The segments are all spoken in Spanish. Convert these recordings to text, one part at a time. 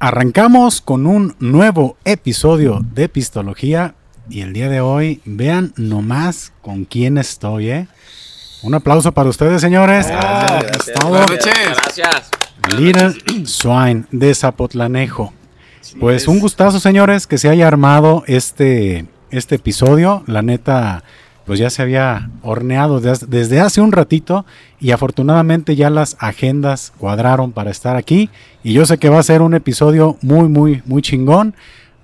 Arrancamos con un nuevo episodio de Pistología y el día de hoy vean nomás con quién estoy, ¿eh? Un aplauso para ustedes, señores. Ah, Gracias, es todo. Buenas noches. Gracias. Little Swine de Zapotlanejo. Pues un gustazo, señores, que se haya armado este, este episodio. La neta, pues ya se había horneado des- desde hace un ratito y afortunadamente ya las agendas cuadraron para estar aquí. Y yo sé que va a ser un episodio muy, muy, muy chingón.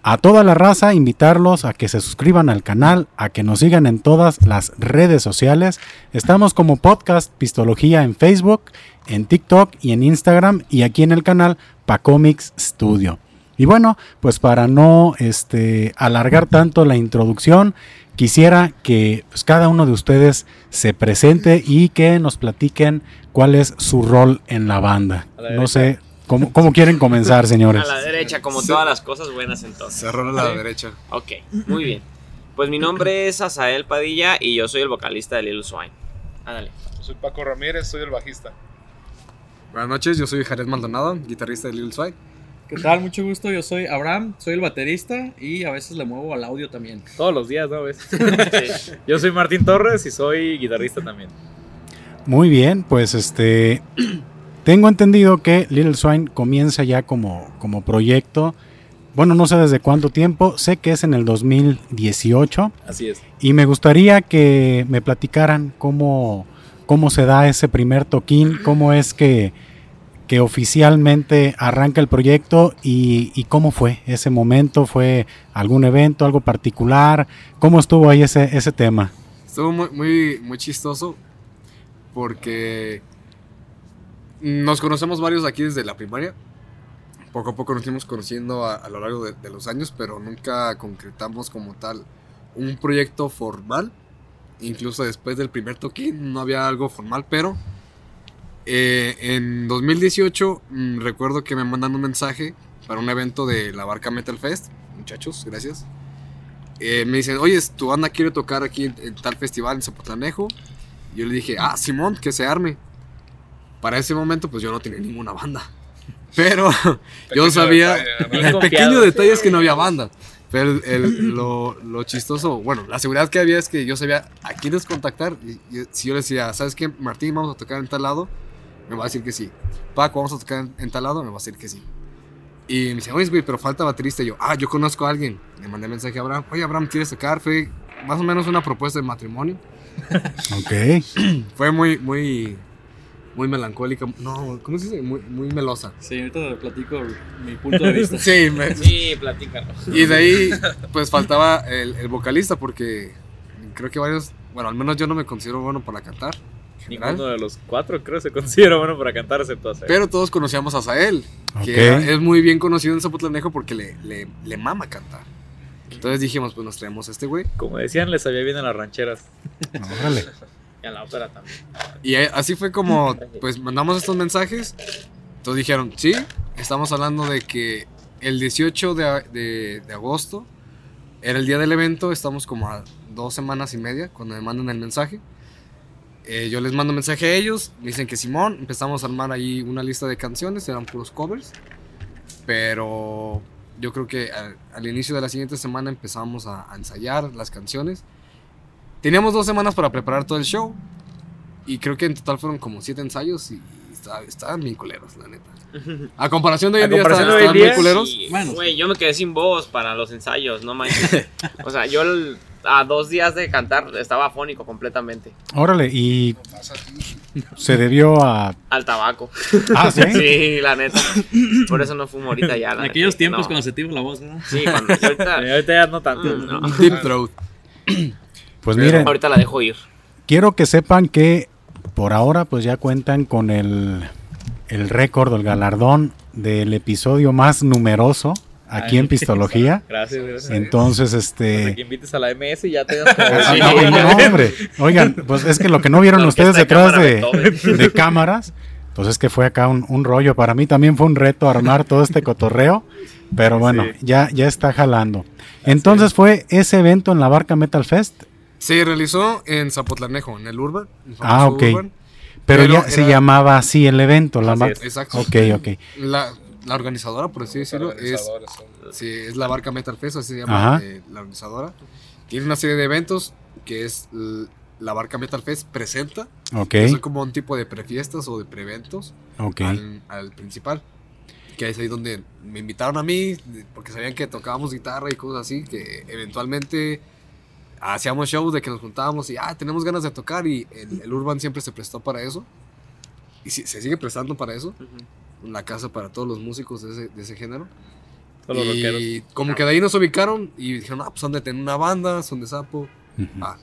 A toda la raza, invitarlos a que se suscriban al canal, a que nos sigan en todas las redes sociales. Estamos como podcast Pistología en Facebook, en TikTok y en Instagram y aquí en el canal Pacomics Studio. Y bueno, pues para no este, alargar tanto la introducción, quisiera que pues, cada uno de ustedes se presente y que nos platiquen cuál es su rol en la banda. No sé cómo, cómo quieren comenzar, señores. A la derecha, como Sí. todas las cosas buenas entonces. Cerró a la derecha. Ok, muy bien. Pues mi nombre es Asael Padilla y yo soy el vocalista de Little Swine. Ándale. Soy Paco Ramírez, soy el bajista. Buenas noches, yo soy Jared Maldonado, guitarrista de Little Swag. ¿Qué tal? Mucho gusto, yo soy Abraham, soy el baterista y a veces le muevo al audio también. Todos los días, ¿no? ¿Ves? Sí. Yo soy Martín Torres y soy guitarrista también. Muy bien, pues este tengo entendido que Little Swine comienza ya como, como proyecto. Bueno, no sé desde cuánto tiempo, sé que es en el 2018 Así es. y me gustaría que me platicaran cómo, cómo se da ese primer toquín, cómo es que, que oficialmente arranca el proyecto y, y cómo fue ese momento, fue algún evento, algo particular, cómo estuvo ahí ese, ese tema. Estuvo muy, muy, muy chistoso porque nos conocemos varios aquí desde la primaria. Poco a poco nos fuimos conociendo a, lo largo de, los años, pero nunca concretamos como tal un proyecto formal. Incluso después del primer toquín no había algo formal, pero eh, en 2018 mm, recuerdo que me mandan un mensaje para un evento de la Barca Metal Fest. Muchachos, gracias. Eh, me dicen, oye, tu banda quiere tocar aquí en, tal festival en Zapotlanejo. Y yo le dije, ah, Simón, que se arme. Para ese momento, pues yo no tenía ninguna banda. Pero yo sabía, detalle, ¿no? El pequeño detalle es que no había banda. Pero el- el- lo, lo chistoso, bueno, la seguridad que había es que yo sabía a quiénes contactar. Y, y si yo le decía, ¿sabes qué, Martín, vamos a tocar en tal lado? Me va a decir que sí. Paco, vamos a tocar en, en tal lado? Me va a decir que sí. Y me dice, oye, güey, pero falta baterista. Y yo, ah, yo conozco a alguien. Le mandé mensaje a Abraham, oye, Abraham, ¿quieres tocar? Fue más o menos una propuesta de matrimonio. Ok. Fue muy, muy, muy melancólica. No, ¿cómo se dice? Muy, muy melosa. Sí, ahorita te platico mi punto de vista. Sí, me- Sí, platícanos. y de ahí, pues faltaba el, el vocalista porque creo que varios, bueno, al menos yo no me considero bueno para cantar. Ninguno de los cuatro creo se considera bueno para cantar excepto hacer. Pero todos conocíamos a Sael, Ok. que es muy bien conocido en Zapotlanejo porque le, le, le mama cantar. Entonces dijimos, pues nos traemos a este güey. Como decían, les sabía bien a las rancheras. Órale. Y a la ópera también. Y eh, así fue como, pues mandamos estos mensajes. Todos dijeron, sí, estamos hablando de que el 18 de, de- agosto era el día del evento, estamos como a dos semanas y media cuando me mandan el mensaje. Eh, yo les mando mensaje a ellos, dicen que Simón, empezamos a armar ahí una lista de canciones, eran puros covers. Pero yo creo que al, inicio de la siguiente semana empezamos a ensayar las canciones. Teníamos dos semanas para preparar todo el show. Y creo que en total fueron como siete ensayos y estaban bien culeros, la neta. A comparación de hoy en día, estaban, en muy culeros. Sí, Bueno. Güey, yo me quedé sin voz para los ensayos, no manches. O sea, yo el- a dos días de cantar estaba afónico completamente. Órale, y se debió a... Al tabaco. Ah, ¿sí? Sí, la neta. Por eso no fumo ahorita ya. En La aquellos neta, tiempos no. cuando se te iba la voz, ¿no? Sí, cuando ahorita. Ahorita ya no tanto. Mm, no. Deep Throat. Pues Pero- miren, Ahorita la dejo ir. quiero que sepan que por ahora pues ya cuentan con el, el récord el galardón del episodio más numeroso aquí en Pistología. Gracias, gracias. Entonces, Hasta este... que invites a la MS y ya te das Ah, no, no, hombre. Oigan, pues es que lo que no vieron ustedes detrás de, cámaras, pues es que fue acá un, un rollo. Para mí también fue un reto armar todo este cotorreo, pero bueno, Sí. ya, ya está jalando. Entonces fue ese evento en la Barca Metal Fest, Se realizó en Zapotlanejo, en el Urban. el Ah, famoso ok. Urban. pero, Pero ya se era- llamaba así el evento. La Así mar- es. Exacto. Ok, ok. La, la organizadora, por así decirlo, es, son- sí, es la Barca Metal Fest, así se llama eh, la organizadora. Tiene una serie de eventos que es la Barca Metal Fest presenta, Ok, que son como un tipo de prefiestas o de preventos ok. al, al principal. Que es ahí donde me invitaron a mí, porque sabían que tocábamos guitarra y cosas así, que eventualmente hacíamos shows de que nos juntábamos y, ah, tenemos ganas de tocar y el, el Urban siempre se prestó para eso. Y se sigue prestando para eso, la casa para todos los músicos de ese, de ese género. Todos los rockeros. y como que de ahí nos ubicaron y dijeron, ah, pues son de tener una banda, son de sapo. Ah,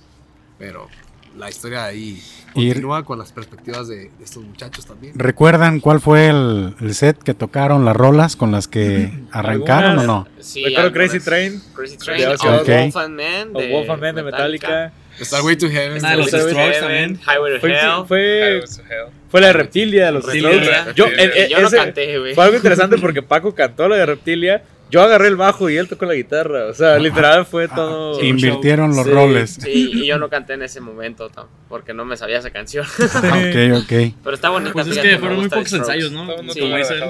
pero la historia ahí Y- continúa con las perspectivas de, de estos muchachos también. ¿Recuerdan cuál fue el, el set que tocaron, las rolas con las que arrancaron o no? Sí, Recuerdo Crazy Train, Crazy Train, o Wolf and Man o de Wolf and Man de Metallica. Starway to Heaven. Ah, los Strokes Heaven, también. Highway to Fue, Hell. fue, Highways to Hell. fue la de Reptilia de los Reptilia. Strokes. Yo, eh, eh, no canté, güey. Fue algo interesante porque Paco cantó la de Reptilia. Yo agarré el bajo y él tocó la guitarra. O sea, literal fue todo. sí, Invirtieron los Sí. roles. Sí, y yo no canté en ese momento tam- porque no me sabía esa canción. Ok, ok. Pero está bonita. Pues es que fueron muy pocos ensayos, ¿no? No Sí,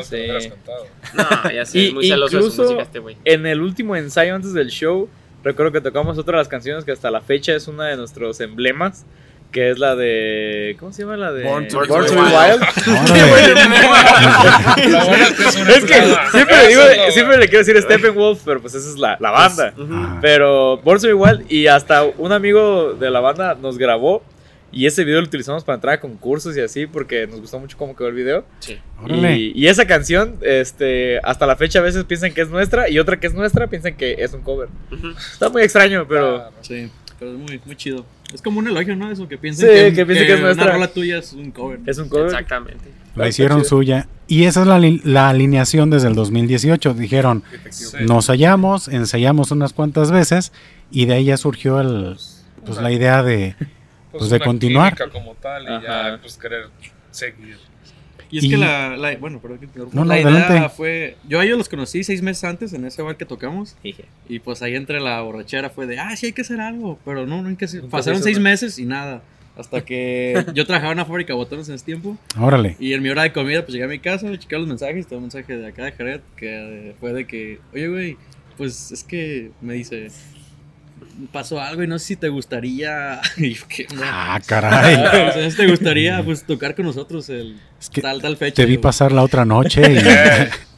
sí. No, ya sé, Y es muy celoso de su música este güey. En el último ensayo antes del show, recuerdo que tocamos otra de las canciones que hasta la fecha es una de nuestros emblemas. Que es la de. ¿Cómo se llama la de? Born to Be be Wild. Wild. Lo bueno es que siempre le, digo, siempre le quiero decir Steppenwolf, pero pues esa es la, la banda. Pero Born to be Wild y hasta un amigo de la banda nos grabó. Y ese video lo utilizamos para entrar a concursos y así porque nos gustó mucho cómo quedó el video. Sí. Y, y esa canción, este, hasta la fecha a veces piensan que es nuestra y otra que es nuestra piensan que es un cover. Está muy extraño, pero Claro. Sí, pero es muy, muy chido. Es como un elogio, ¿no? Eso que piensen Sí, que, que piensen que es nuestra. Una rola tuya es un cover. es un cover. Exactamente. La hicieron suya. Y esa es la, li- la alineación desde el 2018. Dijeron, nos hallamos, ensayamos unas cuantas veces y de ahí ya surgió el, pues, la idea de... pues, de una continuar. como tal y Ajá. ya pues querer seguir. Y es Y- que la, la- bueno, perdón que. No, no, la idea adelante. fue, yo a ellos los conocí seis meses antes en ese bar que tocamos Dije, y pues ahí entre la borrachera fue de, ah, sí hay que hacer algo, pero no, no hay que hacer. Nunca Pasaron seis nada. meses y nada. Hasta que yo trabajaba en una fábrica de botones en ese tiempo Órale. y en mi hora de comida pues llegué a mi casa, chequé los mensajes, tengo un mensaje de acá de Jared que fue de que, oye güey, pues es que me dice, pasó algo y no sé si te gustaría, y yo, ¿qué onda? Ah, caray. O sea, ¿te gustaría pues tocar con nosotros el Es que tal tal fecha? te vi Yo- pasar la otra noche y...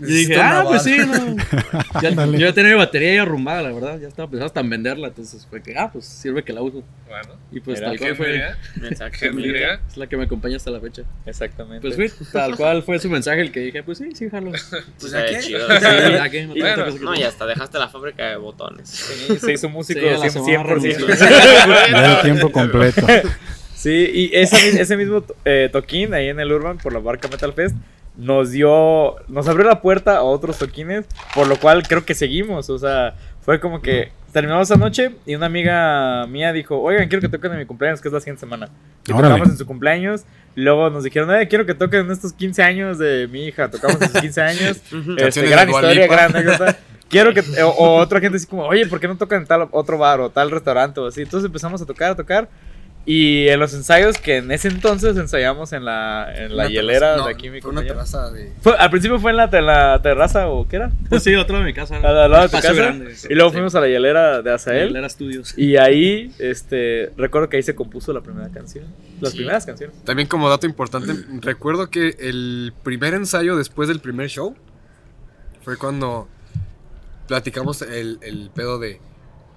Y dije, ah, pues sí, banda". no. Ya, yo ya tenía mi batería ya arrumbada, la verdad. Ya estaba pensando hasta en venderla. Entonces fue que, ah, pues sirve que la uso. Bueno, Y pues tal ¿quién cual fue. ¿Quién Exactamente. diría? Es la que me acompaña hasta la fecha. exactamente. Pues fue, tal cual fue su mensaje el que dije, pues sí, sí, jalo. Sí, Pues ¿a eh, qué? chido. ya que, no y hasta dejaste la fábrica de botones. Sí, se hizo músico Sí, a la 100%. semana 100%. ya el tiempo completo. Sí, y mi- ese mismo eh, toquín ahí en el Urban por la barca Metal Fest nos dio, nos abrió la puerta a otros toquines, por lo cual creo que seguimos, o sea, fue como que terminamos esa noche y una amiga mía dijo, oigan, quiero que toquen en mi cumpleaños, que es la siguiente semana. Y Órale. tocamos en su cumpleaños, luego nos dijeron, oye, quiero que toquen en estos 15 años de mi hija, tocamos en sus 15 años, este, gran historia, Lipa. gran anécdota. Quiero que, o, o otra gente así como, oye, ¿por qué no tocan en tal otro bar o tal restaurante o así? Entonces empezamos a tocar, a tocar. Y en los ensayos que en ese entonces ensayamos en la, en la hielera terraza- no, de aquí mi fue una terraza de... Fue- al principio fue en la, te- la terraza o qué era? Pues sí, otro de mi casa. Al, al lado de tu casa. grande. Y luego Sí. fuimos a la hielera de Azael. Era estudios. Y ahí, este, recuerdo que ahí se compuso la primera canción. Las Sí. primeras canciones. También como dato importante, recuerdo que el primer ensayo después del primer show fue cuando platicamos el, el pedo de,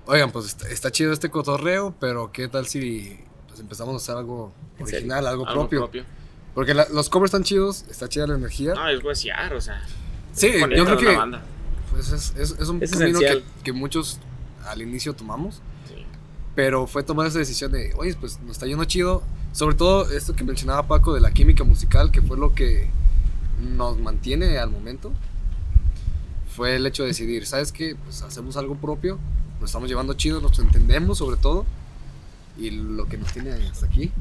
oigan, pues está, está chido este cotorreo, pero ¿qué tal si pues, empezamos a hacer algo original, algo, Algo propio? propio. Porque la- los covers están chidos, está chida la energía. No, es huesear, o sea. sí, yo creo que banda. pues, es, es- es un Es camino esencial. que, que muchos al inicio tomamos. Sí. Pero fue tomar esa decisión de, oye, pues nos está yendo chido. Sobre todo esto que mencionaba Paco de la química musical, que fue lo que nos mantiene al momento. fue el hecho de decidir, ¿sabes qué? Pues hacemos algo propio, nos estamos llevando chido, nos entendemos sobre todo. Y lo que nos tiene hasta aquí.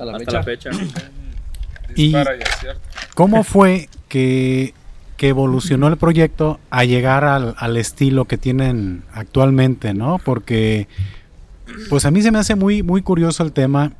A la Hasta fecha. la fecha. Y- Dispara y acierta. ¿Cómo fue que, que evolucionó el proyecto a llegar al, al estilo que tienen actualmente, no? Porque, pues a mí se me hace muy, muy curioso el tema,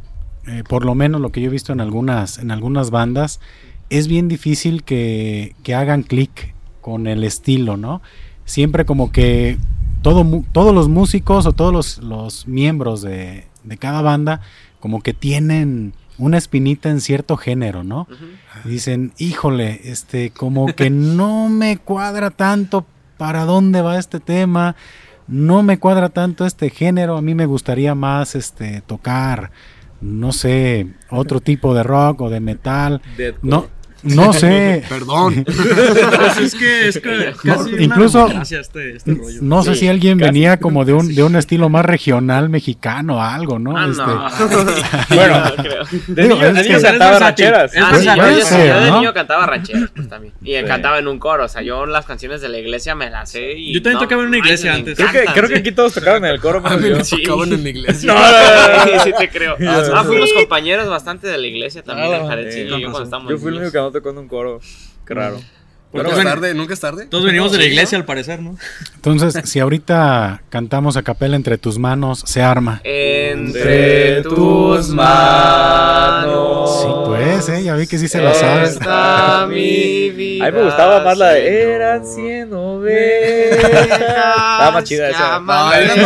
eh, por lo menos lo que yo he visto en algunas, en algunas bandas, es bien difícil que, que hagan clic con el estilo, ¿no? Siempre como que todo, mu- todos los músicos o todos los, los miembros de, de cada banda como que tienen una espinita en cierto género, ¿no? Dicen, híjole, este, como que no me cuadra tanto para dónde va este tema, no me cuadra tanto este género, a mí me gustaría más, este, tocar, no sé, otro tipo de rock o de metal, no, no sé, Perdón. Pues es que es que casi una incluso- democracia este, este rollo. no sé Sí, si alguien casi. venía como de un, de un estilo más regional mexicano, algo, ¿no? Ah, Este, no. Bueno, No creo. de Digo, niño, de niño cantaba rancheras. Ah, Pues sí, yo, yo- ser, yo de ¿no? niño cantaba rancheras pues, también. Y Sí. cantaba en un coro. O sea, yo las canciones de la iglesia me las sé. Y Yo también tocaba en una iglesia antes. Creo que, creo que aquí todos tocaron en el coro. Mí yo. tocaban en la iglesia. No, no, no, no. Sí, sí te creo. Ah, fuimos compañeros bastante de la iglesia también, Ah, yo con cuando estábamos Yo fui el único que no en un coro. Qué raro. Nunca es tarde, nunca es tarde. Todos venimos de la iglesia al parecer, ¿no? Entonces, si ahorita cantamos a capela entre tus manos, se arma. Entre tus manos. Sí, pues, ¿eh? Ya vi que sí se la sabes. Está mi vida. A mí me gustaba más la de. Eran 100 ovejas. Estaba más chida esa.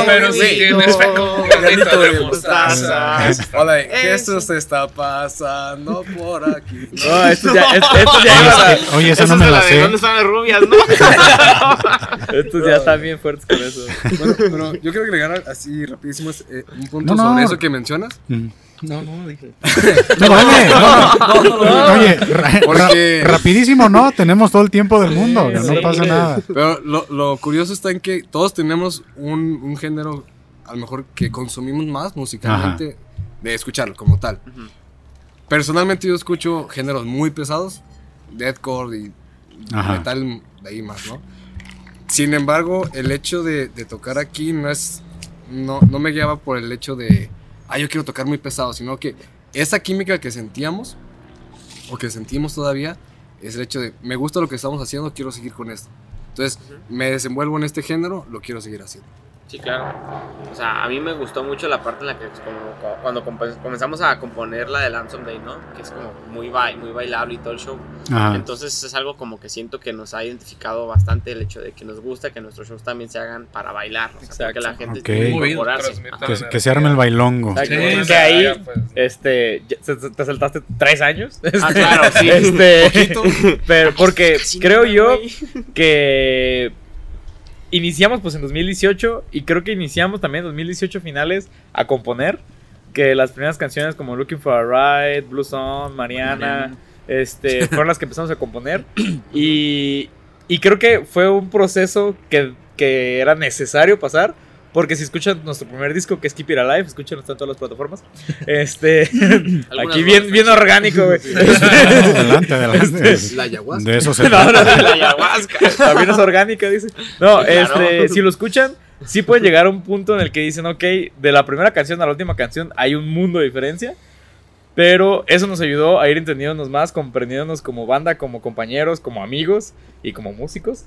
Pero sí tienes fe- Granito de mostaza. Hola, ¿qué Eso. esto se está pasando por aquí? No, estos ya, Oye, esa no me la de ¿Dónde están las rubias, no? estos ya están bien fuertes con eso. Bueno, pero yo quiero agregar así rapidísimo eh, un punto No, no. sobre eso que mencionas. Mm. No, no, dije. No, oye, no, no, oye, ra- Porque- ra- rapidísimo, ¿no? Tenemos todo el tiempo del mundo, Sí, no sí. pasa nada. Pero lo, lo curioso está en que todos tenemos un, un género, a lo mejor que consumimos más musicalmente, de escucharlo como tal. Ujú. Personalmente yo escucho géneros muy pesados, deathcore y Ajá. metal de ahí más, ¿no? Sin embargo, el hecho de, de tocar aquí no es, no, no me guiaba por el hecho de, ah, yo quiero tocar muy pesado, sino que esa química que sentíamos, o que sentimos todavía, es el hecho de, me gusta lo que estamos haciendo, quiero seguir con esto. Entonces, me desenvuelvo en este género, lo quiero seguir haciendo. Sí, claro. O sea, a mí me gustó mucho la parte en la que pues, como- cuando comenzamos a componer la de Ransom Day, ¿no? Que es como muy, ba- muy bailable y todo el show. Ajá. Entonces es algo como que siento que nos ha identificado bastante el hecho de que nos gusta que nuestros shows también se hagan para bailar. O sea, que la gente Ok. tiene que Movido. Que, que se arme el bailongo. Sí, que ahí, ya, pues. este, te saltaste tres años. Ah, claro, sí. Este, pero porque Casi creo yo que iniciamos pues en 2018 y creo que iniciamos también en 2018 finales a componer que las primeras canciones como Looking for a Ride, Blue Song, Mariana, Mariana. este fueron las que empezamos a componer y, y creo que fue un proceso que, que era necesario pasar porque si escuchan nuestro primer disco que es Keep It Alive, escúchenlo está en todas las plataformas. Este aquí bien bien orgánico, güey. adelante, adelante. La ayahuasca. De eso se No, no, trata. no. La ayahuasca. También es orgánica, dice. No, claro. este, si lo escuchan, sí puede llegar a un punto en el que dicen, ok, de la primera canción a la última canción hay un mundo de diferencia. Pero eso nos ayudó a ir entendiéndonos más, comprendiéndonos como banda, como compañeros, como amigos y como músicos.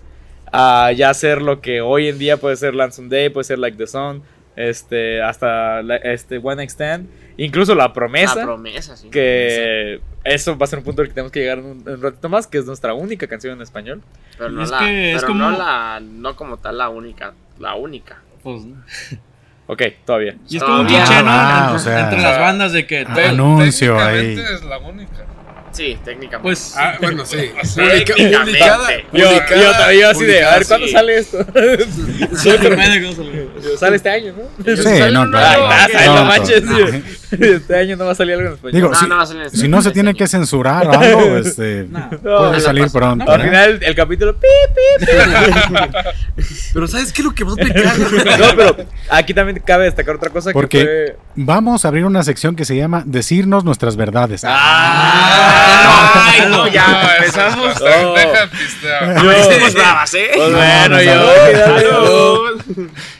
A ya hacer lo que hoy en día puede ser Lanson Day, puede ser Like the Sun, este, hasta la- este One Stand, incluso La Promesa. La promesa, sí. que eso va a ser un punto al que tenemos que llegar en un, ratito más, que es nuestra única canción en español. Pero no es la, que es pero como- no la, no como tal la única, la única. Pues, Ok, todavía. y es como un cliché, ¿no? Ah, entre, o sea. entre las bandas de que. Ah, Te- anuncio técnicamente ahí. es la única. Sí, técnicamente. Pues. Ah, bueno, sí. Publica- publicada, Yo, publicada- yo todavía así de, a ver, ¿cuándo sí. sale esto? sí, intermedio, ¿cómo se le- sale este año, ¿no? Sí, no, claro. Ay, ay, no manches. Este año no va a salir algo en español. Digo, No, si, no va a salir en si español, no se este tiene año. que censurar o algo, este, No. puede No, salir pronto. Al ¿eh? final el capítulo pi, Pero ¿sabes qué es lo que más me caga? No, pero aquí también cabe destacar otra cosa Porque- que fue Vamos a abrir una sección que se llama Decirnos nuestras verdades. Ah, Ay, no, ya empezamos. Deja- Deja pistear. Somos bravas, ¿eh? Pues bueno, yo.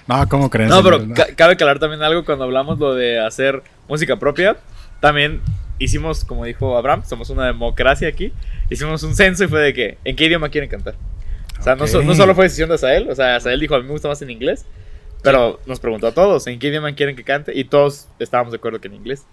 No, ¿cómo creen? No, pero cabe aclarar también algo cuando hablamos lo de hacer música propia. También hicimos, como dijo Abraham, somos una democracia aquí. Hicimos un censo y fue de que, ¿en qué idioma quieren cantar? O sea, no, so- Ok. no solo fue decisión de Asael, o sea, Asael dijo, a mí me gusta más en inglés. Pero nos preguntó a todos, ¿en qué idioma quieren que cante? Y todos estábamos de acuerdo que en inglés.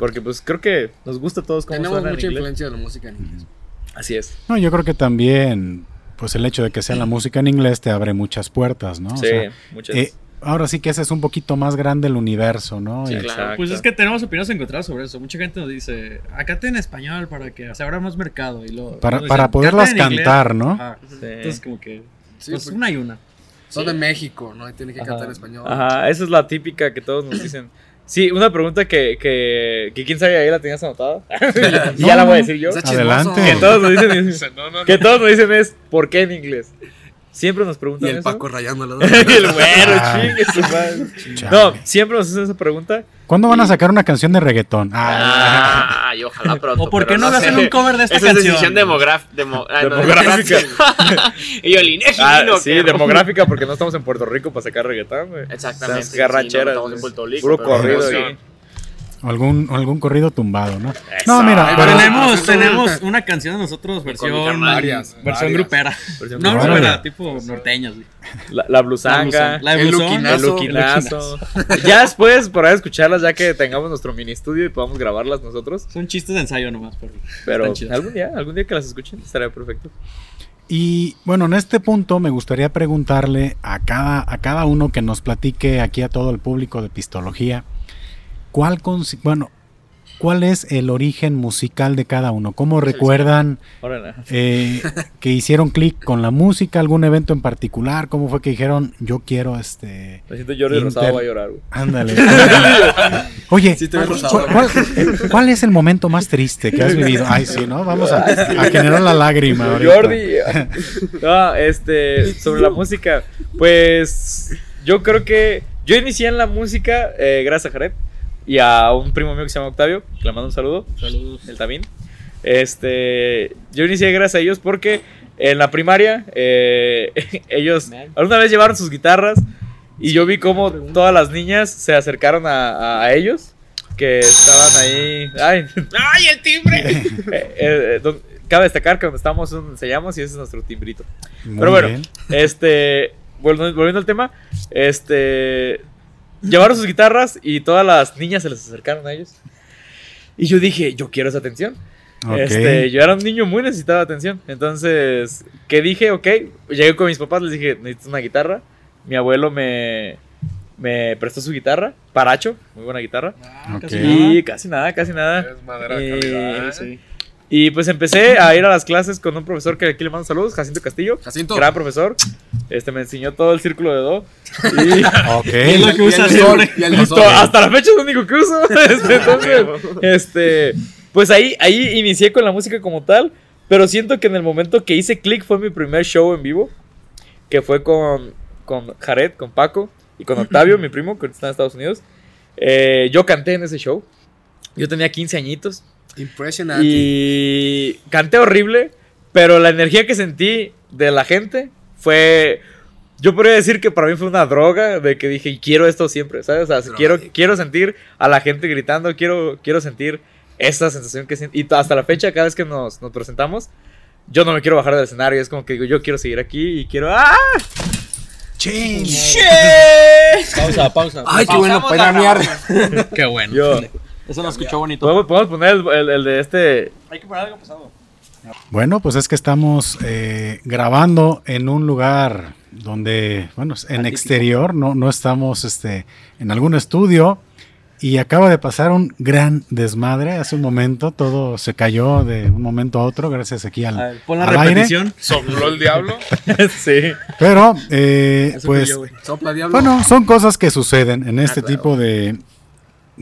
Porque pues creo que nos gusta a todos cómo Tenemos suena en mucha inglés. influencia de la música en inglés. Así es. No, yo creo que también, pues el hecho de que sea la música en inglés te abre muchas puertas, ¿no? O sí, sea, muchas. eh, ahora sí que ese es un poquito más grande el universo, ¿no? Sí, Y- claro. Pues es que tenemos opiniones encontradas sobre eso. Mucha gente nos dice, acá en español para que se abra más mercado. Y luego, Para, luego para dicen, poderlas "Canten en inglés". cantar, ¿no? Ajá. Sí. Entonces como que, Sí, pues una y una. son de México, ¿no? Y tienen que Ajá. cantar en español. Ajá, esa es la típica que todos nos dicen. Sí, una pregunta que, que, que quién sabe ahí la tenías anotada. y ya la voy a decir yo. Adelante. Que todos nos dicen, Dice, no, no, que no. todos nos dicen es ¿por qué en inglés? Siempre nos Y preguntan el eso. Paco rayándolo. y el güero, Ah. chingue su madre. No, siempre nos hacen esa pregunta. ¿Cuándo van a sacar una canción de reggaetón? Ah, Ah, y ojalá pronto. ¿O por qué no, sé. hacen un cover de esta Esa es canción? decisión demograf- demo- ah, no, Demográfica. y yo, el INEGI Ah, sí, demográfica porque no estamos en Puerto Rico para sacar reggaetón, güey. Exactamente. Garracheras, sí, no, estamos en güey. Puerto Rico, Puro corrido. Emoción. Algún, algún corrido tumbado, ¿no? Eso. No, mira, Ay, pero- tenemos- tenemos, tenemos una canción de nosotros, versión. Varias, versión varias. grupera. Versión No, grupera. grupera, tipo norteñas. güey. La, la blusanga. La de El luquinazo. El luquinazo. ya después, por ahí escucharlas, ya que tengamos nuestro mini estudio y podamos grabarlas nosotros. Son chistes de ensayo nomás. Pero, Pero algún día, algún día que las escuchen, estaría perfecto. Y bueno, en este punto me gustaría preguntarle a cada, a cada uno que nos platique aquí a todo el público de Pistología, ¿cuál, bueno, ¿cuál es el origen musical de cada uno? ¿Cómo recuerdan Órale. eh, que hicieron clic con la música, algún evento en particular? ¿Cómo fue que dijeron, yo quiero este... Me siento Jordi Rosado va a llorar, güey. Ándale. Oye, Sí ves ¿cuál, rosado. cuál- cuál es el momento más triste que has vivido? Ay, sí, ¿no? Vamos a, a generar la lágrima ahorita. Jordi. No, este, sobre la música. Pues yo creo que yo inicié en la música eh, gracias a Jared y a un primo mío que se llama Octavio. que Le mando un saludo. Saludos. El también. Este, yo inicié gracias a ellos porque en la primaria eh, ellos alguna vez llevaron sus guitarras y yo vi cómo todas las niñas se acercaron a, a- a ellos que estaban ahí. Ay, ¡Ay, el timbre! eh, eh, don- cabe destacar que donde estamos es donde ensayamos y ese es nuestro timbrito. Muy Pero bueno, bien. este, volviendo, volviendo al tema, este, llevaron sus guitarras y todas las niñas se les acercaron a ellos. Y yo dije, yo quiero esa atención. Este, yo era un niño muy necesitado de atención. Entonces, que dije, ok, llegué con mis papás, les dije, necesito una guitarra. Mi abuelo me, me prestó su guitarra, Paracho, muy buena guitarra. Ah, Ok. casi Y casi nada, casi nada. Es madera de calidad. ¿eh? Sí. Y pues empecé a ir a las clases con un profesor que aquí le mando saludos, Jacinto Castillo. Jacinto. Gran profesor. Este me enseñó todo el círculo de do. Y Ok. Es lo que usa hasta la fecha es lo único que uso. Este, entonces, este, pues ahí, ahí inicié con la música como tal. Pero siento que en el momento que hice click fue mi primer show en vivo. Que fue con, con Jared, con Paco y con Octavio, mi primo, que está en Estados Unidos. Eh, yo canté en ese show. Yo tenía 15 añitos. Impresionante. Y canté horrible, pero la energía que sentí de la gente fue... Yo podría decir que para mí fue una droga, de que dije, quiero esto siempre, ¿sabes? O sea, quiero, quiero sentir a la gente gritando, quiero, quiero sentir esa sensación que siento. Y hasta la fecha, cada vez que nos, nos presentamos, yo no me quiero bajar del escenario, es como que digo, yo quiero seguir aquí y quiero... ¡Ah! Chin. Pausa, pausa. Ay, qué bueno, mear. Qué bueno. Yo- Eso nos escuchó bonito. ¿Podemos, podemos poner el, el- el de este... Hay que poner algo pasado. Bueno, pues es que estamos eh, grabando en un lugar donde, bueno, en exterior, no, no estamos este, en algún estudio y acaba de pasar un gran desmadre. Hace un momento todo se cayó de un momento a otro gracias aquí A al, ver, pon la al aire. repetición. Sopló el diablo. sí. Pero, eh, pues, yo. Sopla diablo. bueno, son cosas que suceden en este claro. tipo de,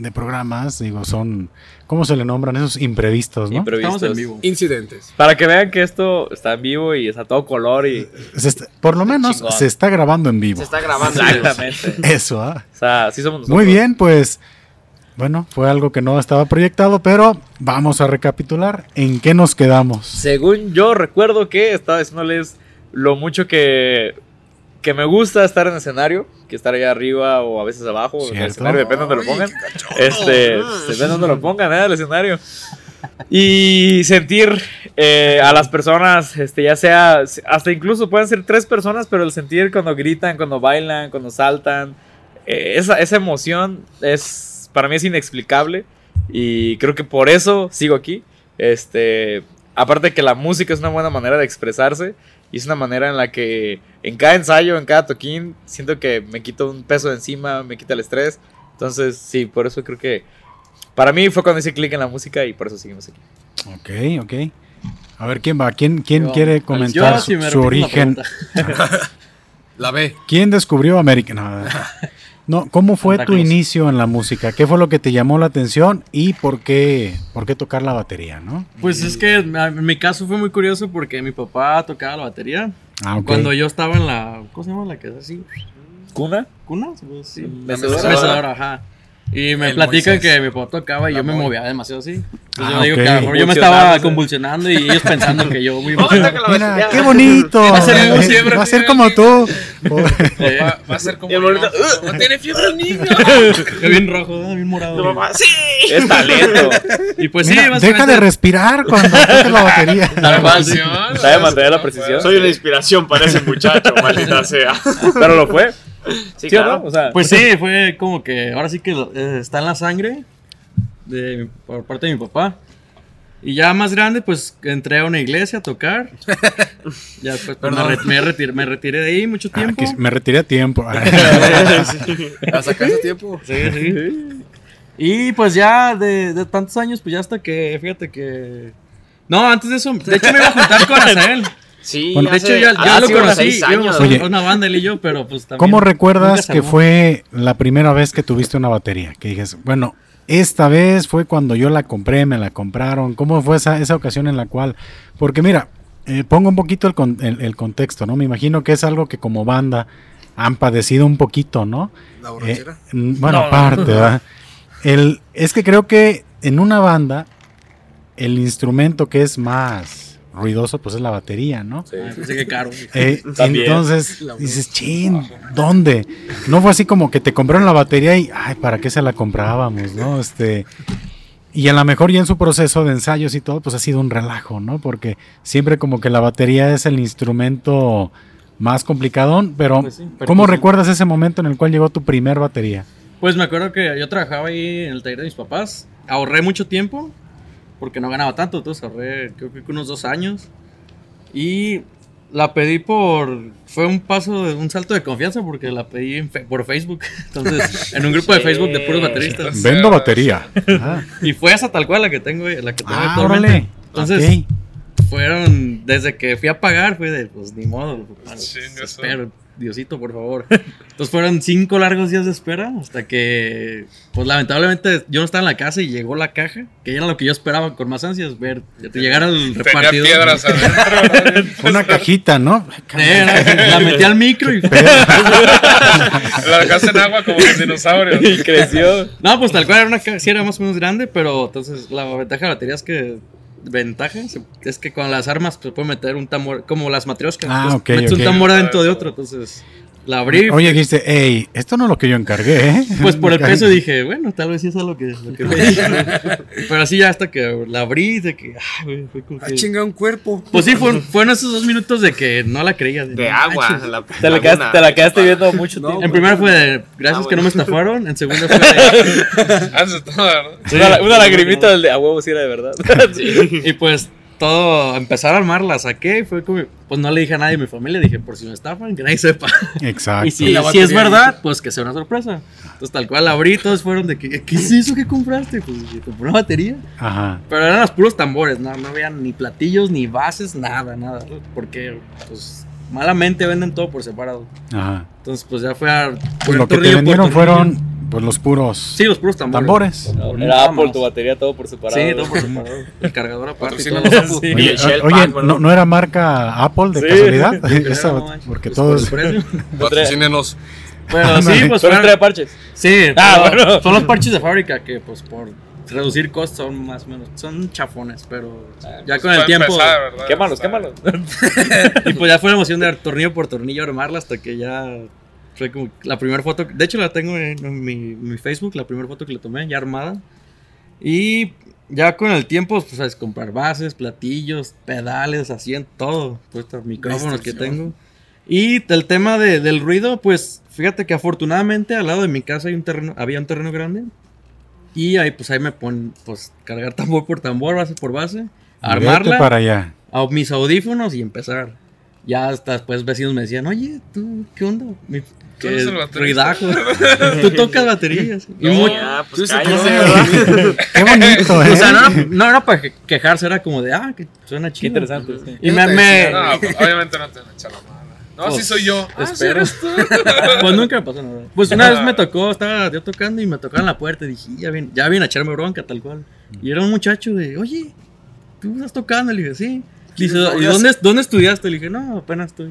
de programas. Digo, son, ¿cómo se le nombran? Esos imprevistos, ¿no? Imprevistos. Estamos en vivo. Incidentes. Para que vean que esto está en vivo y está todo color y... Se está- por lo menos Chingón. se está grabando en vivo. Se está grabando. Exactamente. Eso, ¿ah? O sea, sí somos nosotros. Muy bien, pues bueno, fue algo que no estaba proyectado, pero vamos a recapitular. ¿En qué nos quedamos? Según yo recuerdo que estaba diciéndoles lo mucho que, que me gusta estar en escenario, que estar allá arriba o a veces abajo, en el Cierto. escenario, depende de donde lo pongan. Este, depende de donde lo pongan, ¿eh? El escenario. Y sentir eh, a las personas, este, ya sea, hasta incluso pueden ser tres personas, pero el sentir cuando gritan, cuando bailan, cuando saltan, eh, esa, esa emoción es, para mí es inexplicable y creo que por eso sigo aquí. Este, aparte de que la música es una buena manera de expresarse y es una manera en la que en cada ensayo, en cada toquín, siento que me quito un peso de encima, me quita el estrés. Entonces, sí, por eso creo que para mí fue cuando hice clic en la música y por eso seguimos aquí. Ok, ok. A ver, ¿quién va? ¿Quién, quién Yo- quiere yo, comentar si su, la origen? La B. ¿Quién descubrió América? No, no, ¿cómo fue Santa tu inicio en la música? ¿Qué fue lo que te llamó la atención y por qué, por qué tocar la batería, no? Pues es que en mi caso fue muy curioso porque mi papá tocaba la batería. Ah. Cuando yo estaba en la. ¿Cómo se llama la que es así? ¿Cuna? ¿Cuna? Sí. Mecedora. Mecedora, ajá. Y me El platican Moisés. que mi papá tocaba y La yo me movía demasiado así. Entonces Ah, yo digo que a lo mejor yo me estaba convulsionando y ellos pensando que yo muy Mira, qué bonito. Va a ser Eh, música, Va a ser como tú. Va, va a ser como. Y el bonito, No tiene fiebre el niño. bien rojo, bien morado. Tu mamá, ¡Sí! Es talento. Y pues sí, Mira, deja básicamente- de respirar cuando toques la batería. Sí. ¿Sabe mantener la precisión? Soy una inspiración para ese muchacho, maldita sea. Pero lo fue. Sí, ¿Sí claro. no? O sea, Pues sí, fue como que ahora sí que eh, está en la sangre de, por parte de mi papá. Y ya más grande, pues entré a una iglesia a tocar. Ya después pues, me, re- me retiré, me retiré de ahí mucho Ah, tiempo. que me retiré a tiempo. ¿La sacaste a tiempo? Sí, sí. Y pues ya de, de tantos años, pues ya hasta que, fíjate que... No, antes de eso, de hecho me iba a juntar con Azael. Sí, Bueno, De hecho ya, ya lo conocí, años. Oye. una banda él y yo, pero pues también... ¿Cómo recuerdas que fue la primera vez que tuviste una batería? Que dijes, bueno, esta vez fue cuando yo la compré, me la compraron. ¿Cómo fue esa, esa ocasión en la cual? Porque mira, eh, pongo un poquito el, con- el- el contexto, ¿no? Me imagino que es algo que como banda han padecido un poquito, ¿no? La Eh, borrachera. bueno, aparte, ¿verdad? El, es que creo que en una banda el instrumento que es más ruidoso pues es la batería, ¿no? Ah, pensé que caro. Eh, entonces dices, chin, ¿dónde? No fue así como que te compraron la batería y, ay, ¿para qué se la comprábamos, no? Este, y a lo mejor ya en su proceso de ensayos y todo, pues ha sido un relajo, ¿no? Porque siempre como que la batería es el instrumento más complicadón, pero Pues sí, ¿cómo percusión. recuerdas ese momento en el cual llegó tu primer batería? Pues me acuerdo que yo trabajaba ahí en el taller de mis papás. Ahorré mucho tiempo porque no ganaba tanto, entonces ahorré creo que unos dos años. Y la pedí por... Fue un paso, de un salto de confianza porque la pedí en fe- por Facebook. Entonces, en un grupo de Facebook de puros bateristas. Vendo batería. Ah, Y fue esa tal cual la que tengo, la que tengo ah, actualmente. órale. Entonces, Ok. fueron, desde que fui a pagar, fue de, pues ni modo, pues, su- espero, Diosito, por favor. Entonces fueron cinco largos días de espera hasta que, pues lamentablemente yo no estaba en la casa y llegó la caja, que era lo que yo esperaba con más ansias, ver, el Tenía repartidor. piedras adentro. Una cajita, ¿no? La, la metí al micro y... La dejaste en agua como los dinosaurios. y creció. No, pues tal cual era una caja, sí era más o menos grande, pero entonces la ventaja de la batería es que ventaja es que con las armas se puede meter un tambor, como las matrioscas. Ah, entonces, ok, metes un tambor adentro de otro, entonces la abrí. Oye, dijiste, hey, esto no es lo que yo encargué, ¿eh? Pues por el peso dije, bueno, tal vez sí es lo que, lo que pedí. Pero así ya hasta que la abrí, de que, ah, güey, fue como Ah, que... chinga un cuerpo. Pues sí, fueron, fueron esos dos minutos de que no la creía. De no agua. la- Te la, quedaste, te la quedaste viendo mucho No, tiempo. En primera fue de, gracias Ah, que no me estafaron. En segunda fue de, ¿verdad? Una, una lagrimita del de a huevo si era de verdad. y pues todo, empezar a armar, la saqué y fue como, pues no le dije a nadie de mi familia, dije, por si me estafan, que nadie sepa. Exacto. Y si, si es verdad, pues que sea una sorpresa. Entonces tal cual abrí, todos fueron de que, ¿qué es eso que compraste? Pues compré una batería. Ajá. Pero eran los puros tambores, no, no había ni platillos, ni bases, nada, nada. Porque, pues, malamente venden todo por separado. Ajá. Entonces, pues ya fue a. Pues lo que te vendieron tornillo. fueron pues los puros Sí, los puros tambores. tambores. Era Apple tu batería todo por separado. Sí, todo por separado. El cargador aparte. Sí. Y Oye, el Shell oye. ¿no, no era marca Apple de Sí. casualidad? Esa- no porque pues, todos... por. Patrocínenos. Pero No, sí, pues fueron- trae parches. Sí, Ah, pero bueno. son los parches de fábrica que pues por reducir costos son más o menos, son chafones, pero ya Pues con el tiempo empezar. Quémalos, quémalos. y pues ya fue la emoción de tornillo por tornillo armarla hasta que ya fue como la primera foto, de hecho la tengo en, mi, mi Facebook, la primera foto que le tomé ya armada. Y ya con el tiempo pues es comprar bases, platillos, pedales, asientos, todo, pues estos micrófonos que tengo. Y el tema de- del ruido, pues fíjate que afortunadamente al lado de mi casa hay un terreno, había un terreno grande. Y ahí pues ahí me ponen pues cargar tambor por tambor, base por base, Vete armarla para allá. a mis audífonos y empezar. Ya hasta después vecinos me decían, oye, ¿tú qué onda? Mi, Tú que eres el baterista". ruidajo. Tú tocas baterías. Y No, muy- Tú pues. Qué bonito, ¿eh? o sea, no era, no era para que- quejarse, era como de, ah, que suena Qué chido. interesante. sí. Y me, me- No, pues, obviamente no te van a echar la mala. No, Pues, sí soy yo. Ah, sí espero. eres tú. pues nunca me pasó nada. Pues una vez me tocó, estaba yo tocando y me tocaron la puerta y dije, ya viene, ya viene a echarme bronca, tal cual. Y era un muchacho de, oye, ¿tú estás tocando? Le dije, sí. Dice, ¿y dónde, dónde estudiaste? Le dije, no, apenas estoy.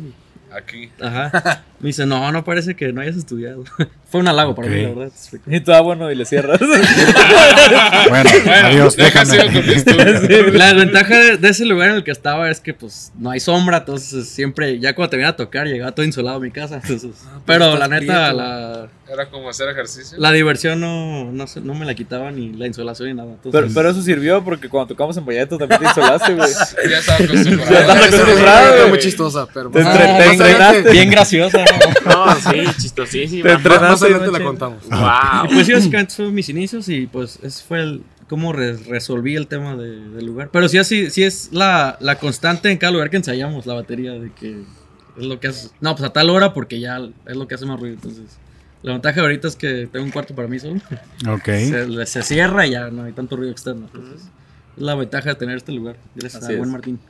Aquí. Ajá. Me dice, no, no parece que no hayas estudiado. Fue un halago para mí, la verdad. Y tú, ah, bueno, y le cierras. Bueno, adiós, con mi déjame. La desventaja de, de ese lugar en el que estaba es que pues no hay sombra, entonces siempre, ya cuando te venía a tocar, llegaba todo insolado a mi casa. Entonces, pero estás la neta, prieto. la, Era como hacer ejercicio. la diversión no, no, se- no me la quitaba ni la insolación ni nada. Entonces, Pero, pero eso sirvió porque cuando tocamos en Valladolid también te insolaste, güey. Ya estaba Ya acostumbrado. estás Esa acostumbrado, muy chistosa, pero Te más te entrenaste. bien graciosa. ¿no? No, sí, chistosísima. Te Más, más entrenaste, adelante la contamos. Y Wow. pues sí, básicamente fueron mis inicios y pues ese fue el cómo re- resolví el tema de- del lugar. Pero sí, así, sí es la, la constante en cada lugar que ensayamos la batería de que es lo que hace. No, pues a tal hora porque ya es lo que hace más ruido. Entonces, la ventaja ahorita es que tengo un cuarto para mí solo. Ok. Se, se cierra y ya no hay tanto ruido externo. Entonces, es la ventaja de tener este lugar. Gracias Así a buen es. Martín.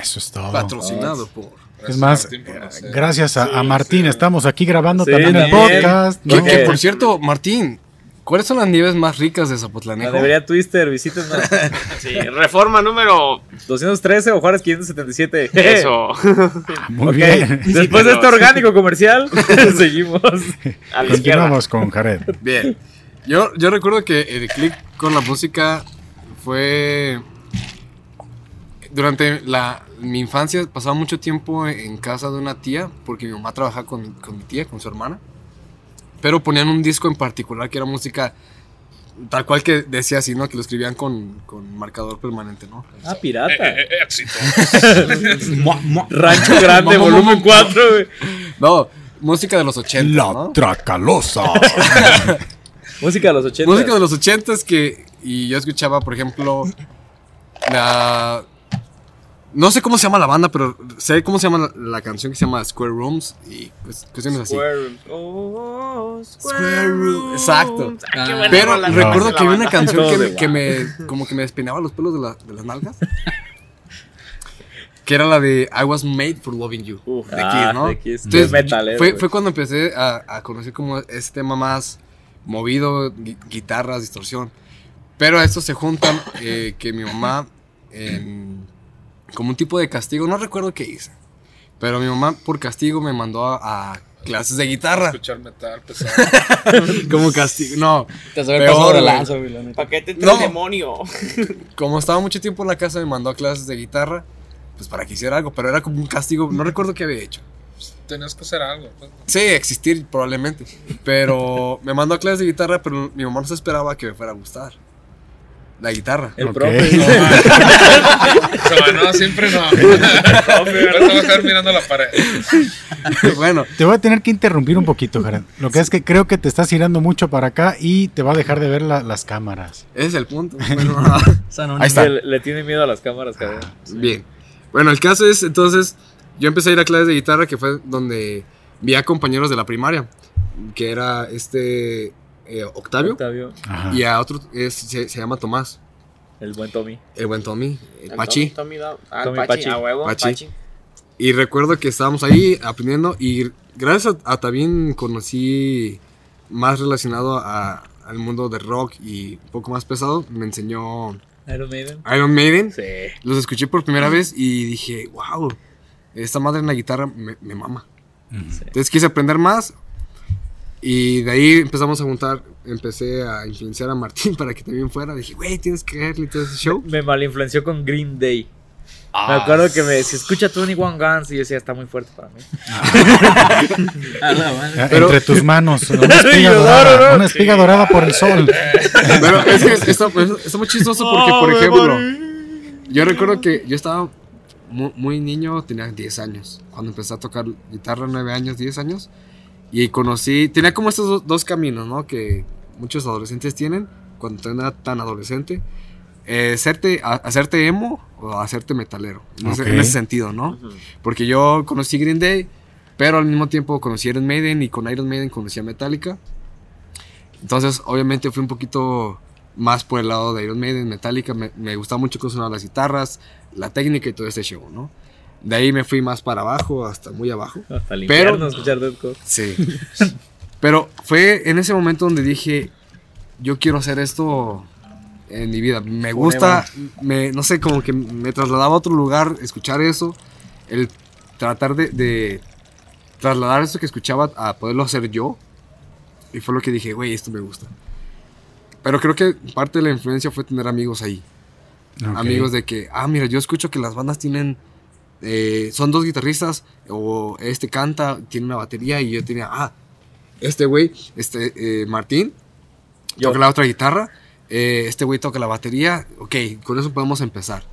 Eso es todo. Patrocinado por. Es más, Martín, no gracias a, a Sí, Martín, sí. estamos aquí grabando Sí, también el podcast. Que, ¿no? que, por cierto, Martín, ¿cuáles son las nieves más ricas de La Zapotlanejo? debería Twister, visítenos. Sí, reforma número. 213 o Juárez 577. Eso. Muy bien. Después de este orgánico comercial, seguimos. A la izquierda. Continuamos con Jared. Bien. Yo, yo recuerdo que el click con la música fue. Durante la, mi infancia pasaba mucho tiempo en casa de una tía, porque mi mamá trabajaba con, mi- con mi tía, con su hermana. Pero ponían un disco en particular que era música tal cual que decía así, ¿no? Que lo escribían con, con marcador permanente, ¿no? Ah, Eh, pirata. eh, eh, éxito. Rancho Grande, volumen mo- 4, güey. No, música de los 80, La ¿no? Tracalosa. Música de los 80. Música de los 80 que. Y yo escuchaba, por ejemplo, la. No sé cómo se llama la banda, pero sé cómo se llama la, la canción que se llama Square Rooms y pues, cuestiones así. Square Rooms. Oh, Square Room, exacto. Ah, qué buena Pero rola, recuerdo que había una canción que, me- que me. como que me despeinaba los pelos de, la- de las nalgas. que era la de I was made for loving you. Uf, de ah, ¿no? de Kiss. Entonces, Metalero, fue, güey. fue cuando empecé a, a conocer como ese tema más movido, gui- guitarras, distorsión. Pero a esto se juntan eh, que mi mamá, en- como un tipo de castigo, no recuerdo qué hice, pero mi mamá por castigo me mandó a, a clases de guitarra. Escuchar metal pesado. como castigo, no. Te sabe Peor, lanza. ¿Para qué te No. el demonio? Como estaba mucho tiempo en la casa, me mandó a clases de guitarra, pues para que hiciera algo, pero era como un castigo, no recuerdo qué había hecho. Tenías que hacer algo. pues. Sí, existir probablemente. Pero me mandó a clases de guitarra, pero mi mamá no se esperaba que me fuera a gustar. La guitarra. El Ok. profe. dice, No, no, siempre no. Ahorita voy a estar mirando la pared. bueno, Te voy a tener que interrumpir un poquito, Jared. Lo que es que creo que te estás girando mucho para acá y te va a dejar de ver la- las cámaras. ese es el punto. Bueno, no, Ahí está. Le, le tiene miedo a las cámaras, cabrón. bien. Bueno, el caso es, entonces, yo empecé a ir a clases de guitarra, que fue donde vi a compañeros de la primaria, que era este eh, Octavio, Octavio, Ajá. y a otro es- se, se llama Tomás, el buen Tommy. el buen Tommy, el El Pachi. Tommy, Tommy ah, Tommy Pachi, Pachi. a huevo, Pachi. Pachi. Y recuerdo que estábamos ahí aprendiendo y gracias a, a también conocí más relacionado a- al mundo de rock y un poco más pesado, me enseñó Iron Maiden. Iron Maiden. Sí. Los escuché por primera vez y dije, wow, esta madre en la guitarra me, me mama. Entonces quise aprender más Y de ahí empezamos a juntar, empecé a influenciar a Martín para que también fuera. Dije, güey, tienes que caerle todo ese show. Me malinfluenció con Green Day. Me acuerdo que me decía, escucha 21 Guns. Y yo decía, está muy fuerte para mí. A la madre. Pero- Entre tus manos, una espiga Yo, dorada, no, no, una espiga dorada por el sol. Pero es que está, pues, está muy chistoso porque, por ejemplo, yo recuerdo que yo estaba mu- muy, niño, tenía 10 años, cuando empecé a tocar guitarra, 9 años, 10 años, y conocí, tenía como estos do- dos caminos, ¿no? Que muchos adolescentes tienen cuando era tan adolescente. Eh, hacerte, a- hacerte emo o hacerte metalero, en, ese, Ok. en ese sentido, ¿no? Ujú. Porque yo conocí Green Day, pero al mismo tiempo conocí Iron Maiden y con Iron Maiden conocí a Metallica. Entonces, obviamente fui un poquito más por el lado de Iron Maiden, Metallica. Me, me gustaba mucho cómo sonaban las guitarras, la técnica y todo este show, ¿no? De ahí me fui más para abajo, hasta muy abajo. Hasta el Pero- infierno escuchar Deathcore. Sí. Pero fue en ese momento donde dije, yo quiero hacer esto en mi vida. Me gusta, me, no sé, como que me trasladaba a otro lugar, escuchar eso, el tratar de, de trasladar eso que escuchaba a poderlo hacer yo. Y fue lo que dije, güey, esto me gusta. Pero creo que parte de la influencia fue tener amigos ahí. Amigos de que, ah, mira, yo escucho que las bandas tienen, eh, son dos guitarristas, o este canta, tiene una batería, y yo tenía, ah, este güey, este eh, Martín, Yo. toca la otra guitarra, eh, este güey toca la batería, ok, con eso podemos empezar.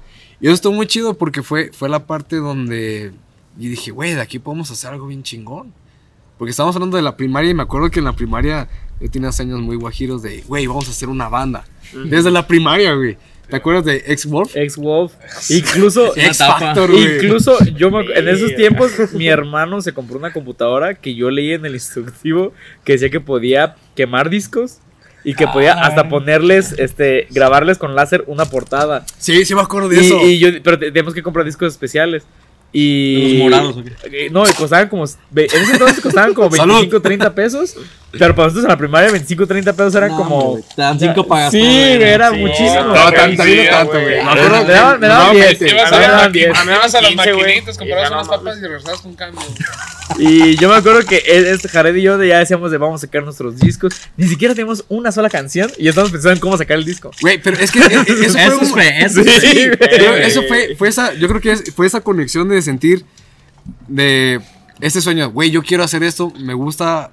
Y eso estuvo muy chido porque fue, fue la parte donde, y dije, güey, de aquí podemos hacer algo bien chingón. Porque estábamos hablando de la primaria y me acuerdo que en la primaria yo tenía años muy guajiros de, güey, vamos a hacer una banda. Desde la primaria, güey. ¿Te acuerdas de X-Wolf? Ex-Wolf. Incluso, X tapa. Factor, güey. incluso yo me en esos tiempos mi hermano se compró una computadora que yo leí en el instructivo que decía que podía quemar discos y que podía Ah. hasta ponerles, este, grabarles con láser una portada. Sí, sí me acuerdo de Y, eso. y yo, pero te- tenemos que comprar discos especiales. Y. Los morados, ¿o Eh, No, costaban como. En ese entonces costaban como Salud. 25, 30 pesos. Pero para nosotros en la primaria, 25, 30 pesos eran No, como. te dan cinco para Sí, era Sí, muchísimo. No, tanto, güey. Me daban, me daban no, 10. que- Ibas me daban maqui- 10. a las 15, güey. maquinitas, comprabas unas papas y regresabas con cambio. Y yo me acuerdo que él, este Jared y yo de ya decíamos de vamos a sacar nuestros discos. Ni siquiera tenemos una sola canción y ya estamos pensando en cómo sacar el disco. Güey, pero es que eh, eso fue, Eso fe, eso fue, fue esa, yo creo que fue esa conexión de sentir de este sueño, güey, yo quiero hacer esto, me gusta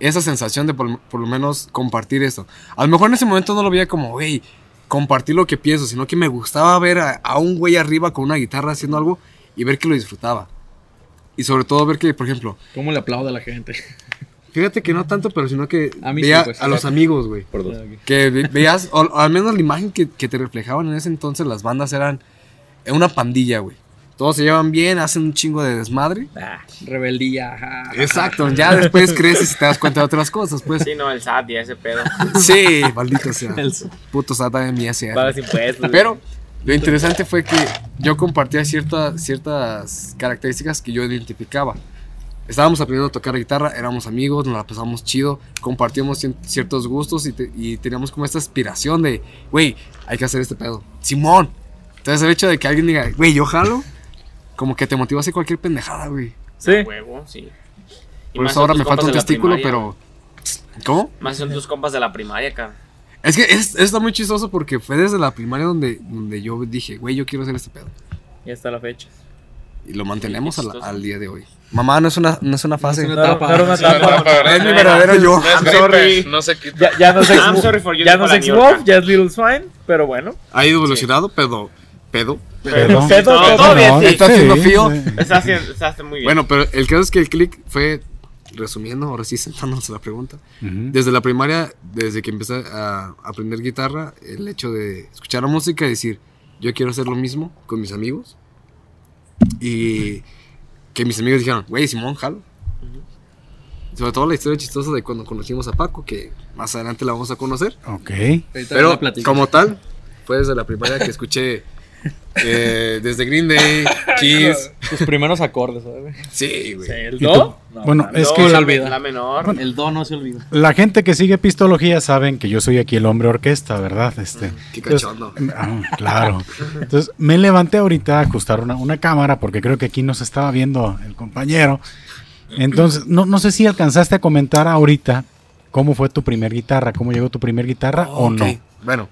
esa sensación de por, por lo menos compartir esto. A lo mejor en ese momento no lo veía como, güey, compartir lo que pienso, sino que me gustaba ver a, a un güey arriba con una guitarra haciendo algo y ver que lo disfrutaba. Y sobre todo ver que, por ejemplo, ¿Cómo le aplaude a la gente? fíjate que no tanto, pero sino que A mí veía sí, pues. a los amigos, güey. Por dos. Que ve- veías, o, o al menos la imagen que, que te reflejaban en ese entonces, las bandas eran una pandilla, güey. Todos se llevan bien, hacen un chingo de desmadre. Ah, Rebeldía, ajá. Exacto, ya después creces y te das cuenta de otras cosas, pues. Sí, no, el SAT y ese pedo. Sí, maldito sea. El- Puto SATA de pagas impuestos. Pero lo interesante fue que yo compartía ciertas, ciertas características que yo identificaba. Estábamos aprendiendo a tocar guitarra, éramos amigos, nos la pasamos chido, compartíamos ciertos gustos y, te- y teníamos como esta aspiración de, güey, hay que hacer este pedo. Simón. Entonces el hecho de que alguien diga, güey, yo jalo, como que te motiva a hacer cualquier pendejada, güey. Sí. A huevo, sí. Y Por eso ahora me falta un testículo, pero... ¿Cómo? Más son tus compas de la primaria, cabrón. Es que es, está muy chistoso porque fue desde la primaria donde, donde yo dije, güey, yo quiero hacer este pedo. Ya está la fecha. Y lo mantenemos al, día de hoy. Mamá, no es una, no es una fase. No, no Es una. Es mi verdadero yo. I'm sorry. no se quita. Ya, ya no you ya no. Ex-Wolf, ya es Little Swine, pero bueno. Ha ido evolucionado, pero... Pedo. Pero- Pedo, No, pedo. todo bien, sí. Está haciendo frío. sí. Está haciendo, está haciendo muy bien. Bueno, pero el caso es que el click fue, resumiendo, ahora sí sentándonos a la pregunta. Desde la primaria, desde que empecé a aprender guitarra, el hecho de escuchar la música y decir, yo quiero hacer lo mismo con mis amigos. Y que mis amigos dijeron, güey, Simón, jalo. Sobre todo la historia chistosa de cuando conocimos a Paco, que más adelante la vamos a conocer. Ok. Pero como tal, fue desde la primaria que escuché eh, desde Green Day, Kiss. Tus primeros acordes, ¿sabes? Sí, güey. ¿El ¿Y do? No, Bueno, no. es que se la, olvida. la menor. El do no se olvida. la gente que sigue Pistología saben que yo soy aquí el hombre orquesta, ¿verdad? Este, Qué entonces, cachondo. ah, claro. Entonces me levanté ahorita a ajustar una, una cámara porque creo que aquí nos estaba viendo el compañero. Entonces, no, no sé si alcanzaste a comentar ahorita cómo fue tu primer guitarra, cómo llegó tu primer guitarra o Ok, no. Bueno,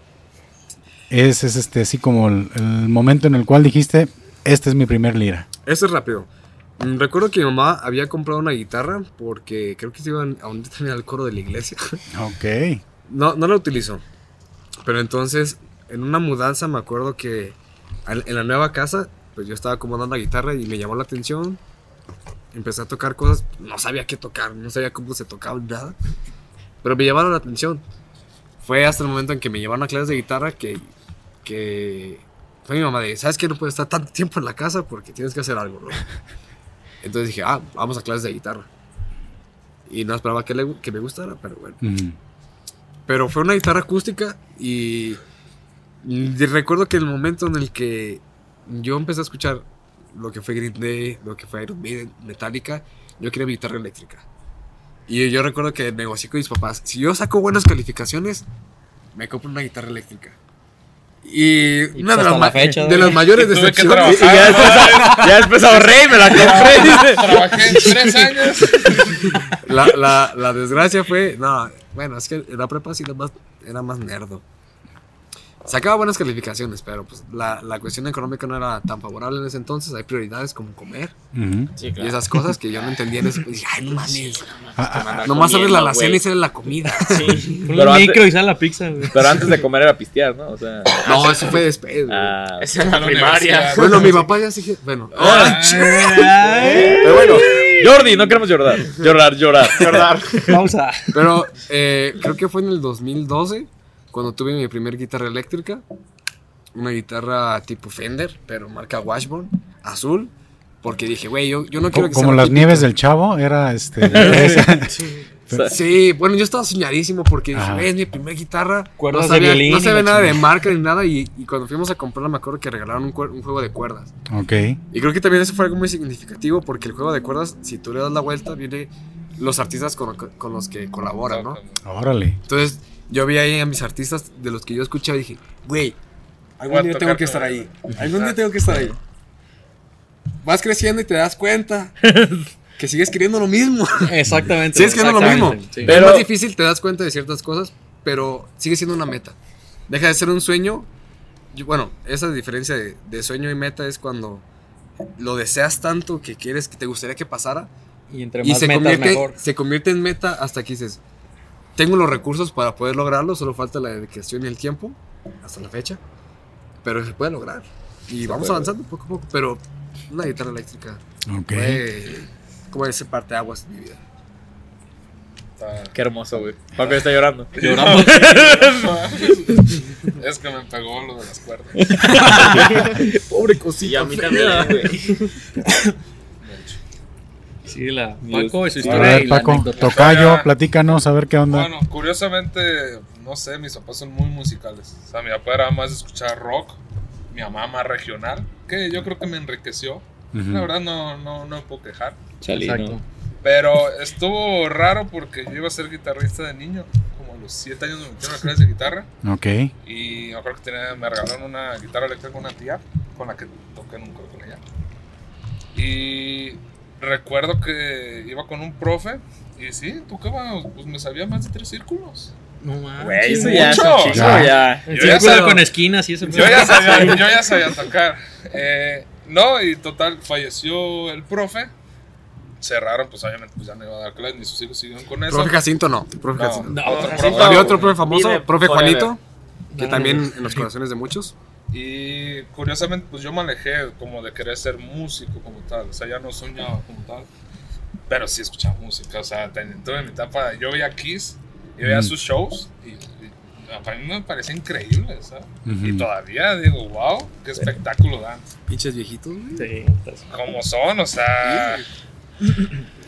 Ese es este así como el, el momento en el cual dijiste, este es mi primer lira. Esto es rápido. Mm, Recuerdo que mi mamá había comprado una guitarra porque creo que se iban a un también al coro de la iglesia. Ok. No, no la utilizó. Pero entonces, en una mudanza me acuerdo que en la nueva casa, pues yo estaba acomodando la guitarra y me llamó la atención. Empecé a tocar cosas, no sabía qué tocar, no sabía cómo se tocaba nada. Pero me llamaron la atención. Fue hasta el momento en que me llevaron a clases de guitarra que, que fue mi mamá de, ¿sabes que No puedes estar tanto tiempo en la casa porque tienes que hacer algo, ¿no? Entonces dije, ah, vamos a clases de guitarra. Y no esperaba que, le- que me gustara, pero bueno. Ujú. Pero fue una guitarra acústica y, y recuerdo que el momento en el que yo empecé a escuchar lo que fue Green Day, lo que fue Iron Maiden, Metallica, yo quería mi guitarra eléctrica. Y yo recuerdo que negocié con mis papás, si yo saco buenas calificaciones, me compro una guitarra eléctrica. Y, Y una pues de, las, la fecha, de las mayores decepciones. Y ya después, ya después ahorré y me la compré. Trabajé tres años. La, la, la desgracia fue, no, bueno, es que la prepa sí era más, era más nerdo. Sacaba buenas calificaciones, pero pues la, la cuestión económica no era tan favorable en ese entonces. Hay prioridades como comer. Sí, y esas cosas que yo no entendía en ese. Dije, ay, no mames. Ah, ah, Nomás abres la güey. y sale la comida. Sí. Pero micro antes- y sale la pizza, güey. Pero antes de comer era pistear, ¿no? O sea. No, eso fue después. Ah, Esa es la primaria. Bueno, mi papá ya sí. Bueno, pero bueno. Jordi, no queremos llorar. Llorar, llorar. Llorar. Pausa. Pero eh, creo que fue en el 2012 cuando tuve mi primer guitarra eléctrica. Una guitarra tipo Fender, pero marca Washburn, azul. Porque dije, güey, yo, yo no quiero que como sea la las típica- nieves del chavo, era este. esa. Sí, bueno, yo estaba soñadísimo porque dije, güey, es mi primer guitarra. Cuerdas no de sabía, violín no sabía la nada de marca ni nada. Y, y cuando fuimos a comprarla, me acuerdo que regalaron un, un juego de cuerdas. ok. Y creo que también eso fue algo muy significativo porque el juego de cuerdas, si tú le das la vuelta, viene los artistas con, con los que colaboran, ¿no? Órale. Entonces, yo vi ahí a mis artistas de los que yo escuchaba y dije, güey, algún día tengo que estar ahí. Algún día tengo que estar ahí. Vas creciendo y te das cuenta que sigues queriendo lo mismo. Exactamente. Sigues queriendo lo mismo. sí. Pero- es más difícil, te das cuenta de ciertas cosas, pero sigue siendo una meta. Deja de ser un sueño. Yo- bueno, esa diferencia de, de sueño y meta es cuando lo deseas tanto que quieres que te gustaría que pasara Y entre y más se metas, convierte, mejor. se convierte en meta hasta que dices, tengo los recursos para poder lograrlo, solo falta la dedicación y el tiempo, hasta la fecha, pero se puede lograr. Y vamos avanzando poco a poco, pero una guitarra eléctrica Ok. fue como ese parte de aguas de mi vida. Qué hermoso, güey. Paco está llorando. Lloramos. Es que me pegó lo de las cuerdas. Pobre Y cosita. a mí también, güey. Sí, la. Paco y su A historia. ver, y la Paco, tocayo, platícanos, a ver qué onda. Bueno, curiosamente, no sé, mis papás son muy musicales. O sea, mi papá era más de escuchar rock, mi mamá más regional, que yo creo que me enriqueció. Ujú. La verdad no, no, no me puedo quejar. Chalino. Exacto. Pero estuvo raro porque yo iba a ser guitarrista de niño. Como a los 7 años me metieron a clases de guitarra. Ok. Y me acuerdo que tenía- me regalaron una guitarra eléctrica con una tía, con la que toqué en un coro con ella. Y recuerdo que iba con un profe y sí, tocaba, pues me sabía más de tres círculos. No mames. Güey, eso Sí, ya mucho. Ya. ya. El Yo ya sabía- con esquinas y eso. Yo ya sabía, yo ya sabía tocar. Eh, no, y total, falleció el profe. Cerraron, pues obviamente pues ya no iba a dar clases, ni sus hijos siguieron con eso. Profe Jacinto no. Profe No, Jacinto. No, otro Jacinto. profe. Había otro profe famoso, profe. Juanito, que también en los corazones de muchos. Y curiosamente, pues yo me alejé como de querer ser músico como tal. O sea, ya no soñaba como tal. Pero sí escuchaba música. O sea, tuve mi etapa. Yo veía Kiss y veía Mm. sus shows. Y, y para mí me parecía increíble, ¿sabes? Ujú. Y todavía digo, wow, qué espectáculo dan. Pinches viejitos, güey. Sí, estás- Como son, o sea.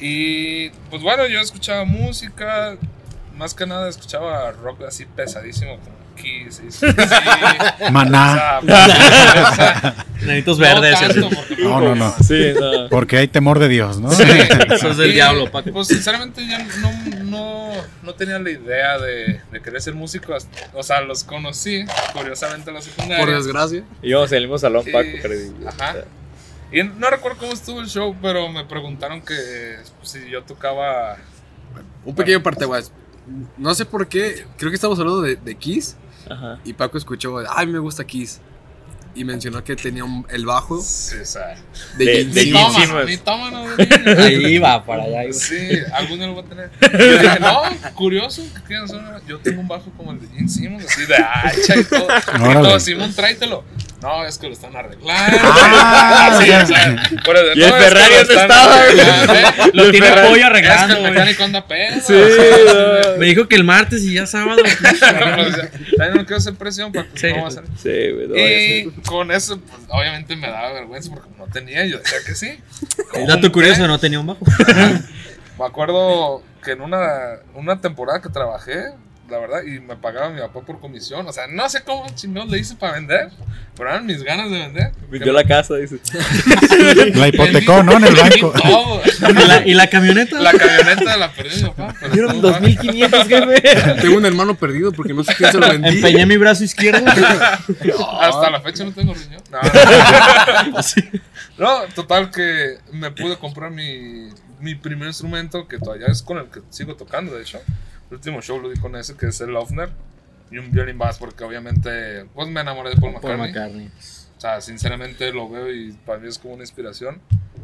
Y pues bueno, yo escuchaba música. Más que nada escuchaba rock así pesadísimo como Y, sí, Maná. o sea, no verdes. y tanto, No, no, no. Sí, no. Porque hay temor de Dios, ¿no? Sí. Eso es del Y, diablo, Paco. Pues sinceramente yo no, no, no tenía la idea de, de querer ser músico. hasta- O sea, los conocí curiosamente en la secundaria. Por desgracia. Íbamos en el mismo salón, Y- Paco, creo. Ajá. Y no recuerdo cómo estuvo el show, pero me preguntaron que si yo tocaba. Un pequeño parteaguas. No sé por qué, creo que estamos hablando de, de Kiss. Y Paco escuchó, ay, me gusta Kiss. Y mencionó que tenía un- el bajo Sí, o sea. de, De- de Ni Gene Simmons. toma, Simmons. ni toma, no, de- Ahí va, para allá iba. Sí, algún día lo voy a tener. Yo dije, no, curioso, que una- Yo tengo un bajo como el de Gene Simmons, así de hacha y todo. Y todo, Simón, tráetelo. No, es que lo están arreglando. Ah, Sí, o sea, por eso, ¿Y el no, es que Ferrari lo estaba? arreglando, ¿eh? Lo El tiene Ferrari. pollo Es que arreglando, el mecánico anda pedo. Sí, Me dijo que el martes y ya sábado. Pues, También no quiero hacer presión para que Sí. no va a ser. Sí, güey. Con eso, pues, obviamente me daba vergüenza porque no tenía, yo decía que sí. Dato curioso, no tenía un bajo. Me acuerdo que en una, una temporada que trabajé, la verdad, y me pagaba mi papá por comisión. O sea, no sé cómo chingados le hice para vender, pero eran mis ganas de vender. Vendió la casa, dice. La hipotecó, ¿no? En el banco. ¿Y la, y la camioneta? La camioneta la perdí mi papá. Dieron estuvo padre. 2500, jefe. Tengo un hermano perdido porque no sé quién se lo vendí. Empeñé mi brazo izquierdo. Hasta la fecha no tengo riñón. No, no, total que me pude comprar mi, mi primer instrumento, que todavía es con el que sigo tocando, de hecho. El último show lo di con ese, que es el Lofner. Y un violín bass, porque obviamente pues me enamoré de Paul Paul McCartney. McCartney. O sea, sinceramente lo veo y para mí es como una inspiración.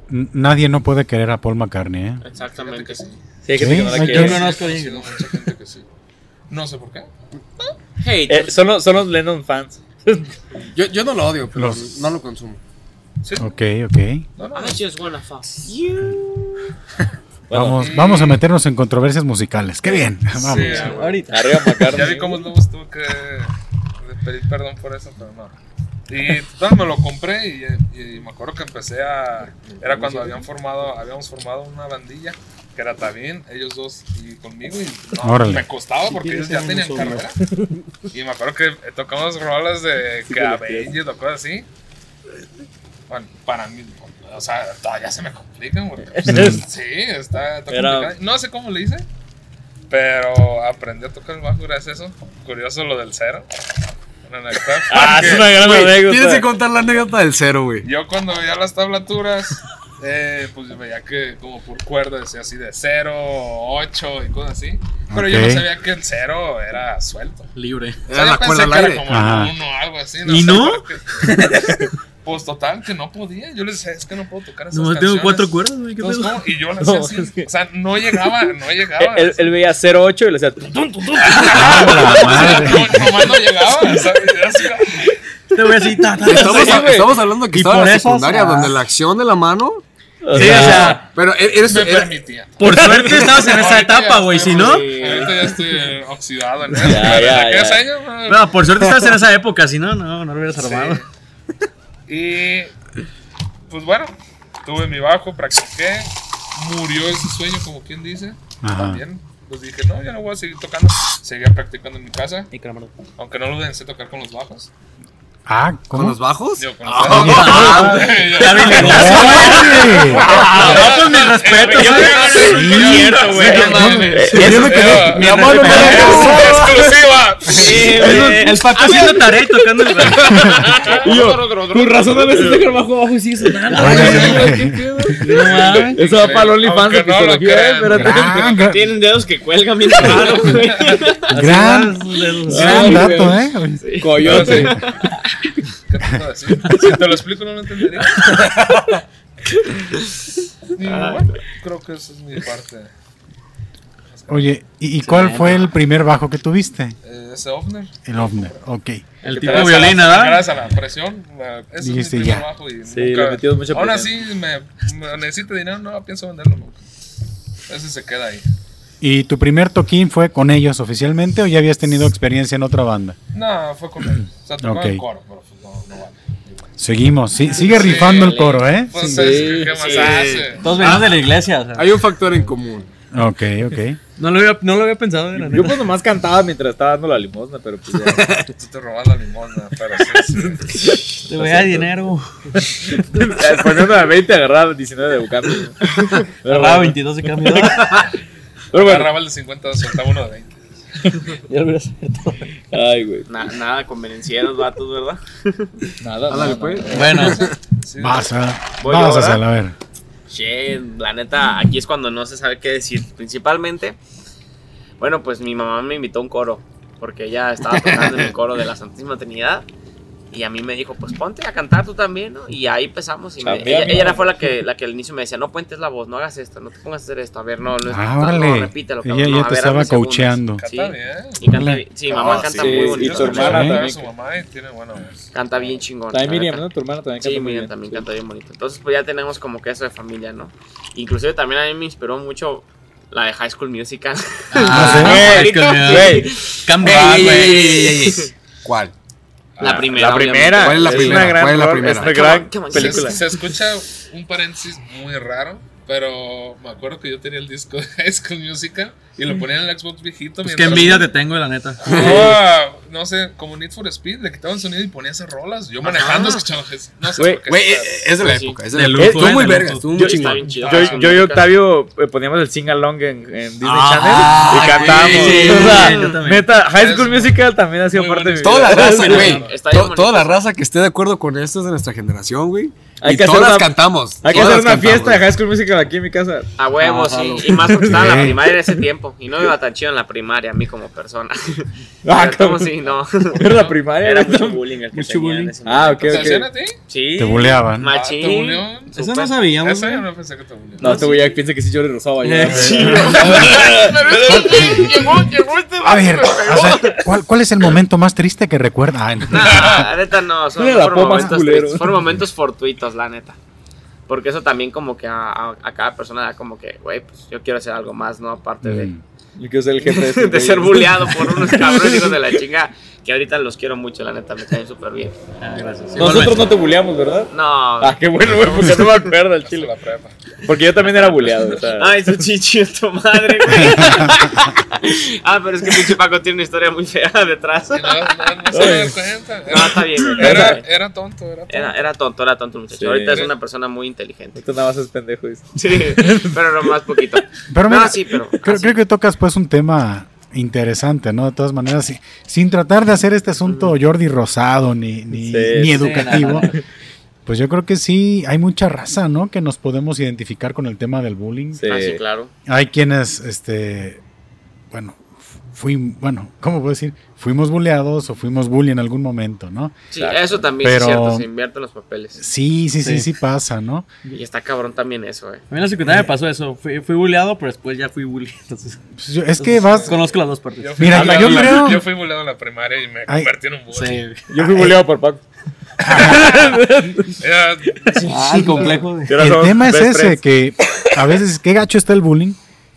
Nadie no puede querer a Paul McCartney, ¿eh? Exactamente. que sí. Sí, hay gente que no Sí, la Yo conozco Sí, bien. no, mucha gente que sí. No sé por qué. Eh, son, los, son los Lennon fans. Yo, yo no lo odio, pero Los- no lo consumo. Sí. Ok, ok. No, no, I just wanna fuck you. Bueno, Vamos, vamos a meternos en controversias musicales. ¡Qué bien! Vamos. Sí, Ahorita. Arriba McCartney. Ya vi cómo luego tuve que pedir perdón por eso, pero no. Y total, me lo compré y, y me acuerdo que empecé a... Era cuando habían formado, habíamos formado una bandilla, que era Tabín, ellos dos y conmigo, y no, me costaba porque ellos ya tenían carrera. Y me acuerdo que tocamos rolas de que Avengers o cosas así. Bueno, para mí, o sea, todavía se me complican porque pues, sí, está, está Era- complicado. No sé cómo le hice, pero aprendí a tocar el bajo gracias a eso. Curioso lo del cero. Ah, es porque una gran anécdota. tienes que contar la anécdota del cero, güey. Yo cuando veía las tablaturas, eh, pues veía que como por cuerda decía así de 0, 8 y cosas así. Pero yo no sabía que el 0 era suelto. Libre. O sea, Era la yo cuerda pensé que era como Ajá. el 1 o algo así. ¿Y sé no? por qué. Pues total, que no podía. Yo les decía, es que no puedo tocar esas No, tengo canciones. cuatro cuerdas, güey. ¿Qué Entonces, pedo? ¿cómo? Y yo No, hacía así. es que- O sea, no llegaba, no llegaba. Él, él veía 08 y le decía. tum, tum, tum, tum. ¡Ah, la madre! No, nomás no llegaba. o sea, Te voy ta, ta. Estamos, Sí, estamos hablando que estaba en la secundaria, o sea- donde la acción de la mano. O Sí, sea, o sea, Pero e- eres, me era- permitía. por suerte estabas en esa Ahorita etapa, ya güey. estoy- Si no. Ahorita ya estoy oxidado en eso. Ya, pero ya, ya. años, no, no, por suerte estabas en esa época. Si no, no, no lo hubieras armado. Y pues bueno, tuve mi bajo, practiqué, murió ese sueño, como quien dice. Ajá. También, pues dije, no, ya no voy a seguir tocando. Seguía practicando en mi casa, Y aunque no lo pensé tocar con los bajos. Ah, con los bajos. Con los Ah, pues mis respetos, Mi amor, no me- exclusiva. Sí, El, Paco haciendo tarea y tocando el Con razón a veces bajo abajo y sigue sonando. Eso va para el OnlyFans de psicología, eh, espérate. Tienen dedos que cuelgan bien raro, güey. gran, gran Ay, dato, güey. ¿eh? Coyote. ¿Qué te puedo decir? Si te lo explico, no lo entendería. Y bueno, creo que esa es mi parte. Oye, ¿y, y cuál fue el primer bajo que tuviste? Eh, ese Ofner. El Ovner, ok. El tipo la- violín, ¿verdad? Gracias a la presión. Ese es Dijiste mi primer ya. bajo y Sí, nunca- le metimos mucha Aún presión. así, me, me necesito dinero, no pienso venderlo nunca. Ese se queda ahí. ¿Y tu primer toquín fue con ellos oficialmente o ya habías tenido experiencia en otra banda? No, fue con él. O sea, tocaba Ok. el coro, pero no, no vale. Seguimos, sí, sigue rifando el coro, ¿eh? Pues, Sí, es ¿qué más sí. hace? Todos venimos de la iglesia. o sea. Hay un factor en común. Ok, ok. No lo había, no lo había pensado. la Yo neta. pues nomás cantaba mientras estaba dando la limosna, pero pues ya. Tú te robas la limosna, pero sí, sí. Te voy a dar dinero. Poniendo a 20 agarraba 19 de bucando. Agarraba bueno. 22 de cambio. Pero bueno, Agarraba el de 50, soltaba uno de 20. Ya lo hubieras hecho. Ay, güey. Na- nada convenencieros, vatos, ¿verdad? Nada. Pues. nada. Bueno, Sí, Vas a, vas a hacerla, a ver. Che, la neta, aquí es cuando no se sabe qué decir. Principalmente, bueno, pues mi mamá me invitó a un coro, porque ella estaba tocando en el coro de la Santísima Trinidad. Y a mí me dijo, pues ponte a cantar tú también, ¿no? Y ahí empezamos. Y me- ella, ella fue la que, la que al inicio me decía, no puentes la voz, no hagas esto, no te pongas a hacer esto. A ver, no, no, Ah, no, no, repítelo. Ella cabrón, ya a te ver, estaba hazme segundos". coacheando. Canta Sí. bien. Y canta, sí, mamá Ah, canta sí, muy y bonito. tu hermana Canta también. su mamá y tiene buena voz. Canta bien chingón. También Miriam. ¿no? Tu hermana también Sí, canta muy Miriam bien. también Sí. canta bien bonito. Entonces, pues ya tenemos como que eso de familia, ¿no? Inclusive también a mí me inspiró mucho la de High School Musical. Ah, ey, ey, ey. ¿Cuál? La Ah, primera. La primera. ¿Cuál es la es primera? Una gran ¿Cuál es la primera? Es una gran película. se escucha un paréntesis muy raro, pero me acuerdo que yo tenía el disco de High School Musical y lo ponía en el Xbox viejito. Pues qué envidia te tengo, la neta. Jugaba, no sé, como Need for Speed, le quitaban sonido y ponía esas rolas. Yo manejando escuchaba. No sé Güey, por qué. Güey, eh, es de la sí. época. Es de la época. Estuvo muy verga, estuvo muy chingón. bien chido. Yo, School yo y. Octavio eh, poníamos el sing along en, en Disney Ah, Channel y cantábamos. sí, o sea, yo también. neta, High School Es Musical también ha sido muy parte de mi vida. Toda la raza, güey. Toda la raza que esté de acuerdo con esto es de nuestra generación, güey. Hay y que hacer todas una- cantamos. Hay que hacer una cantamos. fiesta de High School Musical aquí en mi casa. A huevo, Ah, sí. Y más porque estaba en la primaria en ese tiempo. Y no me iba tan chido en la primaria, a mí como persona. Ah, Pero como si no. Era la primaria. Era era mucho bullying el que Mucho tenía en bullying. ese Ah, ok, ¿Te ok. ti? Sí. Te buleaban. Ah, ¿te Machín. buleó? Eso Súper. no sabíamos, Eso yo no pensé que te buleó. No, este güey piensa que sí Rosado ya. Eh, llegó, llegó este A ver, ¿cuál, es el momento más triste que recuerda? Nah, la neta no, fueron, momentos culero. La neta. Porque eso también como que a, a- a cada persona da como que, güey, pues yo quiero hacer algo más, ¿no? Aparte de, Mm. Yo quiero ser el jefe de este de ser bulleado por unos cabrones hijos de la chinga, que ahorita los quiero mucho, la neta, me caen súper bien. Ah, gracias. Nosotros no te bulleamos, ¿verdad? No. Ah, qué bueno, güey, porque no me acuerdo el chile. la prepa. Porque yo también era bulleado, o sea. Ay, su chichi es tu madre, güey. ah, pero es que pinche Paco tiene una historia muy fea detrás. No, no, no se cuenta. No, está bien, güey. Era, Era, tonto, era tonto. era, era tonto, era tonto el muchacho. Sí. Ahorita es una persona muy inteligente. Esto nada más es pendejo. Sí, pero no más poquito. Pero no, mira, sí, pero. creo, que tocas pues un tema interesante, ¿no? De todas maneras, sin tratar de hacer este asunto Jordi Rosado ni, ni, Sí, ni sí, educativo, pues yo creo que sí hay mucha raza, ¿no? Que nos podemos identificar con el tema del bullying. Sí. Ah, sí, claro. Hay quienes, este, bueno, fui, bueno, ¿cómo puedo decir? Fuimos bulleados o fuimos bully en algún momento, ¿no? Sí, Claro. eso también Pero- es cierto, se invierten los papeles. Sí, sí, sí, Sí. sí pasa, ¿no? Y está cabrón también eso, eh. A mí en la secundaria me pasó eso. Fui, fui bulleado, pero después ya fui bully. Entonces, Pues yo- es que vas, conozco las dos partes. Yo fui Mira, yo creo- Yo fui buleado en la primaria y me Ay. convertí en un bully. Sí. Yo fui bulleado por Paco. Ah, el complejo. el tema es ese, friends. que a veces qué gacho está el bullying,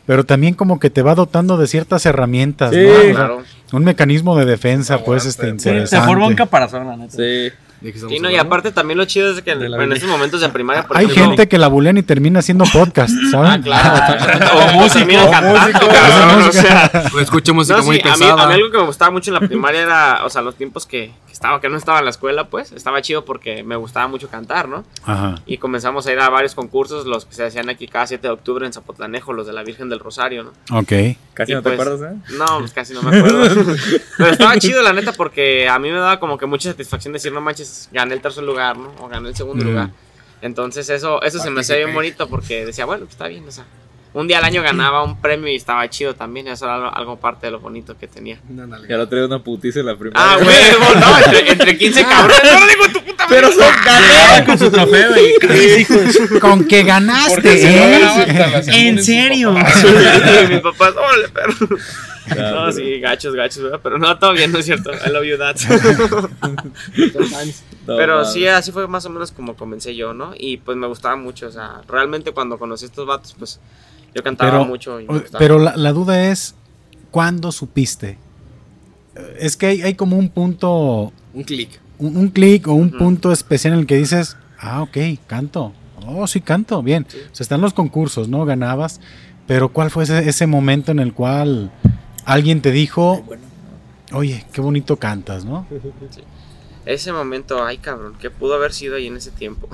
pero también como que te va dotando de ciertas herramientas, Sí. ¿no? Claro. un mecanismo de defensa, pues, este, interesante. forma un caparazón, la neta. Sí. ¿De Sí, no, y aparte también lo chido es que en, en estos momentos de primaria, por Hay ejemplo- gente que la bulean y termina haciendo podcast, ¿saben? Ah, claro. O termina o cantando, cabrón, o sea, O escucha música No, muy sí, a mí, pesada. a mí algo que me gustaba mucho en la primaria era, o sea, los tiempos que, que estaba, que no estaba en la escuela, pues, estaba chido porque me gustaba mucho cantar, ¿no? Ajá. Y comenzamos a ir a varios concursos, los que se hacían aquí cada 7 de octubre en Zapotlanejo, los de la Virgen del Rosario, ¿no? Ok. Casi Y no te pues, acuerdas, ¿eh? No, pues casi no me acuerdo. Pero estaba chido, la neta, porque a mí me daba como que mucha satisfacción decir, no manches, gané el tercer lugar, ¿no? O gané el segundo Mm. lugar. Entonces eso, eso se me hacía bien bonito porque decía, bueno, pues está bien, o sea. Un día al año ganaba un premio y estaba chido también, eso era algo, algo parte de lo bonito que tenía. Ándale. Ya lo traía una putiza en la primera. Ah, huevo, no, entre, entre 15 cabrones, no digo tu puta. Pero son Llegaba con su trofeo y Con que Porque ganaste, si no ¿eh? ¿En serio? mis papás, órale, perro. No, sí, gachos, gachos, ¿verdad? Pero no, todo bien, no es cierto. I love you, dad. Pero sí, así fue más o menos como comencé yo, ¿no? Y pues me gustaba mucho, o sea, realmente cuando conocí a estos vatos, pues yo cantaba Pero, mucho y me o- gustaba. pero la, la duda es, ¿cuándo supiste? Eh, Es que hay, hay como un punto, Un clic. Un, un clic o un punto especial en el que dices, ah, ok, canto. Oh, sí, canto, bien. O sea, están los concursos, ¿no? Ganabas. Pero ¿cuál fue ese, ese momento en el cual alguien te dijo, oye, qué bonito cantas, ¿no? Ese momento, ay cabrón, que pudo haber sido ahí en ese tiempo.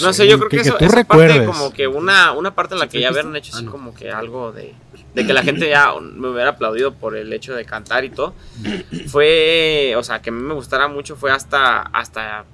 No sé, yo creo que, eso tú esa parte como que una, una parte en la que ya habían hecho así Ah, no. como que algo de, de que la gente ya me hubiera aplaudido por el hecho de cantar y todo. Fue, o sea, que a mí me gustara mucho fue hasta, hasta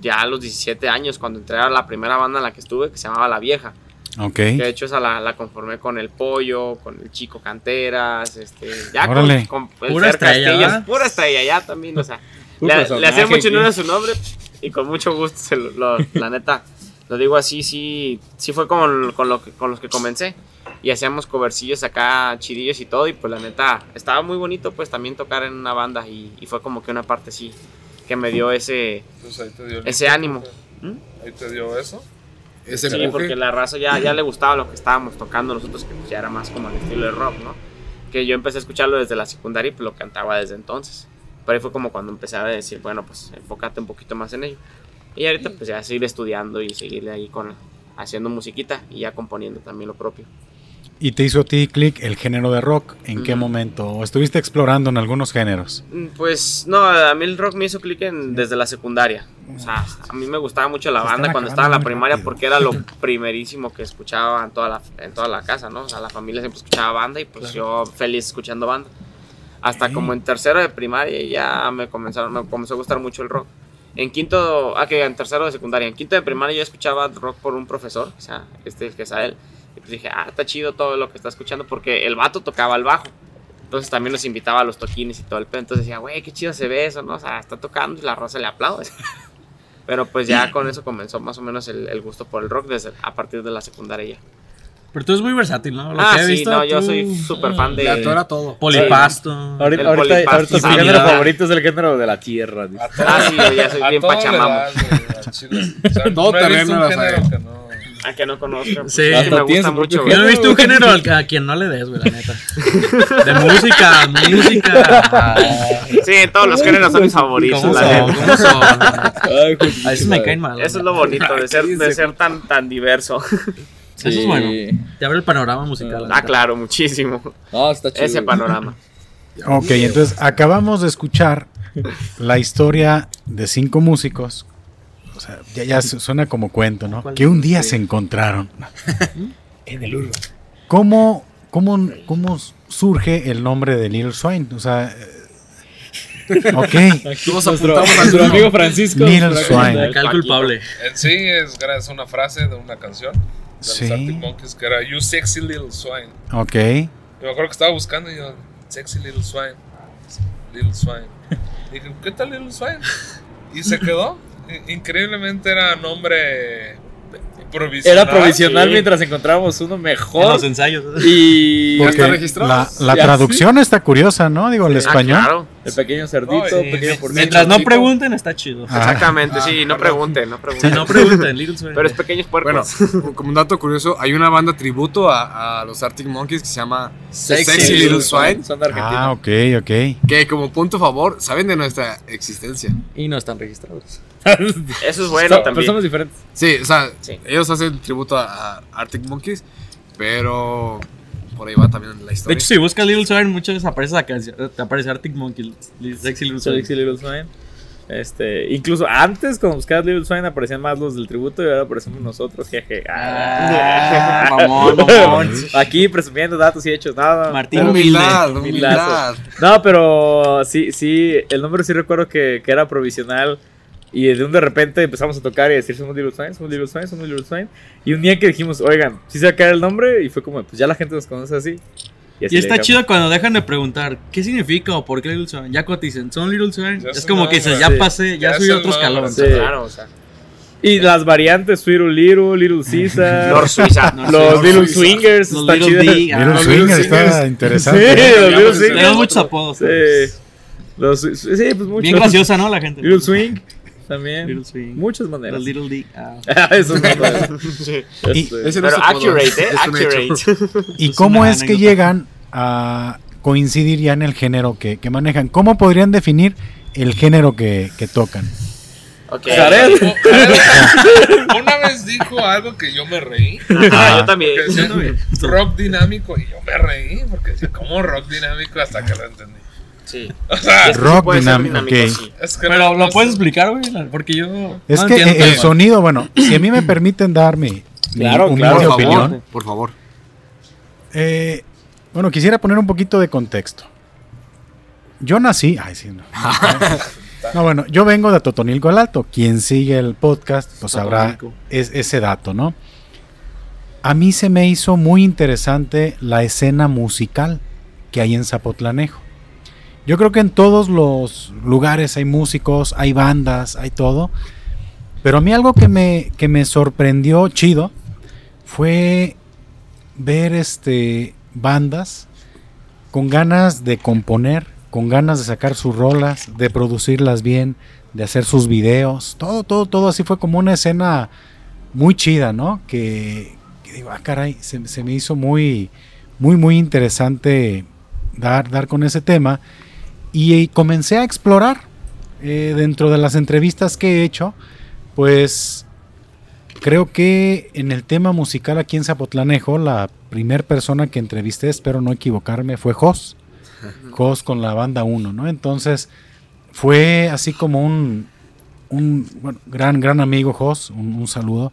ya a los 17 años cuando entré a la primera banda en la que estuve que se llamaba La Vieja. Ok. Que de hecho esa la, la conformé con el pollo, con el chico Canteras, este, ya con, Órale. con el Pura estrella, pura estrella ya también, o sea, le, le hacían mucho honor a su nombre y con mucho gusto, se lo- lo- la neta, lo digo así, sí, sí fue con, con, lo que- con los que comencé y hacíamos covercillos acá chidillos y todo y pues la neta estaba muy bonito pues también tocar en una banda y, y fue como que una parte sí que me dio ese, Pues ahí te dio el ese ánimo. ¿Mm? Ahí te dio eso. Ese Sí, empuje. porque la raza ya, ya le gustaba lo que estábamos tocando nosotros, que pues ya era más como el estilo de rock, ¿no? Que yo empecé a escucharlo desde la secundaria y pues lo cantaba desde entonces. Pero ahí fue como cuando empecé a decir, bueno, pues enfócate un poquito más en ello. Y ahorita pues ya seguir estudiando y seguirle ahí con haciendo musiquita y ya componiendo también lo propio. ¿Y te hizo a ti clic el género de rock? ¿En qué Ujú. momento? ¿O estuviste explorando en algunos géneros? Mm, Pues no, a mí el rock me hizo clic desde la secundaria. O sea, a mí me gustaba mucho la banda cuando estaba en la primaria rápido. porque era lo primerísimo que escuchaba en toda la, en toda la casa, ¿no? O sea, la familia siempre escuchaba banda y pues yo feliz escuchando banda. Hasta Ok. como en tercero de primaria ya me comenzaron, me comenzó a gustar mucho el rock. En quinto, ah, que en tercero de secundaria, en quinto de primaria yo escuchaba rock por un profesor, o sea, este que es a él. Y pues dije, ah, está chido todo lo que está escuchando porque el vato tocaba el bajo. Entonces también nos invitaba a los toquines y todo el pedo. Entonces decía, güey, qué chido se ve eso, ¿no? O sea, está tocando y la raza le aplaude. Pero pues ya con eso comenzó más o menos el, el gusto por el rock desde a partir de la secundaria ya. Pero tú eres muy versátil, ¿no? Lo ah, que he sí, visto, no, yo soy súper fan de... Todo. Polipasto. Ahorita, El ahorita, polipasto. ahorita Sanidad. género favorito es el género de la tierra. dice. Ah, sí, yo ya soy a bien pachamamo. Todo terreno no. A que no conozco. Sí. me gusta mucho. Yo no he visto un género al que- a quien no le des, güey, la neta. De música, música. Sí, todos los géneros son mis favoritos. ¿Cómo la son? A veces me caen mal. Eso es lo bonito de ser, de ser tan, tan diverso. Eso es bueno. Te abre el panorama musical. Ah, claro, muchísimo. No, está chido. Ese panorama. Ok, entonces acabamos de escuchar la historia de cinco músicos. O sea, ya, ya su- suena como cuento, ¿no? Que un día se encontraron. En el urbo. ¿Cómo, cómo, cómo surge el nombre de Little Swine? O sea, eh, ok. Todos apuntamos al nuestro amigo Francisco. Little Swine. Acá el culpable. Sí es gracias a una frase de una canción de Sí. los Arctic Monkeys que era You sexy little swine. Ok. Y me acuerdo que estaba buscando y yo, sexy little swine. Little swine. Y dije, ¿qué tal little swine? Y se quedó. Increíblemente era nombre provisional. Era provisional sí. mientras encontrábamos uno En mejor. los ensayos. Y ¿Ya Porque está registrado? la, traducción está curiosa, ¿no? Digo, el Ah, español. claro. El pequeño cerdito, pequeño porcino. Mientras no pregunten, está chido. Ah. Exactamente, Ah, sí, no perdón. pregunten, no pregunten. no pregunten, Little. Pero es pequeños Bueno, puercos. como un dato curioso, hay una banda tributo a, a los Arctic Monkeys que se llama Sexy, Sexy, Little Swine. Son de Argentina. Ah, ok, ok. Que como punto favor, saben de nuestra existencia. Y no están registrados. Eso es bueno So- Pero también. somos diferentes. Sí, o sea, Sí. ellos hacen tributo a, a Arctic Monkeys, pero por ahí va también la De historia. hecho, si buscas Little Swine, muchas veces aparece la canción. Te aparece Arctic Monkey. Sexy Little Swine. Sexy Little Swine. Este, incluso antes, cuando buscabas Little Swine, aparecían más los del tributo y ahora aparecemos nosotros. Jeje. Ah, mamón, mamón. Aquí presumiendo datos y hechos. Nada. Martín Humildad, humildad. No, pero sí, sí, el nombre sí recuerdo que, que era provisional. Y de un de repente empezamos a tocar y a decir somos Little Swine, somos Little Swine, somos Little Swine. Y un día que dijimos, oigan, sí se va a caer el nombre. Y fue como, pues ya la gente nos conoce así. así Y está chido cuando dejan de preguntar qué significa o por qué Little Swine. Ya cuando te dicen, son Little Swine, Ya es como un que dices, nombre. ya Sí. pasé, ya Ya subí otro escalón. nombre. Sí. Claro, o sea. Y las variantes, Sweeru Liru, Little Caesar. North Suiza. Los sí, Little sí, Swingers. Los está Little. D, Little los Swinger Little está Swingers. interesante. Sí, los Little Swingers. Tenemos muchos apodos. Sí. Los, sí, pues muchos. Bien graciosa, ¿no? La gente. Little Swing también. Little Swing. Muchas maneras. Los Little D. ah. Eso no Sí. Y- Este, Ese no Pero es accurate, ¿eh? es. Accurate. ¿Y Es cómo es que llegan a coincidir ya en el género que, que manejan? ¿Cómo podrían definir el género que, que tocan? Ok. Jared. Una vez dijo algo que yo me reí. Ah, yo también. Decía, rock dinámico y yo me reí porque decía, ¿cómo rock dinámico? Hasta que lo entendí. Sí. O sea, rock sí dinámico, dinámico, ok. sí. es que Pero no- lo puedes explicar, güey, porque yo. Es no que entiendo el tema. sonido, bueno, si a mí me permiten dar mi, mi Claro, humilde claro, Por por opinión. favor, por favor. Eh, bueno, quisiera poner un poquito de contexto. Yo nací. Ay, sí, no. No, bueno, yo vengo de Totonilco al Alto. Quien sigue el podcast, pues sabrá es- ese dato, ¿no? A mí se me hizo muy interesante la escena musical que hay en Zapotlanejo. Yo creo que en todos los lugares hay músicos, hay bandas, hay todo. Pero a mí algo que me, que me sorprendió chido fue ver este bandas con ganas de componer, con ganas de sacar sus rolas, de producirlas bien, de hacer sus videos, todo, todo, todo así fue como una escena muy chida, ¿no? Que, que digo, ah, caray, se, se me hizo muy, muy, muy interesante dar, dar con ese tema y, comencé a explorar eh, dentro de las entrevistas que he hecho, pues creo que en el tema musical aquí en Zapotlanejo, la primer persona que entrevisté, espero no equivocarme, fue Jos. Jos con la banda 1, ¿no? Entonces fue así como un, un bueno, gran, gran amigo Jos, un, un saludo.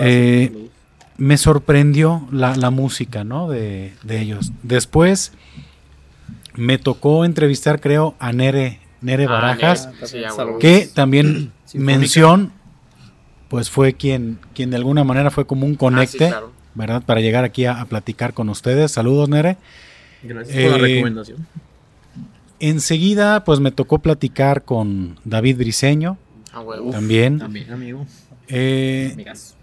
Eh. Me sorprendió la, la música, ¿no? De, de ellos. Después me tocó entrevistar, creo, a Nere, Nere Ah, Barajas Nere, que también mención pues fue quien quien de alguna manera fue como un Ah, sí, conecte claro. verdad para llegar aquí a, a platicar con ustedes saludos Nere Gracias por la eh, recomendación. enseguida pues me tocó platicar con David Briseño Ah, también También, amigo. Eh, Amigas.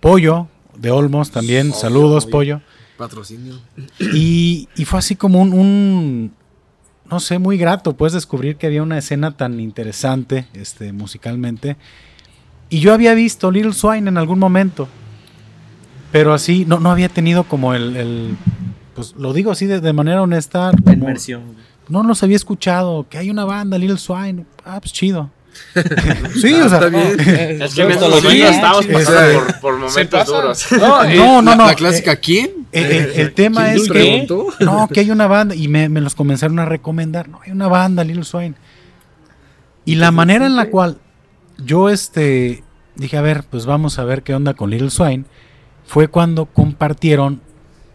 Pollo de Olmos también Obvio, saludos obvio. Pollo Patrocinio. y, y fue así como un, un, no sé, muy grato, pues descubrir que había una escena tan interesante, este, musicalmente. Y yo había visto Little Swine en algún momento, pero así, no, no había tenido como el, el- pues lo digo así de, de manera honesta, La como- inmersión. no los había escuchado, que hay una banda, Little Swine, ah, pues chido. sí, o sea, Está bien. Es que estamos pasando Ese- por, por momentos duros. no, Eh, no, no, la, no, la clásica, ¿quién? Eh, eh, el tema ¿Quién es que? No, que hay una banda. Y me, me los comenzaron a recomendar. No, hay una banda, Little Swine. Y la manera en la cual yo este dije, a ver, pues vamos a ver qué onda con Little Swine, fue cuando compartieron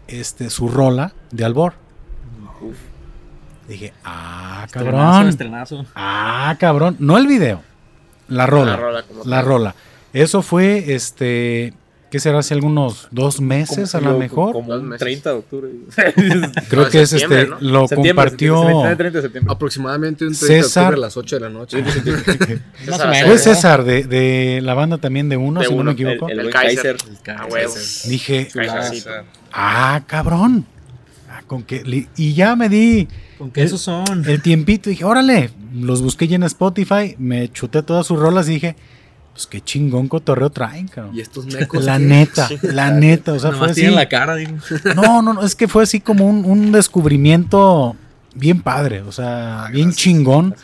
este su rola de Albor. Dije, ah, cabrón. estrenazo. Ah, cabrón. No el video, la rola. La rola como La rola. Eso fue, este, ¿qué será? Hace algunos dos meses a lo Como- mejor. Como un meses. 30 de octubre. Creo No, que es este, ¿no? lo Septiembre, compartió. septiembre, 30 de septiembre. Aproximadamente un 30 de César- octubre a las 8 de la noche. César. Fue Acevedo. César de, de la banda también de uno, De si no Uno, me equivoco. El, El buen Kaiser. Kaiser. A huevo. Dije, ah, cabrón. Ah, con que, li- y ya me di ¿Con qué esos son? el tiempito. Dije, órale, los busqué ya en Spotify, me chuté todas sus rolas y dije, pues qué chingón cotorreo traen, cabrón. Y estos mecos. La neta, la neta, o sea, fue así. la cara, digo. No, no, no, es que fue así como un, un descubrimiento bien padre, o sea, bien chingón.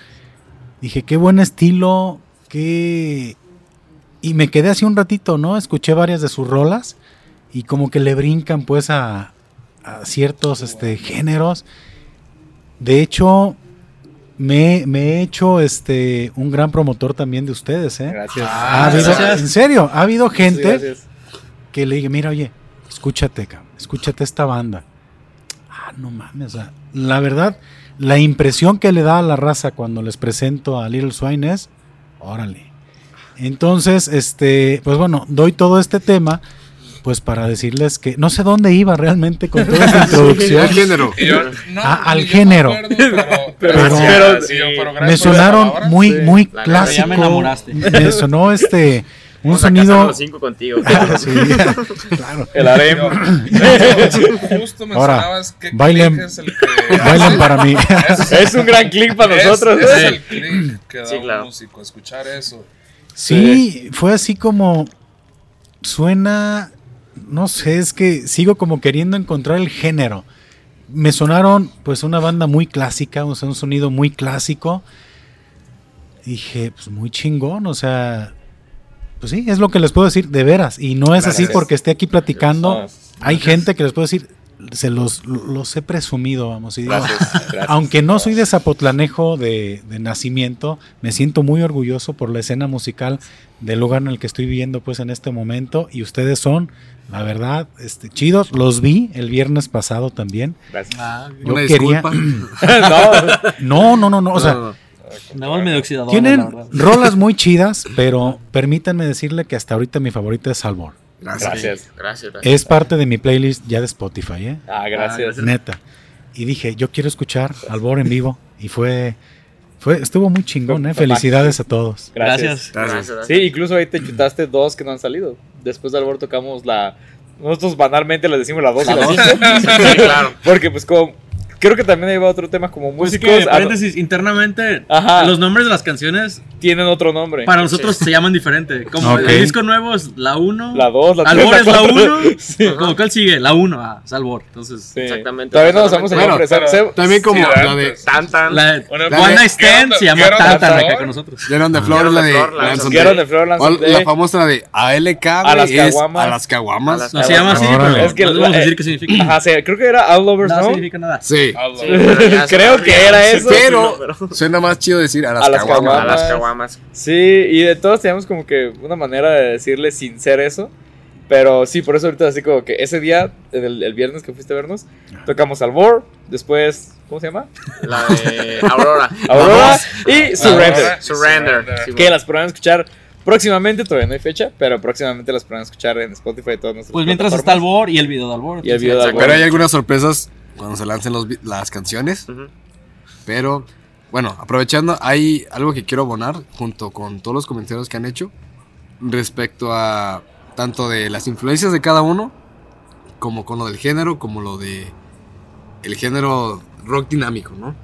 Dije, qué buen estilo, qué... Y me quedé así un ratito, ¿no? Escuché varias de sus rolas y como que le brincan pues a, a ciertos este, géneros. De hecho, me, me he hecho este, un gran promotor también de ustedes, ¿eh? Gracias. Ha habido- gracias. en serio, ha habido gente que le dije, mira, oye, escúchate, cabrón, escúchate esta banda. Ah, no mames, o sea, la verdad, la impresión que le da a la raza cuando les presento a Little Swine es, órale. Entonces, este, pues bueno, doy todo este tema, pues para decirles que no sé dónde iba realmente con toda esta introducción. El género. Yo, no, Ah, al yo me género. acuerdo, pero, Pero- gracias, pero- sí, yo, pero Me sonaron palabra. muy, Sí, muy la clásico. ya me enamoraste. Me sonó este, un Vamos a casar sonido. los cinco contigo. Ah, sí, claro. El harem. Justo Ahora, que bailen- es el que Bailan hace- para mí. Es un gran click para es- nosotros. es el click que da Sí, un claro. músico, escuchar eso. Sí, fue así como suena, no sé, es que sigo como queriendo encontrar el género. Me sonaron pues una banda muy clásica, o sea, un sonido muy clásico. Dije, pues muy chingón, o sea, pues sí, es lo que les puedo decir de veras. Y no es así porque esté aquí platicando. Hay gente que les puede decir, se los, los he presumido, vamos. Y digo, Gracias, gracias. aunque no soy de Zapotlanejo de, de nacimiento, me siento muy orgulloso por la escena musical del lugar en el que estoy viviendo pues en este momento. Y ustedes son, la verdad, este, chidos. Los vi el viernes pasado también. Gracias. Ah, Yo Una quería- disculpa. no, No, no, no, no. O sea, No, no, no. Andamos medio tienen rolas muy chidas, pero permítanme decirle que hasta ahorita mi favorita es Salvor. Gracias. gracias. Gracias, gracias. Es parte de mi playlist ya de Spotify, ¿eh? Ah, gracias. Neta. Y dije, yo quiero escuchar Albor en vivo. Y fue, fue, estuvo muy chingón, ¿eh? Felicidades a todos. Gracias. Gracias. Gracias. Gracias, Sí, incluso ahí te chutaste dos que no han salido. Después de Albor tocamos la. Nosotros banalmente les decimos la 2 y la 5. Sí, claro. Porque, pues, como. Creo que también ahí va otro tema como Pues es músicos. que, ah, paréntesis, internamente, Ajá. los nombres de las canciones tienen otro nombre. para nosotros se llaman diferente. Como Ok. el disco nuevo es la 1. La 2, la 3. Albor es la 1. Sí. Como cuál sigue? La 1. Ah, es Albor. Entonces, Sí. Exactamente. Todavía no nos damos el nombre. pero- También como Sí, la de antes. Tan, tan. la One de- Night Stand se llama Tantan acá con nosotros. Llenon de Flor, la de de Flor, la Lanzón Quiero de- Flor La famosa de ALK, A las es caguamas. A las caguamas. A No se llama así, pero Es que vamos a la- decir qué significa. Ajá, sí, creo que era All Over No significa nada. Sí. Sí, Creo que era Sí, eso. Pero pero- suena más chido decir a las, A las caguamas. A las caguamas. Sí, y de todos teníamos como que una manera de decirle sin ser eso. Pero sí, por eso ahorita así como que ese día, el, el viernes que fuiste a vernos, tocamos Albor, después, ¿cómo se llama? La de Aurora. Aurora y Surrender. Aurora. Surrender. Que las podrán escuchar próximamente, todavía no hay fecha, pero próximamente las podrán escuchar en Spotify y todas nuestras Pues mientras está. Albor y el video de Albor. Y el video de. Albor. Pero hay algunas sorpresas cuando se lancen los las canciones. Ujú. Pero, bueno, aprovechando, hay algo que quiero abonar junto con todos los comentarios que han hecho respecto a tanto de las influencias de cada uno, como con lo del género, como lo de el género rock dinámico, ¿no?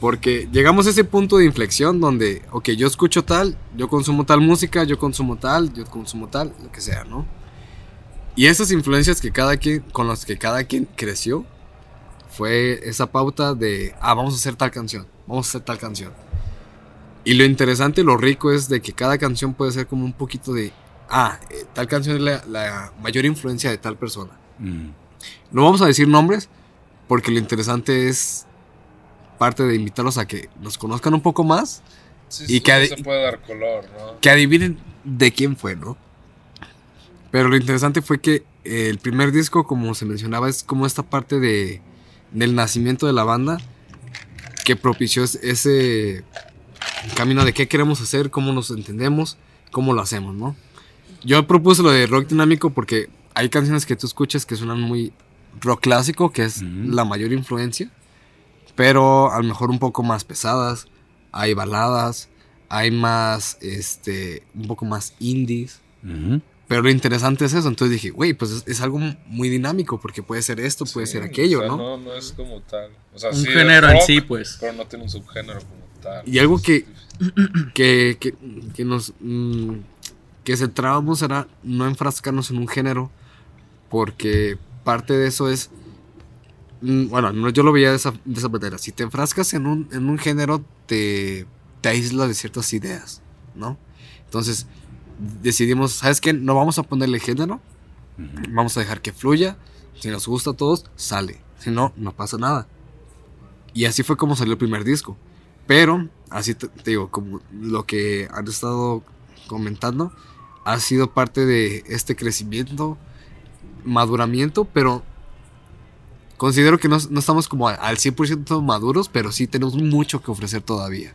Porque llegamos a ese punto de inflexión donde, ok, yo escucho tal, yo consumo tal música, yo consumo tal, yo consumo tal, lo que sea, ¿no? Y esas influencias que cada quien, con las que cada quien creció, fue esa pauta de, ah, vamos a hacer tal canción, vamos a hacer tal canción. Y lo interesante, lo rico es de que cada canción puede ser como un poquito de, ah, eh, tal canción es la, la mayor influencia de tal persona. Mm. No vamos a decir nombres, porque lo interesante es parte de invitarlos a que nos conozcan un poco más, Sí, Y sí, que no ade- se puede dar color, ¿no? que adivinen de quién fue, ¿no? Pero lo interesante fue que eh, el primer disco, como se mencionaba, es como esta parte de, del nacimiento de la banda que propició es- ese camino de qué queremos hacer, cómo nos entendemos, cómo lo hacemos, ¿no? Yo propuse lo de rock dinámico porque hay canciones que tú escuchas que suenan muy rock clásico, que es la mayor influencia, pero a lo mejor un poco más pesadas, hay baladas, hay más, este, un poco más indies. Pero lo interesante es eso. Entonces dije, güey, pues es, es algo muy dinámico porque puede ser esto, puede Sí, ser aquello, o sea, ¿no? No, no es como tal. O sea, Un sí género en rock, sí, pues. Pero no tiene un subgénero como tal. Y algo que, que, que, que nos mm, que centrábamos era no enfrascarnos en un género porque parte de eso es mm, bueno no, yo lo veía de esa, de esa manera si te enfrascas en un, en un género te, te aísla de ciertas ideas no entonces decidimos sabes qué no vamos a ponerle género. Ujú. vamos a dejar que fluya. Si nos gusta a todos sale. Si no no pasa nada. Y así fue como salió el primer disco. Pero, así te, te digo, como lo que han estado comentando, ha sido parte de este crecimiento, maduramiento, pero considero que no, no estamos como al 100% maduros, pero sí tenemos mucho que ofrecer todavía.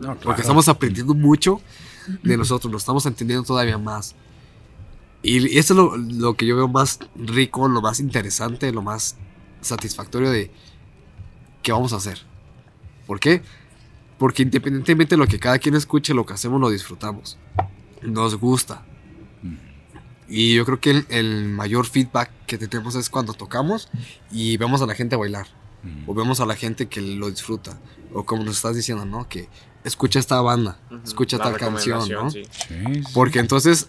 No, Porque estamos aprendiendo mucho de nosotros, nos estamos entendiendo todavía más. Y eso es lo, lo que yo veo más rico, lo más interesante, lo más satisfactorio de qué vamos a hacer. ¿Por qué? Porque independientemente de lo que cada quien escuche, lo que hacemos lo disfrutamos. Nos gusta. Y yo creo que el, el mayor feedback que tenemos es cuando tocamos y vemos a la gente bailar. O vemos a la gente que lo disfruta. O como nos estás diciendo, ¿no? Que escucha esta banda, escucha La tal canción, ¿no? sí. Sí, sí. Porque entonces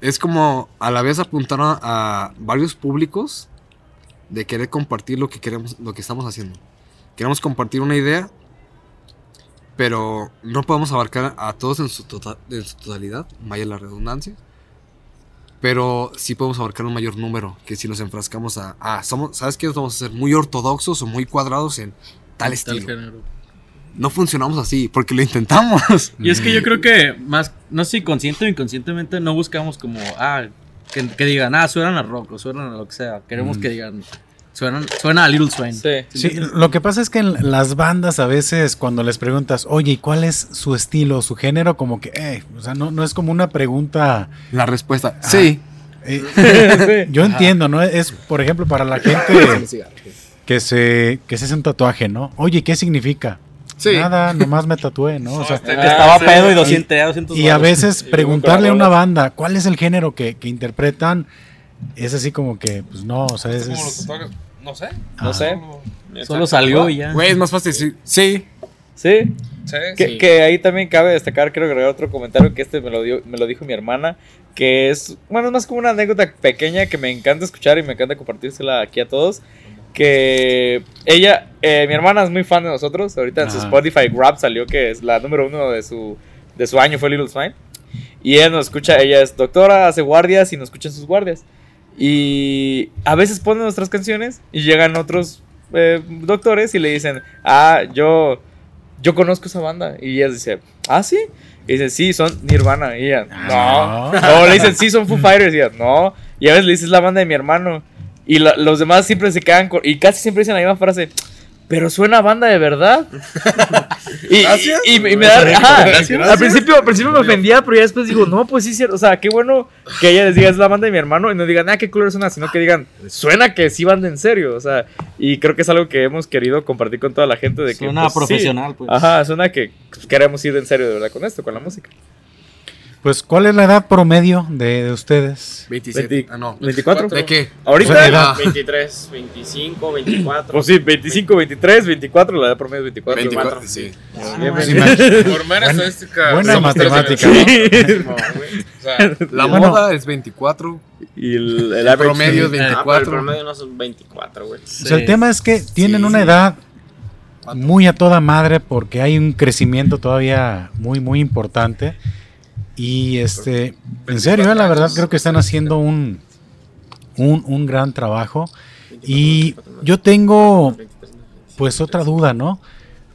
es como a la vez apuntar a, a varios públicos de querer compartir lo que queremos, lo que estamos haciendo. Queremos compartir una idea, pero no podemos abarcar a todos en su, tota- en su totalidad, vaya la redundancia. pero sí podemos abarcar un mayor número que si nos enfrascamos a, ah, somos, ¿sabes qué? Vamos a ser muy ortodoxos o muy cuadrados en tal Tal estilo. género. No funcionamos así, porque lo intentamos. Y es que yo creo que más, no sé si consciente o inconscientemente no buscamos como, ah, que, que digan, ah, suenan a rock o suenan a lo que sea. Queremos que digan, suenan, suena a Little Swain. Sí. Sí, lo que pasa es que en las bandas a veces cuando les preguntas, oye, ¿y cuál es su estilo, su género? Como que, eh, o sea, no, no es como una pregunta. La respuesta, sí. eh, yo entiendo, ¿no? Es, por ejemplo, para la gente que se, que se hace un tatuaje, ¿no? Oye, ¿qué significa? Sí. Nada, nomás me tatué, ¿no? O sea, Que estaba pedo y 200, 200 y a veces preguntarle a una banda cuál es el género que, que interpretan es así como que, pues no, o sea, es, como los es- tatuajes. No sé. Ah. No sé. Solo salió y ya. Güey, es más fácil sí. Sí. Sí. Que, Sí. que ahí también cabe destacar, quiero agregar otro comentario que este me lo, dio, me lo dijo mi hermana, que es, bueno, es más como una anécdota pequeña que me encanta escuchar y me encanta compartírsela aquí a todos. Que ella, eh, mi hermana es muy fan de nosotros, ahorita en su. Spotify Rap salió que es la número uno de su, de su año fue Little Swine. Y ella nos escucha, ella es doctora, hace guardias y nos escucha en sus guardias. Y a veces ponen nuestras canciones y llegan otros eh, doctores y le dicen, ah, yo, yo conozco esa banda. Y ella dice, ah, sí. Y dice, sí, son Nirvana. Y ella, no. Ah. O le dicen, sí, son Foo Fighters. Y ella, no. Y a veces le dices, la banda de mi hermano. Y la- los demás siempre se quedan con. Y casi siempre dicen la misma frase. Pero suena a banda de verdad. y, Gracias. y- y me- y me da. ajá, Gracias. Al principio, al principio me ofendía, pero ya después digo, no, pues sí, es cierto. O sea, qué bueno que ella les diga es la banda de mi hermano y no digan, ah, qué culero suena, sino que digan, suena que sí van en serio. O sea, y creo que es algo que hemos querido compartir con toda la gente. de que Suena pues, sí. profesional, pues. Ajá, suena que pues, queremos ir en serio de verdad con esto, con la música. Pues, ¿cuál es la edad promedio de, de ustedes? 27. 20 Ah, no. 24. ¿De qué? Ahorita, Pues, edad. 23, 25, 24. pues sí, 25, 23, 24, la edad promedio es 24. 24, 24. sí. Bien, Pues, bien. imag- Por mera estadística. buena somos tres matemática. ¿no? O sea, La Bueno. moda es 24. Y el, el El average- promedio es Ah, pero el 24. promedio no son 24, güey. O sea, el tema es que tienen Sí, una sí. edad muy a toda madre porque hay un crecimiento todavía muy, muy importante. Y este, en serio, eh, la verdad creo que están haciendo un, un, un gran trabajo. Y yo tengo pues otra duda, ¿no?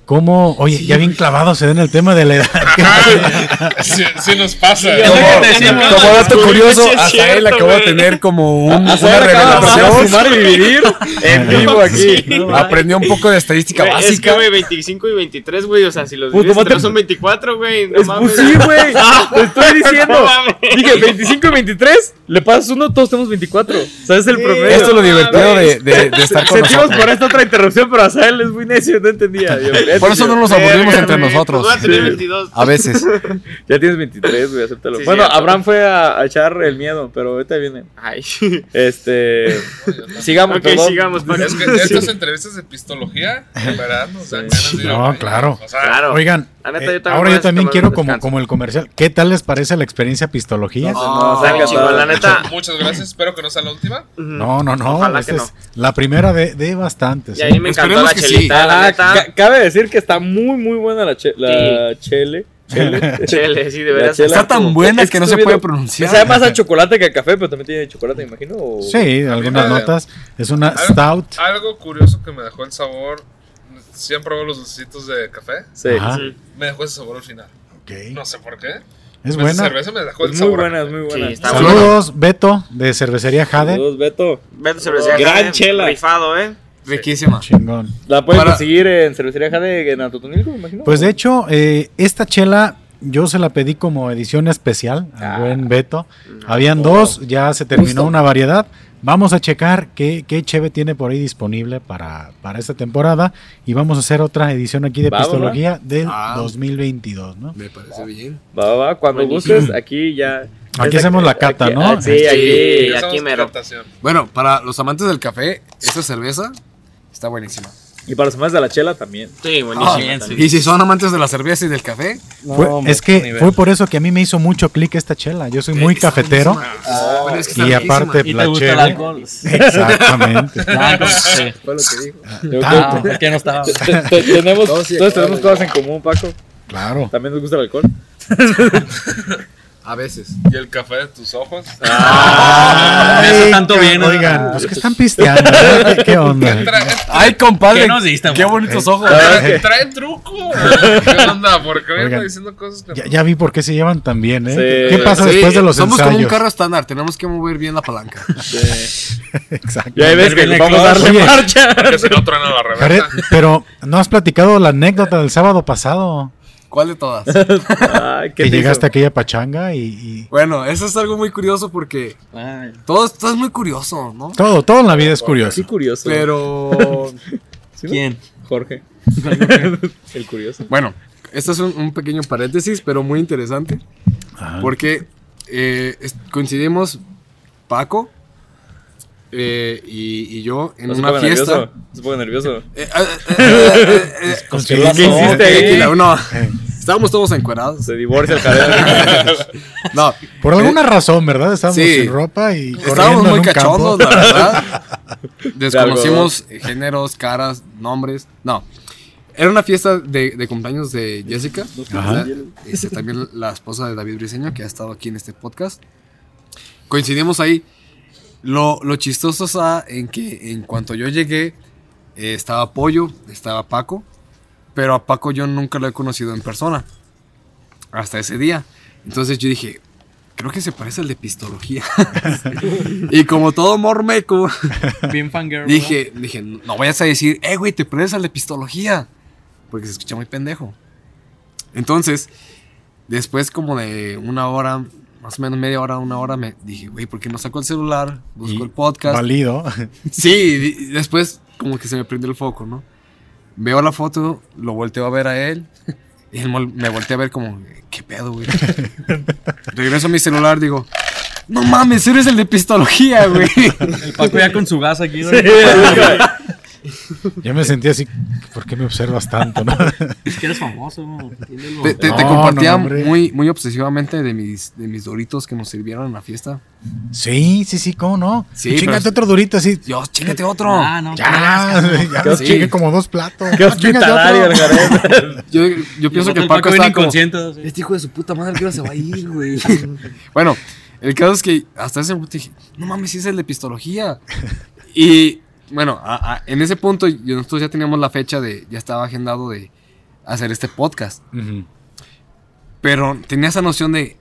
¿Cómo, oye, ya bien clavado se da en el tema de la edad? sí, sí nos pasa. Como, como dato curioso, hasta él acabó de tener como un- Hasta una él acaba de aprender a revelación. fumar y vivir en vivo aquí. Aprendió un poco de estadística Güey, Es que, básica. güey, 25 y 23, güey. O sea, si los Puto, divides dos son 24, güey. No Es, mames. pues sí, güey. Te estoy diciendo. No. Dije 25 y 23. Le pasas uno, todos tenemos 24. ¿Sabes el promedio? Esto es lo divertido de, de- de estar con Sentimos nosotros. por esta otra interrupción, pero Azael es muy necio, no entendía. Yo- Por eso no nos aburrimos entre nosotros. pues voy a tener Sí. 22. A veces. Ya tienes 23, güey, acéptalo. Sí, bueno, cierto. Abraham fue a, a echar el miedo, pero ahorita viene. Ay. Este. sigamos, ok, perdón. sigamos. Para... Es que estas entrevistas de pistología, en verdad, nos dan ganas de ir No, claro. O sea, Claro. Oigan, eh, ahora yo también quiero como, como el comercial. ¿Qué tal les parece la experiencia pistología? No, No, chingón, la neta. Muchas gracias, espero que no sea la última. No, no, no. Ojalá que es la primera de, de bastantes. Y ahí me encantó Esperemos la que sí. chelita, la Ah, neta. ca- cabe decir que está muy, muy buena la, che- la chele. Chele. Chele, sí, de veras. Está tan buena Es que no se puede pronunciar. Sabe más a chocolate que a café, pero también tiene chocolate, me imagino. o- Sí, algunas Ah, notas. Es una Algo- stout. Algo curioso que me dejó el sabor. ¿Sí han probado los dulcitos de café? Sí. Sí. Me dejó ese sabor al final. Ok. No sé por qué. Es buena. cerveza me dejó el Es muy sabor. buena, muy buena. Sí, está Saludos, Beto, de Cervecería Jade. Saludos, Beto. Vete cervecería Gran Jade, chela. Rifado, ¿eh? Riquísima. Chingón. La pueden Para- conseguir en Cervecería Jade en Atotonilco, me imagino. Pues de hecho, eh, esta chela yo se la pedí como edición especial al Ah. buen Beto. Habían dos, ya se terminó una variedad. Vamos a checar qué, qué cheve tiene por ahí disponible para, para esta temporada y vamos a hacer otra edición aquí de Va, va, va. Pistología del Ah. 2022, ¿no? Me parece bien. Va, va, va. Cuando Buenísimo. gustes, aquí ya. Aquí hacemos la cata, aquí- ¿no? Sí, Sí, aquí. Sí, Ya aquí estamos mero. Bueno, para los amantes del café, esta cerveza está buenísima. Y para los amantes de la chela también. Sí, buenísimo. Ah, bien, también. Y si son amantes de la cerveza y del café, Fue- hombre, es que fue por eso que a mí me hizo mucho clic esta chela. Yo soy muy cafetero. buenísima. Bueno, es que Y riquísima. aparte, ¿Y la te gusta el cheve. alcohol? Exactamente. Ah, pues, sí. Fue lo que dijo. Yo Ah. Es que no estaba. tenemos, Todos sí, tenemos claro. cosas en común, Paco. Claro. También nos gusta el alcohol. A veces. ¿Y el café de tus ojos? Ah, eso tanto viene. Oigan, pues que están pisteando. ¿eh? ¿Qué, qué onda? Ay, compadre. ¿Qué nos diste, Qué amor? bonitos ojos. trae truco. ¿Qué onda? ¿Por qué me Oigan, diciendo cosas que Ya, no? ya vi por qué se llevan tan bien, ¿eh? Sí. ¿Qué pasa Sí, después de los Somos ensayos? como un carro estándar. Tenemos que mover bien la palanca. Exacto. Y ahí ves que Viene vamos a darle Oye. marcha. Porque si no truena la Jared, reversa. pero no has platicado la anécdota del sábado pasado. ¿Cuál de todas? Ay, ¿qué Que te llegaste hizo? a aquella pachanga y, y Bueno, eso es algo muy curioso porque Ay, todo, todo es muy curioso, ¿no? todo, todo en la vida es curioso. Sí, curioso. Pero ¿Sí, no? ¿Quién? Jorge. El curioso. bueno, esto es un, un pequeño paréntesis, pero muy interesante. Ajá. Porque eh, coincidimos Paco eh, y, y yo en ¿No se una fiesta. nervioso? ¿Se pone nervioso? Eh, eh, eh, eh, ¿Qué hiciste ahí? tequila, no, estábamos todos encuerados. Se divorcia el Jared. No, Por alguna razón, ¿verdad? Estábamos Sí. sin ropa y corriendo estábamos en muy un cachondos, campo. la verdad. Desconocimos géneros, caras, nombres. No. Era una fiesta de, de cumpleaños de Jessica. Ajá. Este, también la esposa de David Briseño, que ha estado aquí en este podcast. Coincidimos ahí. Lo, lo chistoso está en que en cuanto yo llegué, eh, estaba Pollo, estaba Paco, pero a Paco yo nunca lo he conocido en persona. Hasta ese día. Entonces yo dije, creo que se parece al de pistología. y como todo mormeco, bien fangirl. dije, dije, no vayas a decir, eh, güey, te pareces al de pistología. Porque se escucha muy pendejo. Entonces, después como de una hora, más o menos media hora, una hora, me dije, güey, ¿por qué no saco el celular? Busco Y el podcast. Válido. Sí, y después como que se me prendió el foco, ¿no? Veo la foto, lo volteo a ver a él. Y él me volteé a ver como, ¿qué pedo, güey? Regreso a mi celular, digo, no mames, eres el de pistología, güey. El Paco ya con su gas aquí. ¿no? Ya me sentí así, ¿por qué me observas tanto? no? Es que eres famoso. entiéndelo. Te, te- te No, compartía no, muy, muy obsesivamente de mis, de mis doritos que nos sirvieron en la fiesta. Sí, sí, sí, ¿cómo no? Sí, Chingate pero- otro durito así. Dios, chingate otro. Ah, no. Ya, ya hospi- chingué como dos platos. Qué Ah, hospitalario. Yo, yo pienso que el Paco viene está como, inconsciente. Este hijo de su puta madre, ¿qué hora se va a ir, güey? bueno, el caso es que hasta ese punto dije, no mames, sí es el de pistología. Y bueno, a- a- en ese punto yo- nosotros ya teníamos la fecha de, ya estaba agendado de hacer este podcast. Pero tenía esa noción de,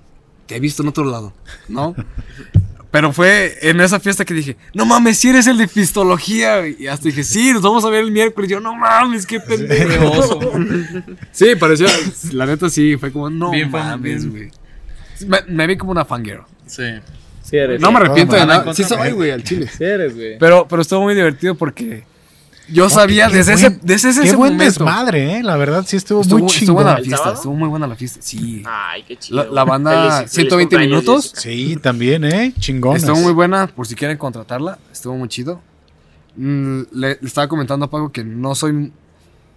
te he visto en otro lado, ¿no? Pero fue en esa fiesta que dije, no mames, si eres el de pistología. güey". Y hasta dije, sí, nos vamos a ver el miércoles. Y yo, no mames, qué pendejo. Sí, parecía, la neta sí, fue como, no Bien mames, güey. Me, me vi como una fangirl. Sí. Sí eres. No me arrepiento de nada. Sí soy, güey, al chile. Sí eres, güey. Pero, pero estuvo muy divertido porque yo sabía desde, buen- ese, desde ese Qué buen momento. desmadre, ¿eh? La verdad sí estuvo, Estuvo, muy estuvo chingón. buena la ¿El fiesta, sábado? estuvo muy buena la fiesta. Sí. Ay, qué chido. La, la banda Feliz- feliz 120 cumpleaños, minutos. Sí, también, ¿eh? Chingones. Estuvo muy buena, por si quieren contratarla. Estuvo muy chido. Mm, le, le estaba comentando a Paco que no soy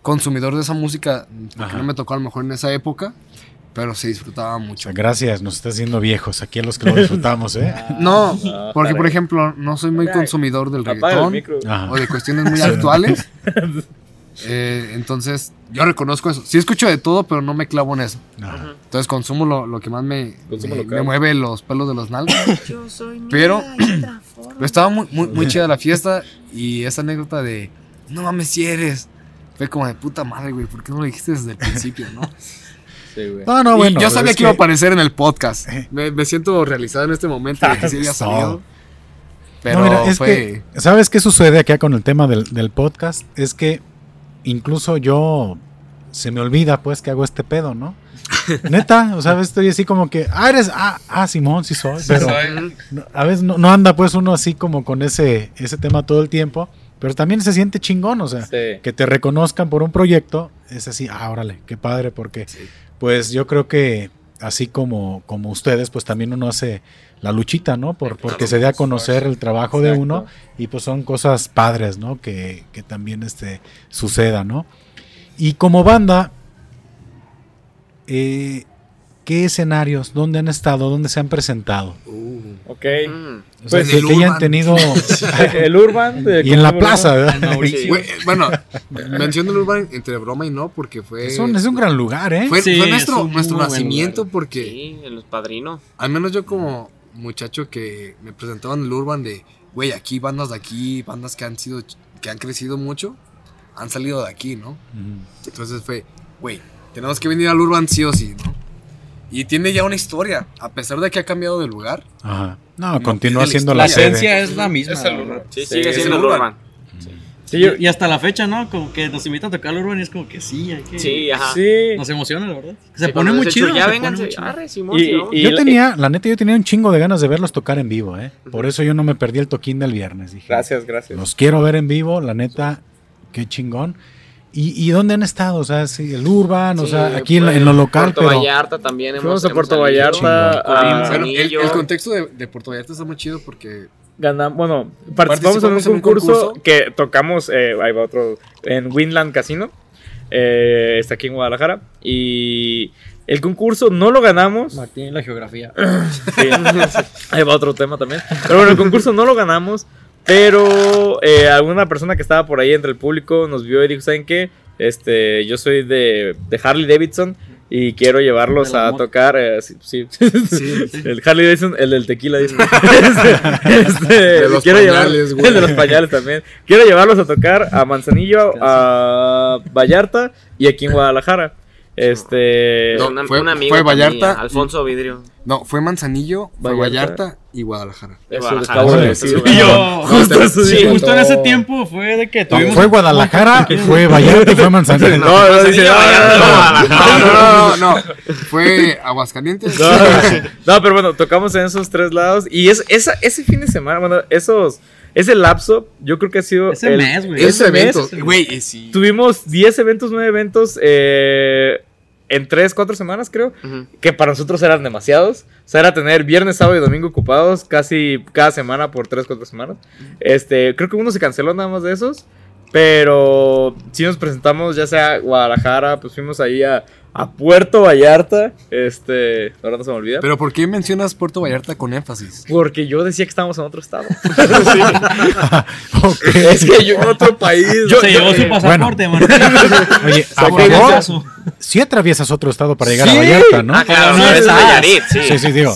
consumidor de esa música porque Ajá. no me tocó a lo mejor en esa época, pero se disfrutaba O mucho. sea, gracias, nos está haciendo viejos aquí a los que lo disfrutamos, ¿eh? No, Ah, porque caray. por ejemplo no soy muy consumidor del reggaetón o de cuestiones muy actuales. Eh, entonces yo reconozco eso. Sí escucho de todo, pero no me clavo en eso. Ajá. Entonces consumo lo, lo que más me, mueve los pelos de los nalgas. Yo soy Pero-. Pero estaba muy, muy, muy chida la fiesta y esa anécdota de, no mames si eres. Fue como de puta madre, güey, ¿por qué no lo dijiste desde el principio, no? Sí, güey. No, no, Y bueno. yo sabía que, iba a aparecer en el podcast. Me, me siento realizado en este momento de que sí había salido. Pero No, mira, es fue... que, ¿sabes qué sucede acá con el tema del, del podcast? Es que incluso yo se me olvida, pues, que hago este pedo, ¿no? Neta, o sea, a veces estoy así como que, ah, eres, ah, ah, Simón, sí soy, pero Soy- no- a veces no, no anda, pues, uno así como con ese, ese tema todo el tiempo, pero también se siente chingón, o sea, Sí. que te reconozcan por un proyecto, es así, ah, órale, qué padre, porque pues yo creo que así como, como ustedes, pues también uno hace la luchita, ¿no? Por, porque se dé a conocer el trabajo de uno y pues son cosas padres, ¿no? Que, que también este, suceda, ¿no? Y como banda, eh, ¿qué ¿qué escenarios, dónde han estado, dónde se han presentado? Uh, Ok. Mm. O sea, Pues que, que hayan Urban. tenido... el Urban. de- y en la ¿cómo plaza? ¿verdad? Güey, bueno, menciono el Urban entre broma y no, porque fue. Es un, es un gran lugar, ¿eh? Fue, Sí, fue es nuestro, nuestro nacimiento porque Sí, en los padrinos. al menos yo como muchacho que me presentaban en el Urban de, güey, aquí bandas de aquí, bandas que han sido, que han crecido mucho, han salido de aquí, ¿no? Entonces fue, güey, tenemos que venir al Urban sí o sí, ¿no? Y tiene ya una historia, a pesar de que ha cambiado de lugar. Ajá. No, continúa siendo La la sede. esencia es la misma. Es el Urban. Sí, Sí, sigue es siendo el Urban. Urban. Sí, yo- y hasta la fecha, ¿no? Como que nos invitan a tocar el Urban y es como que sí, hay que... Sí, ajá. Sí. Nos emociona, la verdad. Se Sí, pone muy chido. Ya se pone vénganse. Arre, Simón, Y- Yo tenía, la neta, yo tenía un chingo de ganas de verlos tocar en vivo, ¿eh? Por eso yo no me perdí el toquín del viernes. Dije, Gracias, gracias. Los quiero ver en vivo, la neta, qué chingón. ¿Y, y dónde han estado? O sea, sí, el Urban, o Sí, sea, aquí en, pues, en lo local, Puerto pero... Vallarta también hemos Fuimos a hemos Puerto salido. Vallarta, a- Bueno, el, el contexto de, de Puerto Vallarta está muy chido porque Ganamos, bueno, participamos, Participamos en un concurso, concurso. que tocamos, eh, ahí va otro, en Winland Casino, eh, está aquí en Guadalajara, y el concurso no lo ganamos, Martín, la geografía. Sí. Ahí va otro tema también. Pero bueno, el concurso no lo ganamos. Pero eh, alguna persona que estaba por ahí entre el público nos vio y dijo: ¿Saben qué? Este, yo soy de, de Harley Davidson y quiero llevarlos a tocar. eh, sí, sí. Sí. El Harley Davidson, el del tequila. dice. Este, este, De los quiero llevar- pañales, güey. el de los pañales también. Quiero llevarlos a tocar a Manzanillo, a Vallarta y aquí en Guadalajara. Este. No, Una- fue- un amigo fue Vallarta. Alfonso Vidrio. no, fue Manzanillo, fue Vallarta. Vallarta y Guadalajara. Eso acabo de decir. yo, Justo te- eso sí, digo. justo en ese tiempo fue de que No, tuvimos... fue Guadalajara, fue Vallarta y fue Manzanillo. No, no, dice, no, no, no, no. No, no, no, no, no. Fue Aguascalientes. No, no, pero bueno, tocamos en esos tres lados. Y es, esa, ese fin de semana, bueno, esos, ese lapso, yo creo que ha sido. Ese el- mes, güey. Ese mes, evento, güey, sí. Tuvimos 10 eventos, 9 eventos eh, en 3, 4 semanas, creo. Que para nosotros eran demasiados. O sea, era tener viernes, sábado y domingo ocupados casi cada semana por 3, 4 semanas. Este, creo que uno se canceló nada más de esos. Pero sí nos presentamos, ya sea Guadalajara, pues fuimos ahí a, a Puerto Vallarta. Este, ahora no se me olvida. Pero ¿por qué mencionas Puerto Vallarta con énfasis? Porque yo decía que estábamos en otro estado. Es que yo en otro país. Se llevó su pasaporte, Martín. Oye, a favor, si atraviesas otro estado para llegar Sí. a Vallarta, ¿no? Ah, claro, No no, es. Nayarit, sí. Sí, sí, digo.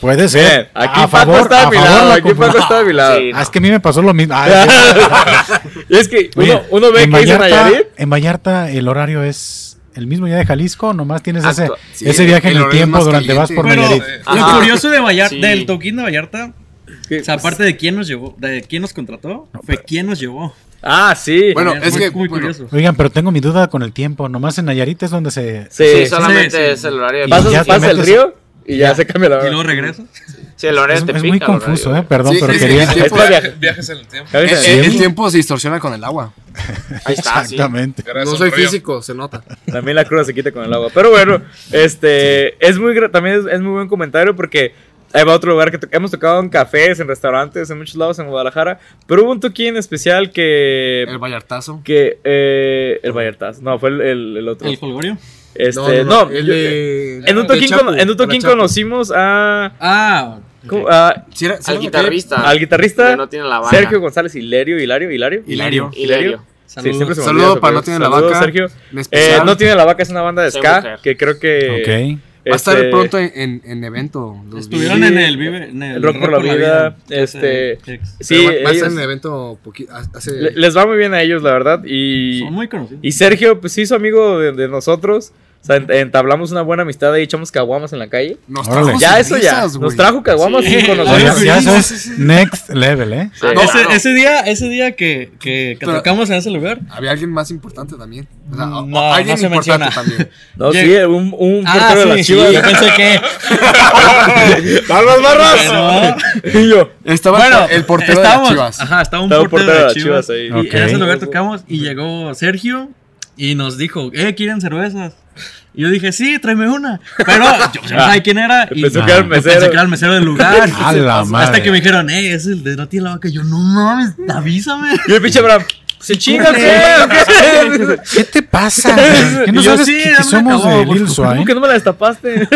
Puede ser. Bien, aquí a Paco favor, está a mi favor lado. la Aquí Paco está a mi lado. Sí. Ah, es que a mí me pasó lo mismo. Ah, Y es que uno, uno ve en que dice Vallarta- Nayarit. En Vallarta el horario es el mismo día de Jalisco, nomás tienes ese, sí, ese viaje en el tiempo durante vas por. Pero Nayarit. lo curioso de Vallarta, Sí. del toquín de Vallarta, o sea, aparte de quién nos llevó, de quién nos contrató, fue quién nos llevó. Ah, sí. Bueno, Es es muy, que, muy bueno, curioso. Oigan, pero tengo mi duda con el tiempo. Nomás en Nayarit es donde se... sí, solamente sí, sí. es el horario Pasas, pasas el río y ya, ya. se cambia la Y hora. luego regresa. Sí, el horario Es, te es pica. muy el confuso, ¿eh? Perdón, Sí, pero sí, quería... para viaje- Viajes en el tiempo. el, el- el el tiempo. tiempo se distorsiona con el agua. Ahí está. Exactamente. No soy físico, se nota. También la cruda se quita con el agua. Pero bueno, este es muy también es, es muy buen comentario porque ahí va otro lugar que to- hemos tocado en cafés, en restaurantes, en muchos lados en Guadalajara. Pero hubo un toquín especial que. El Vallartazo. que eh, el Vallartas. No, fue el, el- el otro. El Folgorio. Este, no, el yo- de- en un toquín, Chapu, cono- en un toquín conocimos a, Ah, ¿cómo? a- Sí, era- sí Al guitarrista. al guitarrista que no tiene la vaca. Sergio González Hilario, Hilario, Hilario. Hilario. Hilario. Sí, saludos. me Saludo para No. Tiene la Saludos, Vaca. Sergio. Eh, no tiene la vaca, es una banda de Soy ska mujer. que creo que Ok. Va a estar este, pronto en, en, en evento. los Estuvieron en el Vive, en el El Rock por la Vida, este. Sí, va, va a estar en el evento hace le- les va muy bien a ellos, la verdad. Y, Son muy conocidos. y Sergio, pues sí, hizo amigo de, de nosotros. O sea, ent- entablamos una buena amistad y echamos caguamas en la calle. Nos trajo Ya, eso ya. cervezas, Nos trajo caguamas Sí. sin Ya, conocernos. ya eso es next level, ¿eh? Sí. Ah, ese, claro. ese día, ese día que, que, que Pero- tocamos en ese lugar. Había alguien más importante también. O sea, o- No, alguien no se importante menciona. también. No, sí, un, un Ah, portero de sí, las sí, chivas. yo pensé que. ¡Palmas barras! Pero- Y yo. Estaba bueno, el portero de estábamos- las chivas. Ajá, estaba un Estaba un portero, de las chivas. ahí. Y Ok. en ese lugar tocamos y llegó Sergio y nos dijo, eh, ¿quieren cervezas? Y yo dije, sí, tráeme una. Pero yo no sabía quién era. Y Pensó que era el yo pensé mesero. que era el mesero del lugar. A la Hasta madre. que me dijeron, eh, es el de No tiene la vaca. Y yo, no mames, avísame. Y el pinche Abraham. ¿Se chinga qué? ¿Qué te pasa? ¿Qué no Y yo, sabes sí, que, que somos acabó, de Lil. Swine? ¿Cómo que no me la destapaste?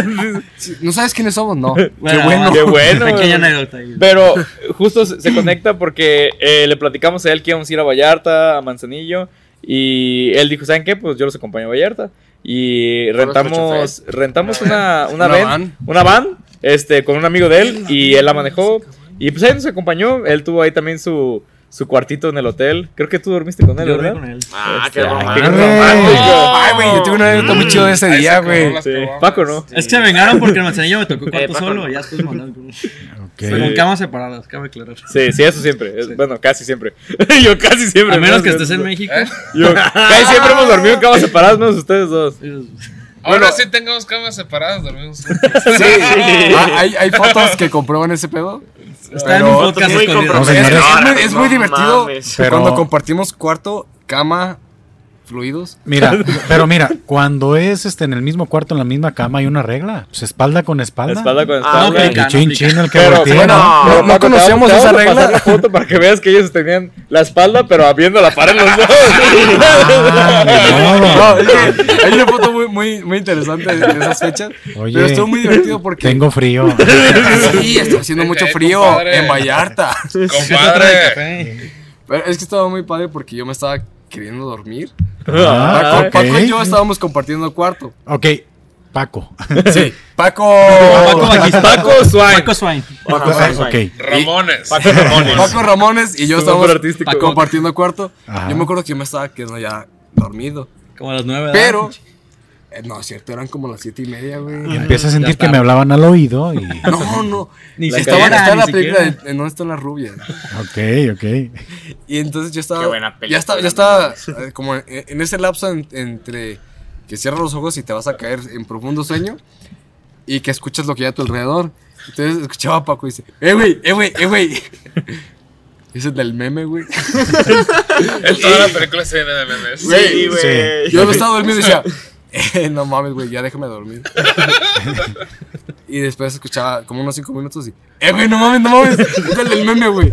¿No sabes quiénes somos? No. Bueno, Qué bueno. Qué bueno. Pequeña anécdota. Pero justo se, se conecta porque eh, le platicamos a él que íbamos a ir a Vallarta, a Manzanillo. Y él dijo, ¿saben qué? Pues yo los acompaño a Vallarta. Y rentamos, rentamos una, una, Una van, van. una van este, con un amigo de él y él la manejó. Y pues ahí nos acompañó. Él tuvo ahí también su, su cuartito en el hotel. Creo que tú dormiste con él, Yo dormí ¿verdad? con él. Ah, Este, qué romántico. romántico. Ay, güey, yo tuve una anécdota muy chida de ese día, güey. Sí. Paco, ¿no? Es que se vengaron porque el manzanillo me tocó cuarto Paco, solo. no. Ya después mandaron con, Ok. con camas separadas, cabe aclarar. Sí, sí, eso siempre. Bueno, casi siempre. yo casi siempre. A menos que estés en México. ¿Eh? Yo casi siempre hemos dormido en camas separadas, menos ustedes dos. Ahora sí tengamos camas separadas, dormimos. Sí, Ah, hay, hay fotos que comprueban ese pedo. Está en un podcast Muy. Es, es no muy divertido mames. Pero- cuando compartimos cuarto, cama, fluidos. Mira, pero mira, cuando es este en el mismo cuarto, en la misma cama, hay una regla. Pues espalda con espalda. Espalda con Ah, espalda. no, Y aplica, chin no chin el que Pero, voltea, bueno, ¿no? no- no Paco, te vamos- conocíamos te vamos esa a regla. pasar la foto para que veas que ellos tenían la espalda, pero viendo la pared los dos. Ah. No, hay una foto muy, muy, muy interesante de esas fechas. Oye, pero estuvo muy divertido porque. Tengo frío. Sí, está haciendo mucho frío compadre. en Vallarta. Compadre. Pero es que estaba muy padre porque yo me estaba queriendo dormir. Ah, Paco, ok. Paco y yo estábamos compartiendo cuarto. Ok, Paco. Sí. Paco. Paco. Paco Swine. Paco Swine. Bueno, Ah, bueno, ok. Ramones. Paco Ramones. Paco Ramones y yo estábamos compartiendo cuarto. Ajá. Yo me acuerdo que yo me estaba quedando ya dormido. Como a las nueve. Pero. Eh, no, es cierto, eran como las siete y media, güey. Empiezo a sentir que me hablaban al oído y... No, no. Ni Estaba, siquiera, estaba ni la película de, siquiera. de ¿Dónde están las rubias? Ok, ok. Y entonces yo estaba. Qué buena película, Ya estaba, ya estaba eh, como en, en ese lapso en- entre que cierras los ojos y te vas a caer en profundo sueño y que escuchas lo que hay a tu alrededor. Entonces escuchaba a Paco y dice: ¡Eh, güey! ¡Eh, güey! ¡Eh, güey! Ese es del meme, güey. En toda la película se de memes. Sí, güey. Yo me estaba durmiendo y decía: eh, No mames, güey, ya déjame dormir. y después escuchaba como unos cinco minutos y: ¡Eh, güey! No mames, no mames. Es el del meme, güey.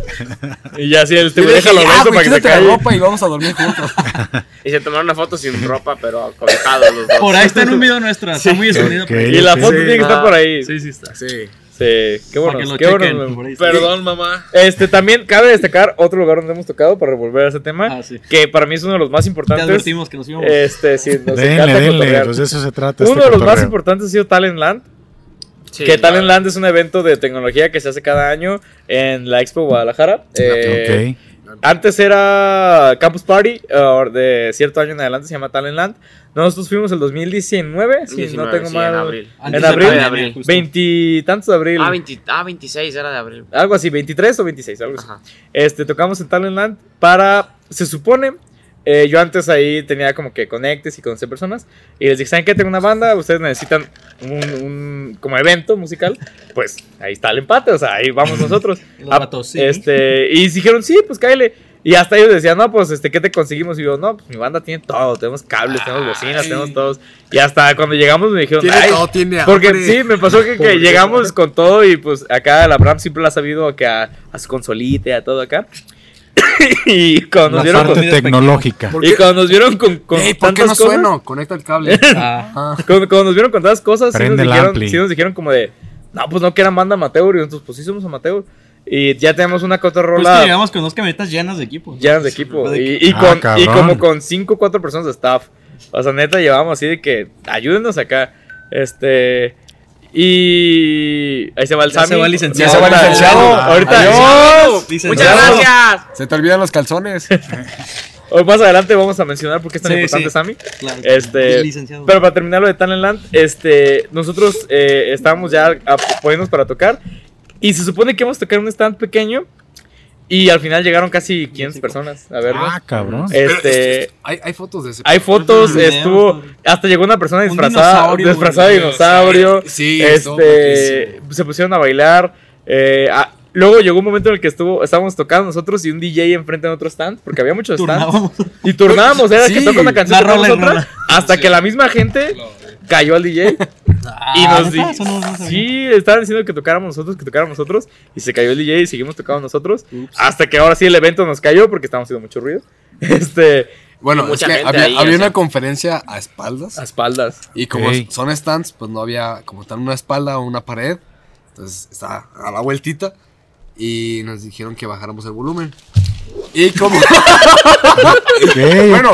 Y ya así él te Y le deja dije, los "Ya, besos güey, para que se quítate la caiga. ropa y vamos a dormir juntos. Y se tomaron una foto sin ropa, pero cobijados los dos. Por ahí está en un video nuestro. Está muy escondido. Y la foto Sí. tiene que estar Ah. por ahí. Sí, Sí, sí está. Sí. Qué bueno. que lo Qué bueno. ahí está. Perdón, mamá. Este, también cabe destacar otro lugar donde hemos tocado para revolver ese tema, Ah, sí. que para mí es uno de los más Te importantes. advertimos que nos íbamos. Este, sí, nos Denle, encanta denle, pues de eso se trata. Uno este de los más importantes ha sido Talentland. Sí, que Talentland es un evento de tecnología que se hace cada año en la Expo Guadalajara. Eh, Ok. Antes era Campus Party, ahora de cierto año en adelante se llama Talentland. Nosotros fuimos el 2019, si no 19, tengo sí, mal. en abril. Antes en abril. Veintitantos de abril. Ah, 20 ah, 26 era de abril. Algo así, 23 o 26, algo así. Ajá. Este, tocamos en Talentland para, se supone, eh, yo antes ahí tenía como que conectes y conocer personas. Y les dije, ¿saben qué? Tengo una banda, ustedes necesitan un, un- como evento musical. Pues ahí está el empate, o sea, ahí vamos nosotros. Los Ah, vatos, sí. Este, y dijeron, sí, pues cállale. Y hasta ellos decían, no, pues, este, ¿qué te conseguimos? Y yo, no, pues mi banda tiene todo, tenemos cables, tenemos bocinas, Ay. tenemos todos. Y hasta cuando llegamos me dijeron, Tiene "Ay, todo, tiene porque hambre. sí, me pasó que, que llegamos con todo y pues acá la Bram siempre la ha sabido que a, a su consolita y a todo acá. y cuando nos La vieron parte con, tecnológica. ¿Por y qué? cuando nos vieron con, con Ey, ¿por qué tantas no cosas, sueno? Conecta el cable. Ah, Ah. cuando, cuando nos vieron con tantas cosas, sí nos, dijeron, ampli. sí nos dijeron como de, no, pues no que eran banda amateur y nosotros pues sí somos amateur. Y ya tenemos una pues cotorrola que llegamos con dos camionetas llenas de equipo. llenas de equipo. De Y, y Ah, con, y como con 5 o 4 personas de staff. O sea, neta, llevamos así de que ayúdenos acá. Este. Y. Ahí se va el Ya Sammy. se va el licenciado. Ya se va el licenciado. Ahorita. Adiós. Licenciado. Muchas gracias. Se te olvidan los calzones. Hoy más adelante vamos a mencionar por qué es tan Sí, importante sí. Sammy. Claro. Este, licenciado. Pero para terminar lo de Talentland, este, nosotros eh, estábamos ya a- poniéndonos para tocar. Y se supone que íbamos a tocar un stand pequeño. Y al final llegaron casi 500 personas a vernos. Ah, cabrón. este, Hay, hay fotos de ese. hay fotos, estuvo, hasta llegó una persona Un disfrazada, dinosaurio, disfrazada de dinosaurio. Sí, este, se pusieron a bailar. eh, luego llegó un momento en el que estuvo, estábamos tocando nosotros y un DJ enfrente de otro stand, porque había muchos stands. Turnábamos. Y turnábamos, era Sí, que toca una canción, otra, rola. hasta que la misma gente cayó al DJ. Y Ah, nos ¿neta? di- Eso no- no sabía. Sí, estaban diciendo que tocáramos nosotros, que tocáramos nosotros. Y se cayó el DJ y seguimos tocando nosotros. Hasta que ahora sí el evento nos cayó porque estábamos haciendo mucho ruido. Este, Bueno, es que había, ahí, había o sea. una conferencia a espaldas. a espaldas. Y como Ok. son stands, pues no había como tal una espalda o una pared. Entonces está a la vueltita. Y nos dijeron que bajáramos el volumen. Y como. Ok, Bueno.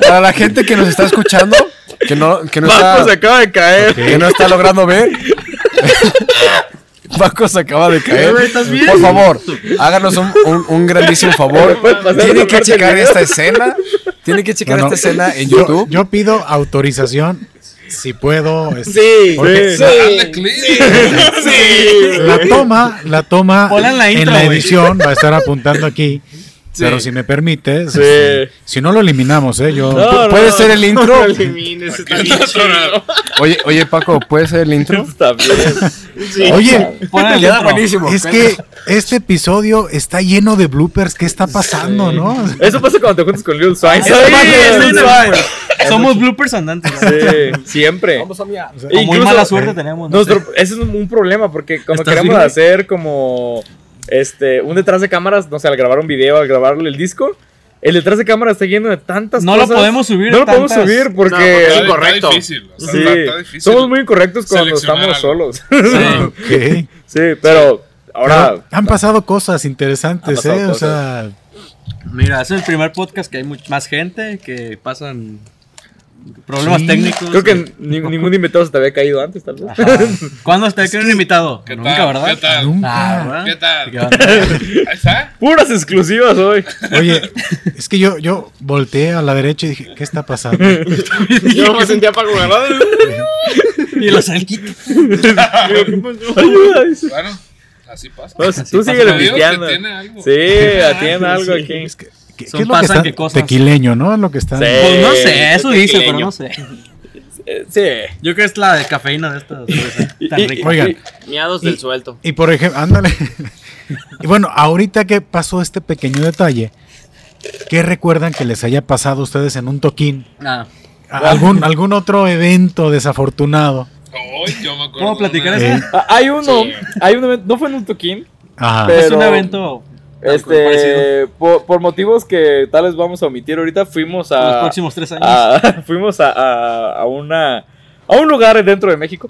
Para la gente que nos está escuchando, que no, que no, Paco está, se acaba de caer. que no está logrando ver. Paco se acaba de caer. Por favor, háganos un, un- un grandísimo favor. ¿Puedes pasar Tienen que checar esta escena. Tienen que checar No, no. esta escena en Yo, YouTube. yo pido autorización si puedo. este, Sí, porque sí. Dale clic. La toma, la toma en la intro, la güey. edición va a estar apuntando aquí. Pero si me permites, Sí. este, si no lo eliminamos, ¿eh? Yo, No, ¿Puede no, ser el intro? No lo elimines, está bien chido. Oye, oye, Paco, ¿puede ser el intro? Está bien. Oye, Ponle el Queda intro. buenísimo. es que este episodio está lleno de bloopers. ¿Qué está pasando, no? Eso pasa cuando te juntas con Lil Swine. Somos bloopers andantes. Sí, siempre. Vamos a mirar. O muy Incluso- mala suerte tenemos. no Nuestro- ese es un, un problema porque cuando ¿Estás queremos bien? hacer como este un detrás de cámaras, no sé, al grabar un video, al grabar el disco, el detrás de cámara está lleno de tantas No lo cosas. podemos subir No lo podemos subir No, porque Está- incorrecto. Está difícil. o sea, sí, está- está difícil. somos muy incorrectos cuando estamos algo. solos. Ok. sí, pero ahora Pero han pasado cosas interesantes, pasado ¿eh? O cosas. sea, Mira, es el primer podcast que hay much- más gente, que pasan problemas Sí. técnicos. creo que ni- ningún invitado se te había caído antes, tal vez. Ajá. ¿Cuándo está que un invitado? ¿Qué Nunca, tal? ¿verdad? ¿Qué tal? nunca. Ah, ¿verdad? ¿Qué tal? ¿Qué? Ahí está. Puras exclusivas hoy. Oye, es que yo, yo volteé a la derecha y dije, ¿qué está pasando? Yo me sentía Paco Garrado. y los alquitos. Ayuda, dice. Bueno, así pasa. No, Así tú pasa. sigue Te digo que pisteando. tiene algo. Sí, atiende algo aquí. Es que, ¿qué, Son qué es lo que pasan está? que cosas. Tequileño, ¿no? Lo que está. Sí. Pues no sé, eso es dice, pero no sé. Sí. Yo creo que es la de cafeína de esta. Y- Tan y- rica. Oigan, Miados Y- del suelto. Y por ejemplo, ándale. y bueno, ahorita que pasó este pequeño detalle, ¿qué recuerdan que les haya pasado a ustedes en un toquín? Ah, ¿A- ¿Algún, algún otro evento desafortunado? Hoy yo me acuerdo. ¿Puedo platicar eso? Eh, Ah, Hay uno, Sí. hay un evento, no fue en un toquín, Ajá. Pero- es un evento este, por, por motivos que tal vez vamos a omitir ahorita, fuimos en los a, próximos tres años. a- fuimos a, a, a una, a un lugar dentro de México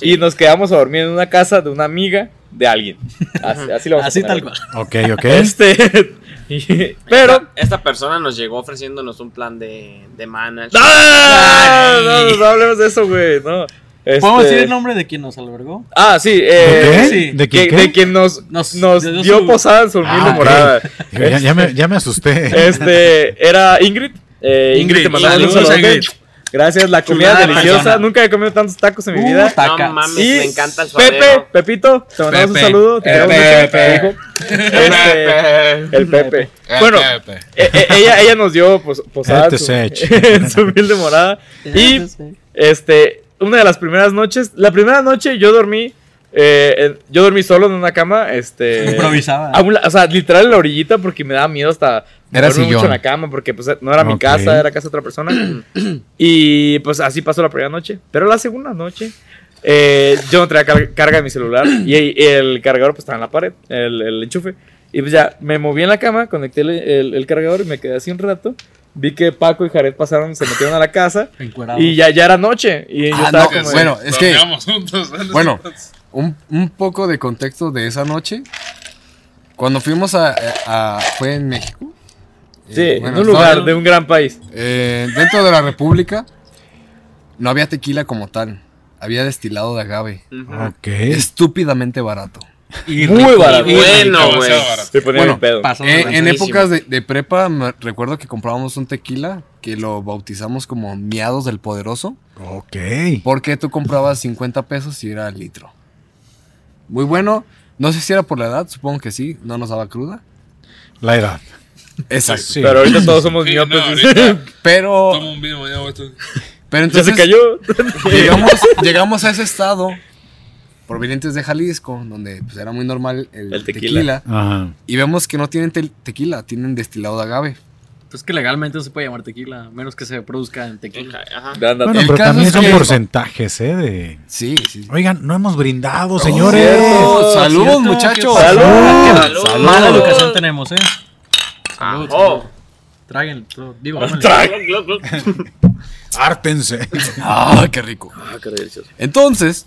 y nos quedamos a dormir en una casa de una amiga de alguien, así, así lo vamos a Así tal cual. Ok, ok. Este, y- pero Esta, esta persona nos llegó ofreciéndonos un plan de, de management. ¡Ah! No, no hablemos de eso, güey, no. ¿Podemos Este- decir el nombre de quien nos albergó? Ah, sí, ¿De eh, qué? sí. ¿De que- quién qué? de quien nos, Nos- nos, dio dio su- posada en su humilde Ah, morada. Ya, ya me, ya me asusté. Este, era Ingrid. Eh, Ingrid, Ingrid, te mandamos un. Ingrid. Gracias, la comida Chulada deliciosa. persona. Nunca he comido tantos tacos en mi Uh, vida. taca. No mames, Y me encanta el Pepe, suadero. Pepito, te mandamos Pepe. un saludo. Te El Pepe. Este, el Pepe. Eh, Bueno, Pepe. eh, ella, ella nos dio pos- posada en Este en su humilde morada. Y este, una de las primeras noches, la primera noche yo dormí, eh, en- yo dormí solo en una cama, este, Improvisaba. a un o sea, literal en la orillita porque me daba miedo hasta Era mucho en la cama porque pues no era mi Ok. casa, era casa de otra persona. y pues así pasó la primera noche. Pero la segunda noche eh, yo no traía car- carga de mi celular y, y el cargador pues estaba en la pared, el, el enchufe. Y pues ya me moví en la cama, conecté el, el- el cargador y me quedé así un rato. Vi que Paco y Jared pasaron, se metieron a la casa Encuerado. y ya, ya era noche. Y yo Ah, estaba no, como de- bueno, es que- juntos. Bueno. Un, un poco de contexto de esa noche. Cuando fuimos a. a- ¿Fue en México? Sí, Eh, en bueno, un lugar estaba- de un gran país. eh, dentro de la República no había tequila como tal. Había destilado de agave. Ok. Estúpidamente barato. Y Muy rico. barato. Y Bueno, güey. Bueno, Eh, en épocas de, de prepa, me recuerdo que comprábamos un tequila que lo bautizamos como Miados del Poderoso. Ok. Porque tú comprabas 50 pesos y era el litro. Muy bueno. No sé si era por la edad, supongo que sí. No nos daba cruda. La edad. Exacto. Sí. Pero ahorita todos somos Sí, miopes. Pero, tomo un vino esto- pero ya se entonces cayó. llegamos, llegamos a ese estado provenientes de Jalisco, donde pues, era muy normal el, El tequila. tequila. Ajá. Y vemos que no tienen te- tequila, tienen destilado de agave. Pues que legalmente no se puede llamar tequila, menos que se produzca en tequila. Ajá. Bueno, pero también son que- porcentajes, ¿eh? De... Sí, sí. Oigan, no hemos brindado, señores. Oh, salud, cierto, muchachos. ¿qué Salud. Salud. Qué Mala educación tenemos, eh. Ah, Salud, oh. Traguen, digo, glug. Ártense. Ah, qué rico. Ah, qué delicioso. Entonces,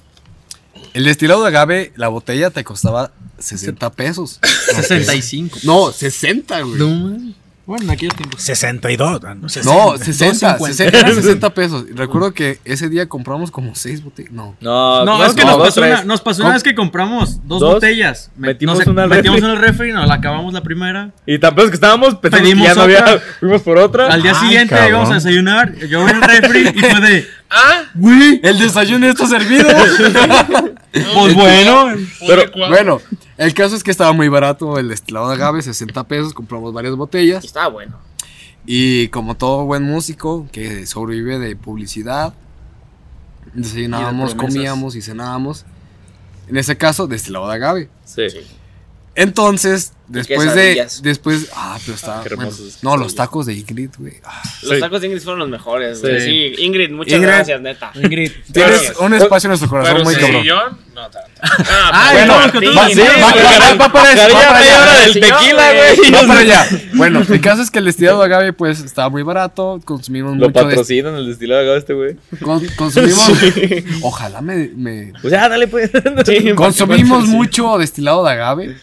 el destilado de agave, la botella te costaba 60 pesos. 65. No, 60, güey. No, man. Bueno, en aquellos tiempos. 62. ah, no sé. No, 60, 2.50. 60, eran 60 pesos. Recuerdo que ese día compramos como 6 botellas. No. No, No, no, es que no, nos, pasó una, nos pasó una vez que compramos dos, Dos, botellas. Me- metimos no sé, una al metimos refri. una al refri, nos la acabamos la primera. Y tampoco es que estábamos pensando que Pedimos ya no había. otra. Fuimos por otra. Al día Ay, siguiente cabrón. íbamos a desayunar. Yo abrí el refri y fue de. Ah, Güey, el desayuno está servido. Pues bueno. Pero- bueno, el caso es que estaba muy barato el destilado de agave, 60 pesos. Compramos varias botellas. Estaba bueno. Y como todo buen músico que sobrevive de publicidad, desayunábamos, Y de promesas. comíamos y cenábamos. En ese caso, destilado de agave. Sí. Entonces, después de. Después. Ah, pero está. Qué bueno, hermosos no, los tacos de Ingrid, güey. Ah. Los Sí. tacos de Ingrid fueron los mejores, güey. Sí. Sí. Ingrid, muchas Ingrid. gracias, neta. Ingrid. Tienes un espacio en nuestro corazón pero muy si cabrón. sillón, no tanto. Ah, bueno, pues, con sí, va- sí, va- va- para va allá. hora del tequila, güey. Va para allá. Bueno, el caso es que el destilado de agave, pues, estaba muy barato. Consumimos Lo mucho. des- patrocinan el destilado de agave este, güey. con- consumimos. Ojalá me. me- Pues ya, dale, pues. Sí, consumimos sí. mucho destilado de agave.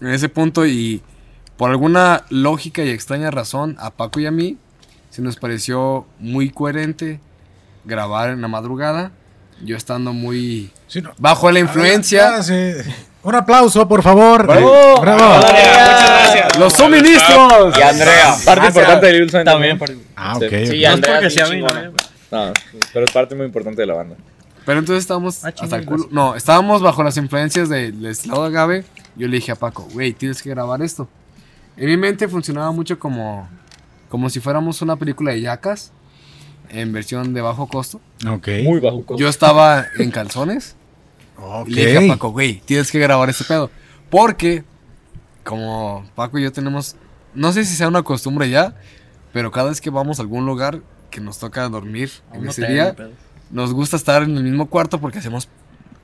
En ese punto, y por alguna lógica y extraña razón, a Paco y a mí se nos pareció muy coherente grabar en la madrugada. Yo estando muy Sí, no. bajo la influencia. Ah, sí. Un aplauso, por favor. ¡Bravo! Eh, ¡Bravo! Andrea, muchas gracias. los suministros. Y Andrea. Parte importante de Little Sign También. también. Ah, ok. Sí, ok. No es Andrea porque sea chingona. novia. No, pero es parte muy importante de la banda. Pero entonces estábamos Ah, hasta el culo. No, estábamos bajo las influencias del de agave. Yo le dije a Paco, güey, tienes que grabar esto. En mi mente funcionaba mucho como, como si fuéramos una película de yacas en versión de bajo costo. Ok. Muy bajo costo. Yo estaba en calzones Ok. y le dije a Paco, güey, tienes que grabar este pedo. Porque, como Paco y yo tenemos, no sé si sea una costumbre ya, pero cada vez que vamos a algún lugar que nos toca dormir en Un ese hotel, día, nos gusta estar en el mismo cuarto porque hacemos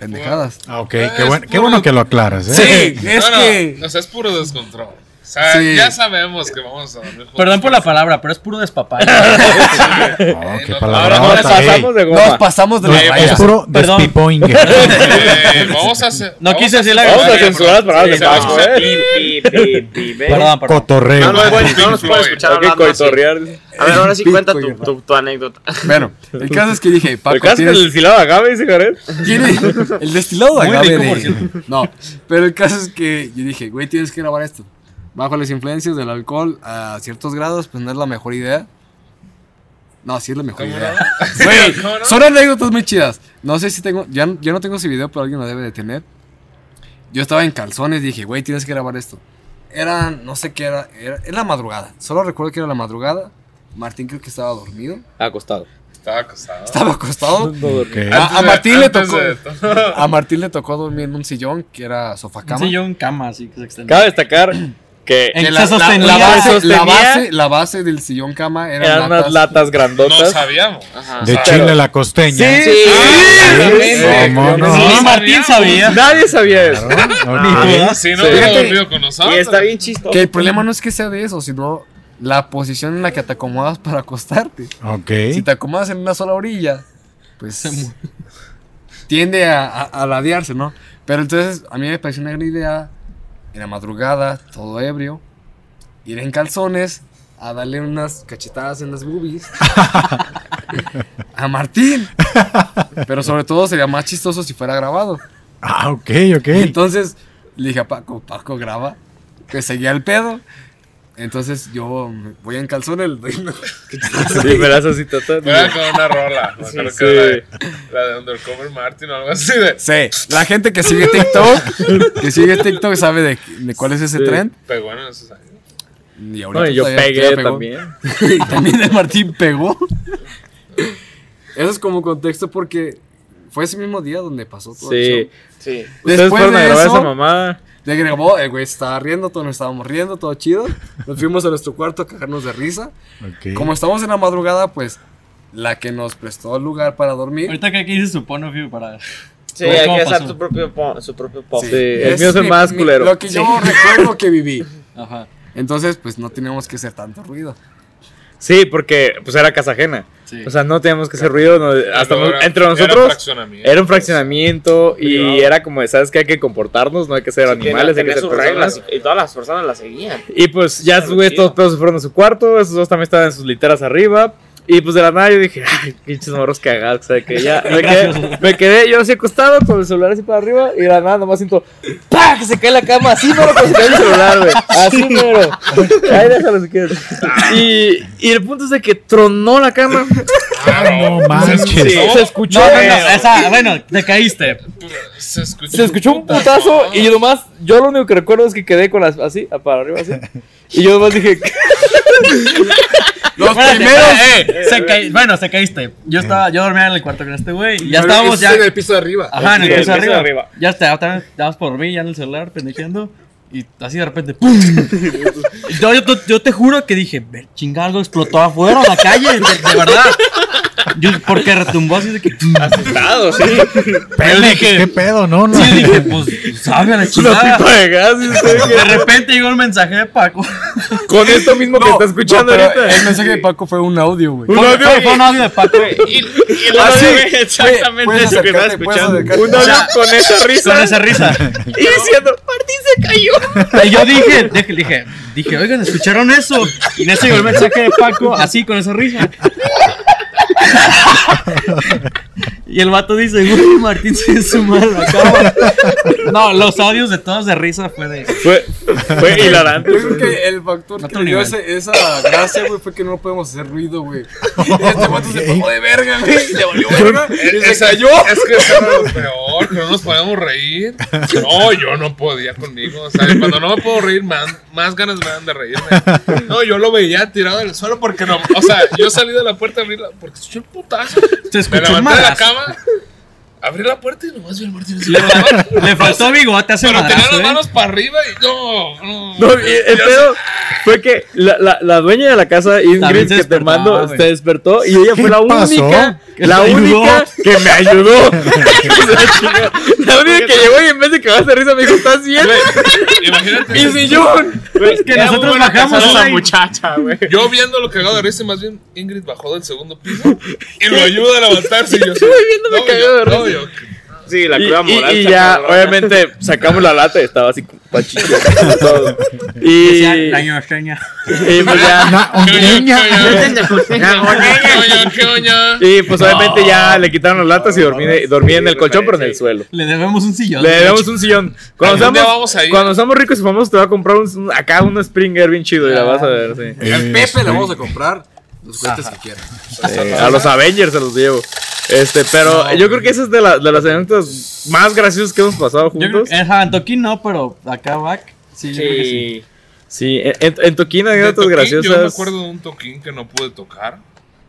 pendejadas. Ah, ok. Qué, buen- qué bueno que lo aclaras, ¿eh? Sí, es no, no, que. O sea, es puro descontrol. O sea, Sí. ya sabemos que vamos a dormir juntos. Perdón por la palabra, pero es puro despapalle. Oh, qué no, palabra. Ahora nos pasamos de Nos goma. pasamos de No, la raya. es puro despipoing. Eh, vamos a hacer. No quise decir la hacer- Vamos a Oye, censurar las palabras de Paco, ¿eh? Perdón, perdón. Cotorreo. No, no, no, no nos puedes Floyd. escuchar hablando así. A ver, ahora sí cuenta tu, yo. tu, tu anécdota. Bueno, el caso es que dije, Paco, ¿El tienes- del destilado de agave, dice Jared? tiene el destilado de agave. No, pero el caso es que yo dije, güey, tienes que grabar esto. Bajo las influencias del alcohol a ciertos grados, pues no es la mejor idea. No, sí es la mejor ¿Cómo idea. no? Güey, ¿Cómo no? son anécdotas muy chidas. No sé si tengo, ya, ya no tengo ese video, pero alguien lo debe de tener. Yo estaba en calzones, dije, güey, tienes que grabar esto. Era, no sé qué era, era, era la madrugada. Solo recuerdo que era la madrugada. Martín creo que estaba dormido. Acostado. Estaba acostado. Estaba acostado. No dormí. Ok. A, a Martín le tocó. A Martín le tocó dormir en un sillón que era sofá Un cama. sillón cama, así que se extiende. Cabe destacar que En- la, la- sostenía- la base, la, base, la base del sillón cama eran, eran unas latas No grandotas. sabíamos. Ajá. De Chile la costeña. Sí, Sí. ¿Cómo no? Ni No Martín sabía. Nadie sabía eso. Si no Sí. hubiera Fíjate. dormido con nosotros. Y está bien chistoso. Que el problema no es que sea de eso, sino la posición en la que te acomodas para acostarte. Ok. Si te acomodas en una sola orilla, pues tiende a, a, a ladearse, ¿no? Pero entonces a mí me pareció una gran idea, en la madrugada, todo ebrio, ir en calzones a darle unas cachetadas en las boobies a Martín. Pero sobre todo sería más chistoso si fuera grabado. Ah, ok, ok. Entonces le dije a Paco, Paco graba, que seguía el pedo. Entonces yo me voy en calzones, doy una cachetada. Sí, me las así tata. Juega con una rola. Sí, que era la de, la de Undercover Martin o algo así de. Sí, la gente que sigue TikTok, que sigue TikTok sabe de, de cuál es ese Sí. trend. Pegó en esos años. Y ahorita No, y yo todavía- pegué todavía también. y también el Martín pegó. Eso es como contexto porque fue ese mismo día donde pasó todo Sí. el show. Sí. Ustedes Después fueron a de grabar eso- esa mamada. Le grabó, el güey se estaba riendo, todos nos estábamos riendo, todo chido. Nos fuimos a nuestro cuarto a cagarnos de risa. Ok. Como estamos en la madrugada, pues la que nos prestó el lugar para dormir. Ahorita que aquí dice su point of view para. Sí, ¿Cómo- hay que hacer su propio, su propio pop. Sí. Sí, el mío es el más mi- culero. Lo que yo recuerdo que viví. Ajá. Entonces, pues no teníamos que hacer tanto ruido. Sí, porque pues era casa ajena. Sí. O sea, no teníamos que hacer ruido. no- hasta Luego no- era- entre era nosotros fraccionamiento. era un fraccionamiento y Privado. era como, ¿sabes qué? Hay que comportarnos, no hay que ser Sí, animales, hay que ser personas. reglas y, todas las personas las seguían. Y pues ya chido. todos pedos se fueron a su cuarto, esos dos también estaban en sus literas arriba. Y pues de la nada yo dije, ay, pinches morros cagados, ¿sabes? Que ya me quedé, me quedé yo así acostado con el celular así para arriba y de la nada nomás siento, ¡pah! Que se cae la cama, así mero que se cae el celular, güey. Así mero. Ahí déjalo si quieres. Y, y el punto es de que tronó la cama. Ah, no manches. Sí, se escuchó. No, no, no, esa, bueno, te caíste. Se escuchó, Se escuchó un putazo y yo nomás, yo lo único que recuerdo es que quedé con las así, para arriba así. Y yo nomás dije, Los Espérate, primeros. eh, se caí- bueno, se caíste. Yo estaba, yo dormía en el cuarto con este güey. y Ya Pero estábamos es ya. en el piso de arriba. Ajá, en el Sí, piso el piso arriba. de arriba. Ya está, ya estabas por dormir ya en el celular, pendejeando. Y así de repente, ¡pum! yo, yo, yo te juro que dije, ver, chinga, algo explotó afuera, en la calle, de, de verdad. Yo, porque retumbó así de que. asustado, sí. Dije, ¿Qué pedo? No, no. sí, dije, pues, sabe a la Una chingada. pipa de gas. De repente llegó el mensaje de Paco. Con esto mismo que está escuchando no, ahorita. El mensaje de Paco fue un audio, güey. Un audio, fue- fue un audio de Paco. Y, y el Ah, audio, güey, exactamente eso que estaba escuchando. Un audio con esa risa. Con esa risa. Y diciendo, Martín se cayó. Y yo dije, dije, dije, dije, oigan, ¿escucharon eso? Y en ese llegó el mensaje de Paco, así, con esa risa. Y el vato dice, uy, Martín se suma a la. No, los audios de todos de risa fue de. Fue, fue hilarante. Yo creo que el factor Otro que dio ese- esa gracia, güey, fue que no podemos hacer ruido, güey. Y este vato se tomó de verga, güey. Le valió verga. Y se cayó. Es que eso era lo peor, que no nos podíamos reír. No, yo no podía conmigo. O sea, cuando no me puedo reír, me dan- más ganas me dan de reírme. No, yo lo veía tirado en el suelo porque no. O sea, yo salí de la puerta a abrirla porque escuché el putazo. Se Me escuchó un levanté de la cama, abrí la puerta y nomás vi al Martín. Le, le faltó bigote hace Pero tenía las ¿eh? manos para arriba y no, no. No, y el pedo fue que la, la, la dueña de la casa, Ingrid, que te mando, se despertó y ella fue la pasó? única, Que la única que me ayudó. la única que llegó y en vez de que me hace risa me dijo, ¿estás bien? Imagínate. Mi sillón. Es que nosotros bajamos esa ahí. muchacha, güey. Yo viendo lo cagado de risa, más bien Ingrid bajó del segundo piso y lo ayuda a levantarse. Y yo así, viéndome cagado de risa. Yo- Sí, la Y, cruda y- moral. y está ya, cabrona. obviamente, sacamos la lata y estaba así pachito. Y, la y pues ya. Y pues obviamente ya le quitaron las latas y dormí, dormí en el colchón, pero en el suelo. Le debemos un sillón. Le debemos un sillón. Cuando ¿A dónde seamos, vamos a ir? cuando seamos ricos y famosos, te voy a comprar un, un- acá un Springer bien chido y la vas a ver, sí. Al Pepe le vamos a comprar los juguetes que quiera. Eh, a los Avengers se los llevo. Este, pero yo creo que esa es de, la- de las anécdotas más graciosas que hemos pasado Yo creo juntos. en Antoquín no, pero acá back. Sí, yo creo que sí. Sí. Sí, en, en, en Toquín De anécdotas toquín, graciosas. Yo me acuerdo de un toquín que no pude tocar.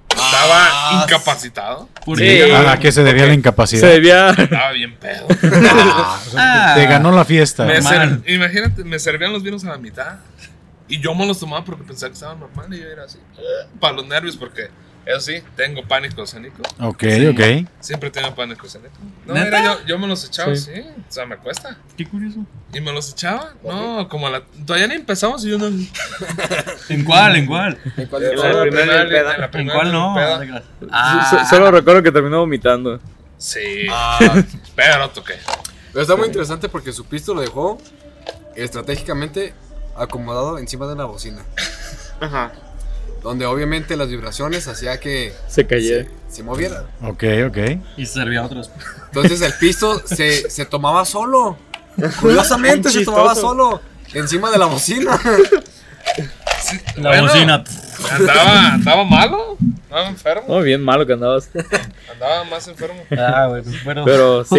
Estaba incapacitado. ¿Por Sí. ¿A qué se debía la Se incapacidad? debía. Estaba bien pedo. Ah. Te ganó la fiesta. Me Normal. ser- imagínate, me servían los vinos a la mitad. Y yo me los tomaba porque pensaba que estaban normal. Y yo era así. Para los nervios, porque eso sí, tengo pánico escénico. Ok, ok. Siempre tengo pánico escénico. No, ¿Neta? mira, yo, yo me los echaba, Sí. sí. O sea, me cuesta. Qué curioso. Y me los echaba. No, como a la. Todavía ni empezamos y yo no. ¿En cuál? ¿En cuál? ¿En cuál En la primera en la ¿En primera cuál ni no? Ah. Solo recuerdo que terminó vomitando. Sí. Ah, Pero no toqué. pero está muy interesante porque su pisto lo dejó estratégicamente acomodado encima de una bocina. Ajá. Donde obviamente las vibraciones hacía que Se cayó. se, se moviera. Ok, ok. Y se servía a otros. Entonces el pisto se, se tomaba solo. Curiosamente se tomaba solo. Encima de la bocina. La bueno, bocina. Andaba, andaba malo. Andaba enfermo. Oh, bien malo que andabas. Andaba más enfermo. Ah, güey. Pero, Pero sí.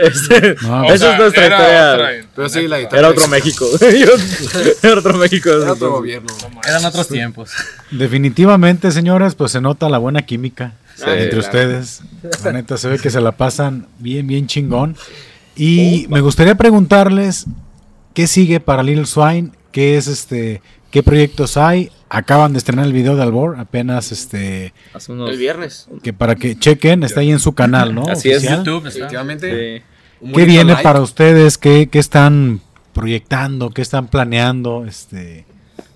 Este- No, O Esa sea, es nuestra era historia. otra- Pero sí, la guitarra. Era otro México. Era otro México. Era otro gobierno. No. Eran otros tiempos. Definitivamente, señores, pues se nota la buena química. Entre claro. ustedes. La neta se ve que se la pasan bien, bien chingón. Y me gustaría preguntarles qué sigue para Little Swine, qué es este, qué proyectos hay. Acaban de estrenar el video de Albor, apenas este, Hace unos... El viernes. que para que chequen, está ahí en su canal, ¿no? Así es, Oficial. YouTube está. Efectivamente. Sí. ¿Qué viene para ustedes? ¿Qué, qué están proyectando? ¿Qué están planeando? Este,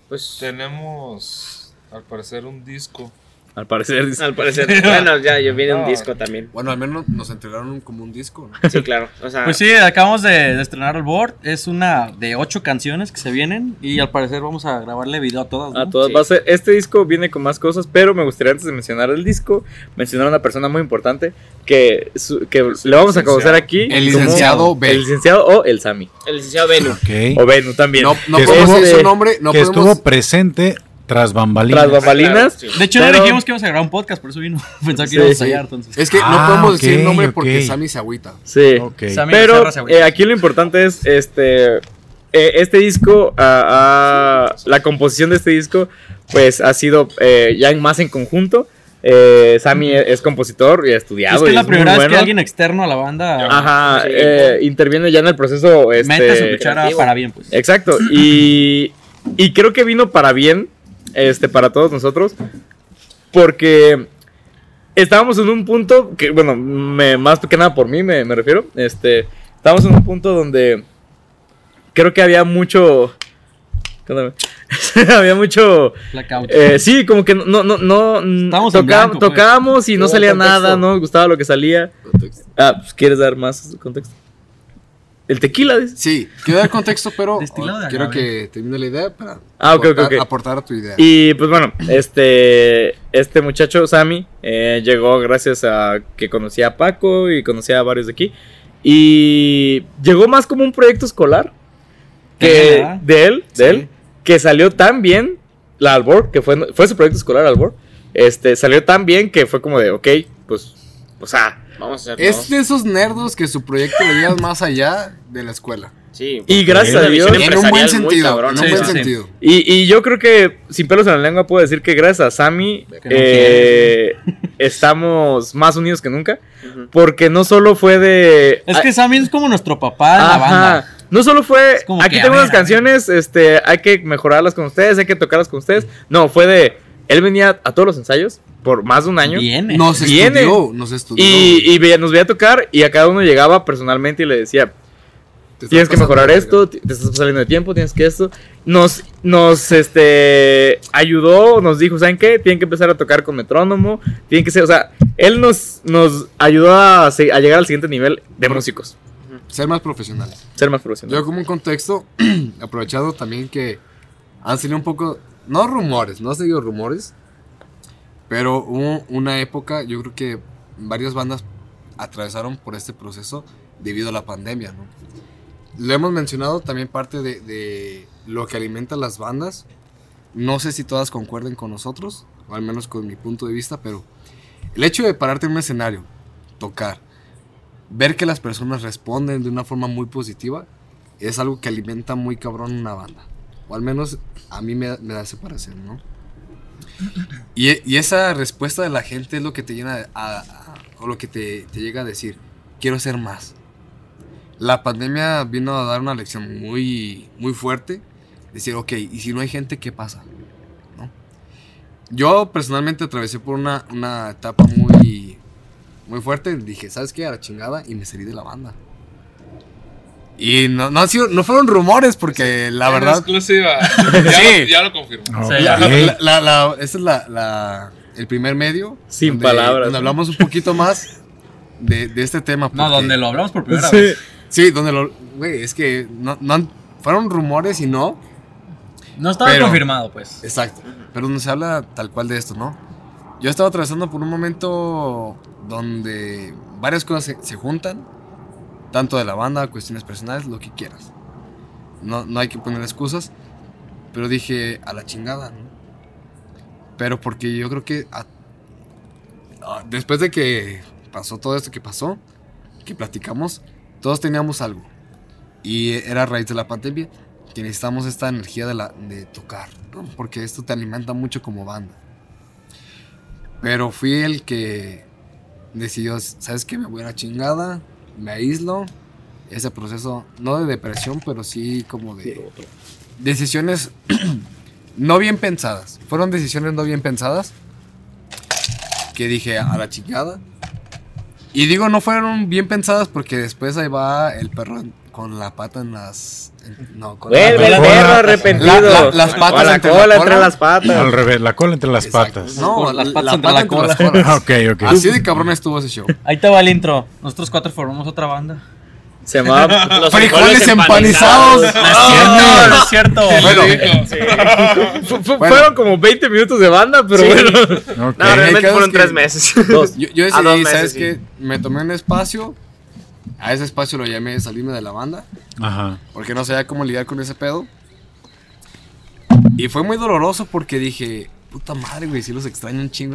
Pues Tenemos, al parecer, un disco. Al parecer, dice. al parecer. bueno, ya yo viene un No. disco también. Bueno, al menos nos entregaron como un disco, ¿no? Sí, claro. O sea, Pues sí, acabamos de, de estrenar el board. Es una de ocho canciones que se vienen. Y al parecer vamos a grabarle video a todas. ¿no? A todas Sí. va a ser- este disco viene con más cosas, pero me gustaría antes de mencionar el disco, mencionar a una persona muy importante que, su- que le vamos a conocer aquí. El como licenciado B. El licenciado o el Sami. el licenciado Benu. ok. O Benu también. No, no podemos decir su nombre, no que podemos... estuvo presente tras bambalinas. Tras bambalinas. Claro, sí. De hecho, Pero- no dijimos que íbamos a grabar un podcast, por eso vino. Pensaba que Sí, íbamos a ensayar, entonces. Es que Ah, no podemos decir el nombre ok. porque Sammy se agüita. Sí. Ok. Sammy Pero Becerra se agüita. eh, aquí lo importante es este eh, este disco, ah, ah, la composición de este disco, pues ha sido eh, ya en- más en conjunto. Eh, Sammy es, es compositor y ha estudiado. es que y es la muy primera vez que alguien externo a la banda eh, interviene ya en el proceso. Este, mete su cuchara creativo. para bien, pues. Exacto. Y, y creo que vino para bien, este, para todos nosotros, porque estábamos en un punto que, bueno, me- más que nada por mí me, me refiero, este, estábamos en un punto donde creo que había mucho... había mucho... Eh, sí, como que no, no, no, no Estábamos en toca- blanco, pues. tocábamos y no salía contexto. nada, no nos gustaba lo que salía. Ah, pues, ¿quieres dar más contexto? El tequila, dices. Sí, quiero dar contexto, pero de quiero que termine la idea para Ah, aportar, a tu idea. Y pues bueno, este, este muchacho, Sammy, eh, llegó gracias a que conocía a Paco y conocía a varios de aquí. Y llegó más como un proyecto escolar De que de él, de Sí. él, que salió tan bien, la Albor, que fue, fue su proyecto escolar Albor, este, salió tan bien que fue como de, ok, pues, o sea, Vamos a hacer. Es de esos nerdos que su proyecto lo lleva más allá de la escuela. Sí. y gracias a Dios, En un buen sentido. cabrona. En un Sí, buen sí, sí. sentido. Y, y yo creo que sin pelos en la lengua puedo decir que gracias a Sammy no eh, estamos más unidos que nunca. Porque no solo fue de. Es que Sammy es como nuestro papá en la banda. No solo fue. Aquí tengo ver, unas canciones, este, hay que mejorarlas con ustedes, hay que tocarlas con ustedes. No, fue de. Él venía a todos los ensayos por más de un año. Viene. Nos Viene. estudió, nos estudió. Y, y veía- nos veía tocar y a cada uno llegaba personalmente y le decía, tienes que mejorar esto, te estás saliendo de tiempo, tienes que esto. Nos, nos este, ayudó, nos dijo, ¿saben qué? Tienen que empezar a tocar con metrónomo, tienen que ser, o sea, él nos, nos ayudó a, a llegar al siguiente nivel de músicos. Ser más profesionales. ser más Yo profesionales. como un contexto, aprovechado también que han salido un poco, no rumores, no he seguido rumores, pero hubo una época, yo creo que varias bandas atravesaron por este proceso debido a la pandemia. Lo hemos mencionado también parte de, de lo que alimenta las bandas. No sé si todas concuerden con nosotros, o al menos con mi punto de vista, pero el hecho de pararte en un escenario, tocar, ver que las personas responden de una forma muy positiva, es algo que alimenta muy cabrón una banda. O al menos a mí me, da ese parecer, ¿no? Y, esa respuesta de la gente es lo que te llena a- o lo que te, llega a decir, quiero hacer más. La pandemia vino a dar una lección muy, muy fuerte. Decir, ok, y si no hay gente, ¿qué pasa? Yo personalmente atravesé por una, una etapa muy, muy fuerte. Dije, ¿sabes qué? A la chingada. Y me salí de la banda. Y no, no, han sido, no fueron rumores porque la En verdad... exclusiva. ya, Sí. lo, ya lo confirmo. Ok. Sí, La, la- la- la- esta es la, la- el primer medio. Sin palabras, Donde ¿no? hablamos un poquito más de, de este tema. No, donde lo hablamos por primera Sí. vez. Sí, donde lo... Güey, es que no, no han- fueron rumores y no. No estaba Pero- confirmado, pues. Exacto. Pero donde se habla tal cual de esto, ¿no? Yo estaba atravesando por un momento donde varias cosas se, se juntan. Tanto de la banda, cuestiones personales, lo que quieras. No, no hay que poner excusas. Pero dije, a la chingada, ¿no? Pero porque yo creo que a- a- después de que pasó todo esto que pasó, que platicamos, todos teníamos algo. Y era a raíz de la pandemia que necesitamos esta energía de, la, de tocar, porque esto te alimenta mucho como banda. Pero fui el que decidió, ¿sabes qué? Me voy a la chingada, me aíslo. Ese proceso, no de depresión, pero sí como de decisiones no bien pensadas. Fueron decisiones no bien pensadas. Que dije a la chingada. Y digo, no fueron bien pensadas porque después ahí va el perro con la pata en las. en- no, con Vuelve el la- perro arrepentido. la- la- las patas O la entre la cola cola. entre las patas. Al revés, la cola entre las Exacto. patas. No, Las la, patas la entre pata la entre cola. las colas. ok, ok. Así de cabrón estuvo ese show. Ahí te va el intro. Nosotros cuatro formamos otra banda. Se llamaba. Los Frijoles empanizados. No, no es cierto. Bueno, Bueno. Fueron como 20 minutos de banda, pero Sí. bueno. No, realmente fueron es que- tres meses. yo, yo A dos decidí, meses, ¿sabes sí. qué? Me tomé un espacio. A ese espacio lo llamé salirme de la banda. Ajá. Porque no sabía cómo lidiar con ese pedo. Y fue muy doloroso porque dije, puta madre, güey, si los extraño un chingo.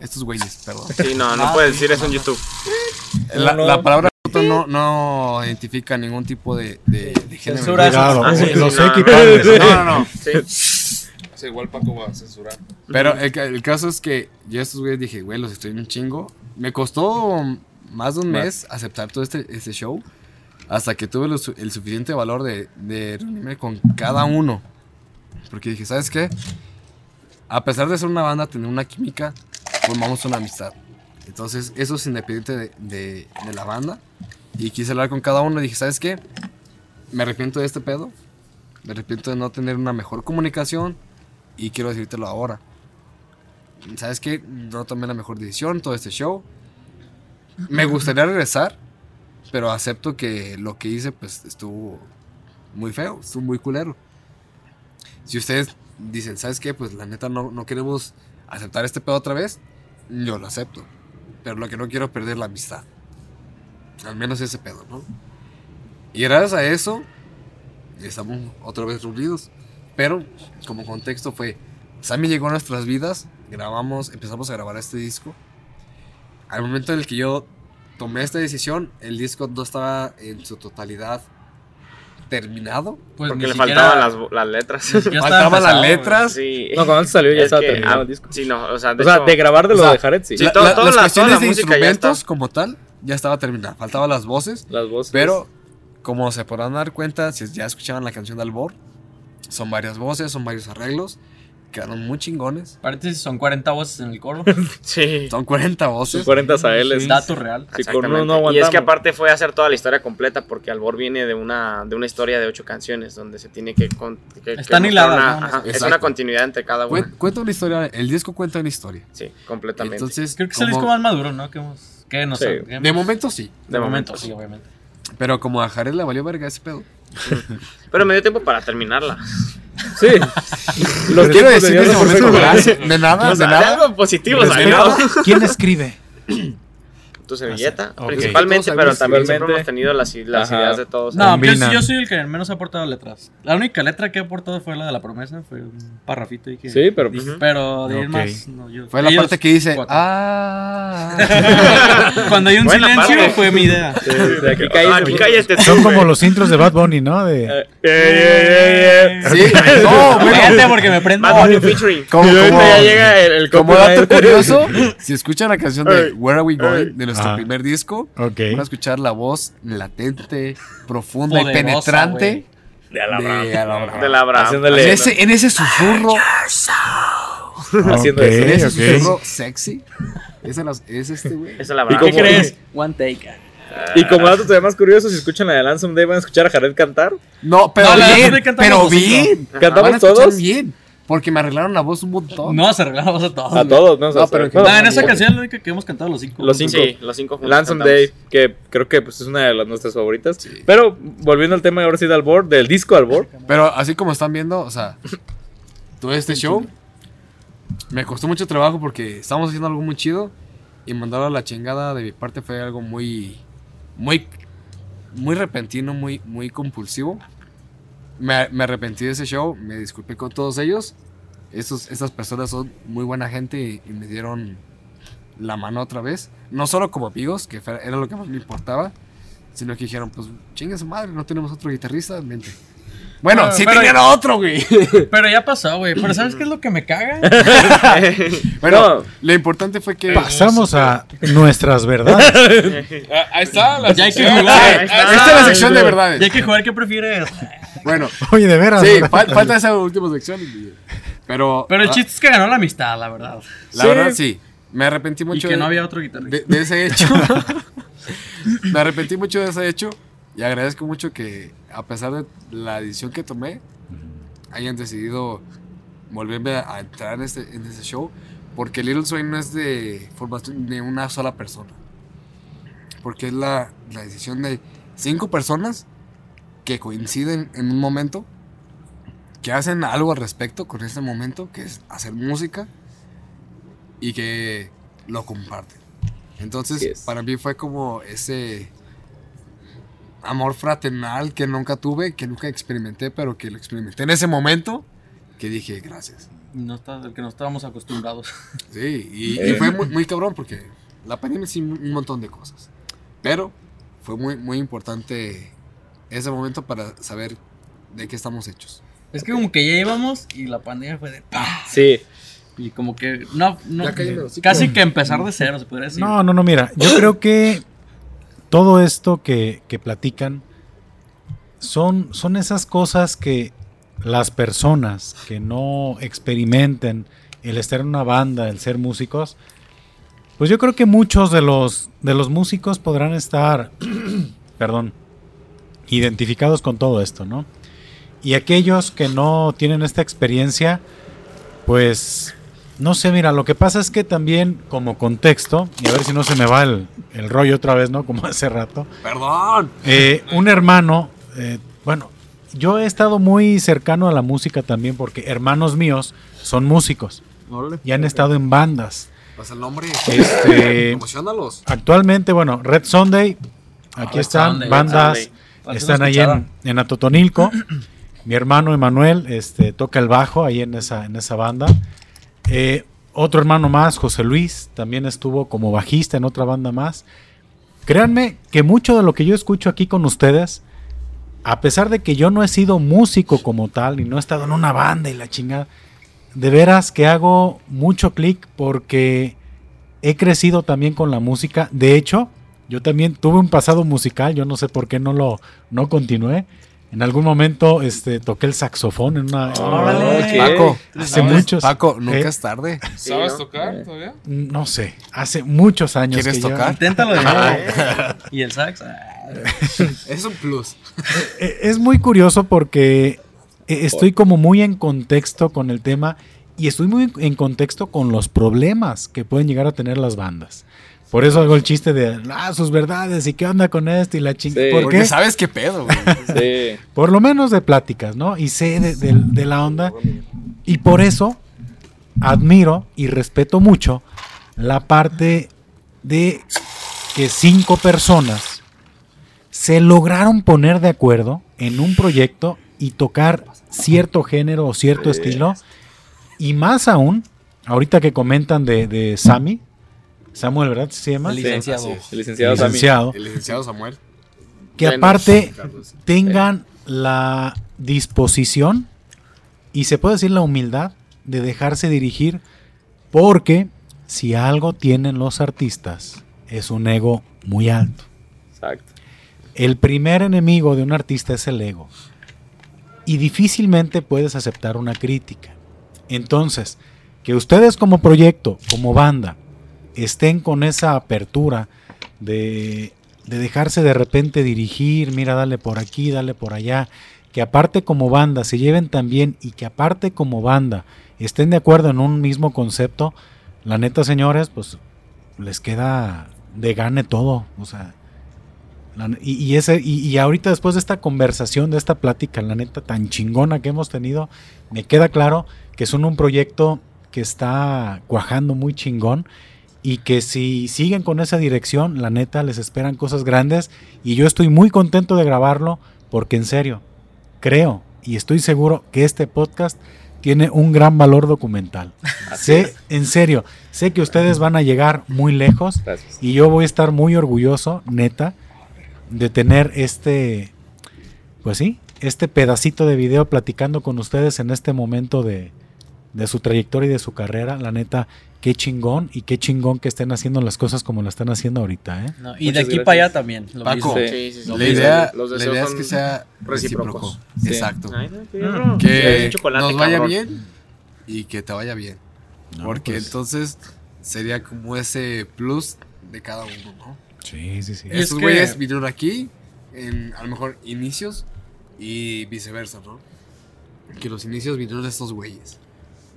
Estos güeyes, perdón. Sí, no, no puedes decir eso en YouTube. La, la palabra no, no identifica ningún tipo de, de, de género. Censura. Cuidado, Ah, sí, los no. No, no, no. Sí. Sí, igual Paco va a censurar. Pero el, el caso es que yo a estos güeyes dije, güey, los estoy en un chingo. Me costó más de un mes aceptar todo este, este show. Hasta que tuve lo el suficiente valor de, de reunirme con cada uno. Porque dije, ¿sabes qué? A pesar de ser una banda, tener una química, formamos una amistad. Entonces, eso es independiente de, de- de la banda. Y quise hablar con cada uno y dije, ¿sabes qué? Me arrepiento de este pedo. Me arrepiento de no tener una mejor comunicación. Y quiero decírtelo ahora. ¿Sabes qué? No tomé la mejor decisión todo este show. Me gustaría regresar, pero acepto que lo que hice pues estuvo muy feo, estuvo muy culero. Si ustedes dicen, ¿sabes qué? Pues la neta no, no queremos aceptar este pedo otra vez, yo lo acepto. Pero lo que no quiero perder la amistad. Al menos ese pedo, ¿no? Y gracias a eso, estamos otra vez reunidos. Pero como contexto fue, Sammy llegó a nuestras vidas, grabamos, empezamos a grabar este disco. Al momento en el que yo tomé esta decisión, el disco no estaba en su totalidad terminado. Pues Porque le siquiera- faltaban las, las letras. Faltaban las empezado, letras. Sí. No, cuando salió ya Es estaba que, terminado ah, el disco. Sí, no, o sea, de, O sea, hecho, de grabar de o lo sea, de Jared, sí. Sí, La- todo- la- toda las la- cuestiones toda la de instrumentos como tal ya estaba terminada. Faltaban las voces. Las voces. Pero, como se podrán dar cuenta, si ya escuchaban la canción de Albor, son varias voces, son varios arreglos. Quedaron muy chingones. Paréntesis, son 40 voces en el coro. Sí. Son 40 voces. 40 AL. Sí. Dato real. Sí, con uno Exactamente. no y es que aparte fue hacer toda la historia completa porque Albor viene de una, de una historia de ocho canciones donde se tiene que... con- que- Están mostrar hiladas, una- ¿no? ajá, es una continuidad entre cada una. Cuen- Cuenta una historia, el disco cuenta una historia. Sí, completamente. Entonces, Creo que es el disco más maduro, ¿no? Que hemos. Que nos Sí. que de momento sí. De momento, sí, obviamente. Pero como a Jared le valió verga ese pedo. Pero me dio tiempo para terminarla. Sí. Los quiero decir de en ese momento. De nada, O de nada. algo positivo. ¿Quién escribe? Tu servilleta, principalmente, pero también siempre hemos tenido las, ideas de todos. No, pero yo, soy el que menos ha aportado letras. La única letra que he aportado fue la de la promesa. Fue un parrafito ahí que. Sí, pero dije, pues, Pero de más. No, yo, Fue la ellos parte que dice, cuatro. ah. Cuando hay un Buena silencio, parte. fue mi idea. de aquí Ah, caí. aquí cállate tú, Son como los intros de Bad Bunny, ¿no? De, Eh, eh, eh, eh. Sí, no, bueno. Cállate porque me prendo. Bad Bunny featuring. Como, Y ya llega el, el como dato curioso, si escuchan la canción de Where Are We Going de nuestro Ajá. primer disco, ok. van a escuchar la voz latente, profunda y Poderosa, penetrante De Alabama. de Alabama. De. Haciéndole- En ese, en ese susurro, haciendo Ok, eso. en ese ok. susurro sexy, es, el- es este güey. Esa es la ¿Y Abraham. cómo- ¿Qué crees? One take. Y como dato todavía más curioso, si escuchan la de Lansom Day, van a escuchar a Jared cantar. No, pero No, la bien, verdad pero bien. ¿Cantamos Van a todos? bien, porque me arreglaron la voz un montón. No, se arreglamos a todos. A todos, ¿no? No, pero en bueno, No, en esa canción es la única que hemos cantado los cinco. Los cinco. Sí, los cinco juntos. Lansom. Day, que creo que pues, es una de las nuestras favoritas. Pero volviendo al tema ahora sí del board, del disco al board. Pero así como están viendo, o sea, todo este show me costó mucho trabajo porque estábamos haciendo algo muy chido y mandarlo a la chingada de mi parte fue algo muy, muy, muy repentino, muy, muy compulsivo. Me, arrepentí de ese show, me disculpé con todos ellos. Estos, estas personas son muy buena gente y, me dieron la mano otra vez. No solo como amigos, que era lo que más me importaba, sino que dijeron, pues chingue su madre, no tenemos otro guitarrista, vente. Bueno, Pero- sí pero- tenían otro, güey. Pero ya pasó, güey. Pero ¿sabes qué es lo que me caga? Bueno, No. lo importante fue que. Pasamos a nuestras verdades. Ah, ahí está la Ya hay que sección. jugar. Ah, Ahí está. Esta es la sección de Ya verdades. hay que jugar, ¿qué prefieres? Bueno, Oye, de veras. sí, fal- falta esa última sección. y- Pero. Pero el ah, chiste es que ganó la amistad, la verdad. La Sí. verdad, sí. Me arrepentí Y mucho que de, no había otro guitarrista. de- de ese hecho. Me arrepentí mucho de ese hecho. Y agradezco mucho que, a pesar de la decisión que tomé, hayan decidido volverme a, entrar en este, en ese show. Porque Little Swing no es de formación de una sola persona. Porque es la, la decisión de cinco personas que coinciden en un momento, que hacen algo al respecto con ese momento, que es hacer música y que lo comparten. Entonces, para mí fue como ese amor fraternal que nunca tuve, que nunca experimenté, pero que lo experimenté en ese momento, que dije gracias. No está, del que no estábamos acostumbrados. Sí, y, y fue muy, muy cabrón porque la pandemia sí un montón de cosas. Pero fue muy, muy importante ese momento para saber de qué estamos hechos. Es que como que ya íbamos y la pandemia fue de ¡pam! Sí. Y como que no, no casi que empezar de cero, se podría decir. No, no, no, mira, yo creo que todo esto que, que platican son, son esas cosas que las personas que no experimenten el estar en una banda, el ser músicos, pues yo creo que muchos de los, de los músicos podrán estar, perdón, identificados con todo esto, ¿no? Y aquellos que no tienen esta experiencia, pues no sé, mira, lo que pasa es que también como contexto, y a ver si no se me va el, el rollo otra vez, ¿no? Como hace rato. Perdón. Eh, un hermano, eh, bueno, yo he estado muy cercano a la música también porque hermanos míos son músicos Órale. y han estado en bandas. Pasa el nombre. Este, Emocionalos. actualmente, bueno, Red Sunday, aquí están, Sunday, bandas, están ahí en, en Atotonilco. Mi hermano Emanuel este, toca el bajo ahí en esa, en esa banda. Eh, otro hermano más, José Luis, también estuvo como bajista en otra banda más. Créanme que mucho de lo que yo escucho aquí con ustedes, a pesar de que yo no he sido músico como tal y no he estado en una banda y la chingada, de veras que hago mucho clic porque he crecido también con la música. De hecho, yo también tuve un pasado musical, yo no sé por qué no lo no continué. En algún momento este, toqué el saxofón en una... en una Órale. banda. Ok. Paco. Hace muchos. Paco, nunca eh, es tarde. Sí, ¿Sabes ¿no? tocar Eh. todavía? No sé, hace muchos años. ¿Quieres que yo- tocar? Inténtalo de nuevo. y el sax. ah, Es un plus. Eh, Es muy curioso porque eh, estoy como muy en contexto con el tema y estoy muy en contexto con los problemas que pueden llegar a tener las bandas. Por eso hago el chiste de, ah, sus verdades y qué onda con esto y la chingada. Sí. ¿Por Porque sabes qué pedo, güey. Sí. Por lo menos de pláticas, ¿no? Y sé de, de- de la onda. Y por eso admiro y respeto mucho la parte de que cinco personas se lograron poner de acuerdo en un proyecto y tocar cierto género o cierto estilo. Y más aún, ahorita que comentan de, de Sammy, Samuel, ¿verdad? ¿Se llama? El licenciado. Sí, el licenciado. El licenciado Samuel. Que aparte Carlos. tengan la disposición y se puede decir la humildad de dejarse dirigir porque si algo tienen los artistas es un ego muy alto. Exacto. El primer enemigo de un artista es el ego y difícilmente puedes aceptar una crítica. Entonces, que ustedes como proyecto, como banda, estén con esa apertura de, de dejarse de repente dirigir, mira, dale por aquí, dale por allá, que aparte como banda se lleven también y que aparte como banda estén de acuerdo en un mismo concepto, la neta, señores, pues les queda de gane todo, o sea, y ese, y, y ahorita después de esta conversación, de esta plática, la neta tan chingona que hemos tenido, me queda claro que son un proyecto que está cuajando muy chingón y que si siguen con esa dirección, la neta les esperan cosas grandes y yo estoy muy contento de grabarlo porque en serio, creo y estoy seguro que este podcast tiene un gran valor documental. sé, en serio, sé que ustedes van a llegar muy lejos Gracias. y yo voy a estar muy orgulloso, neta, de tener este, pues sí, este pedacito de video platicando con ustedes en este momento de, de su trayectoria y de su carrera. La neta, qué chingón y qué chingón que estén haciendo las cosas como lo están haciendo ahorita, ¿eh? No, y de aquí gracias. para allá también. Lo Paco, mismo. Sí, sí, sí. La idea, Los la idea es que sea recíproco. Sí. Exacto. Ay, no, Mm. Que nos vaya cabrón. bien y que te vaya bien. No, Porque pues, entonces sería como ese plus de cada uno, ¿no? Sí, sí, sí. Y es Estos que- güeyes vinieron aquí en a lo mejor inicios y viceversa, ¿no? Que los inicios vinieron de estos güeyes.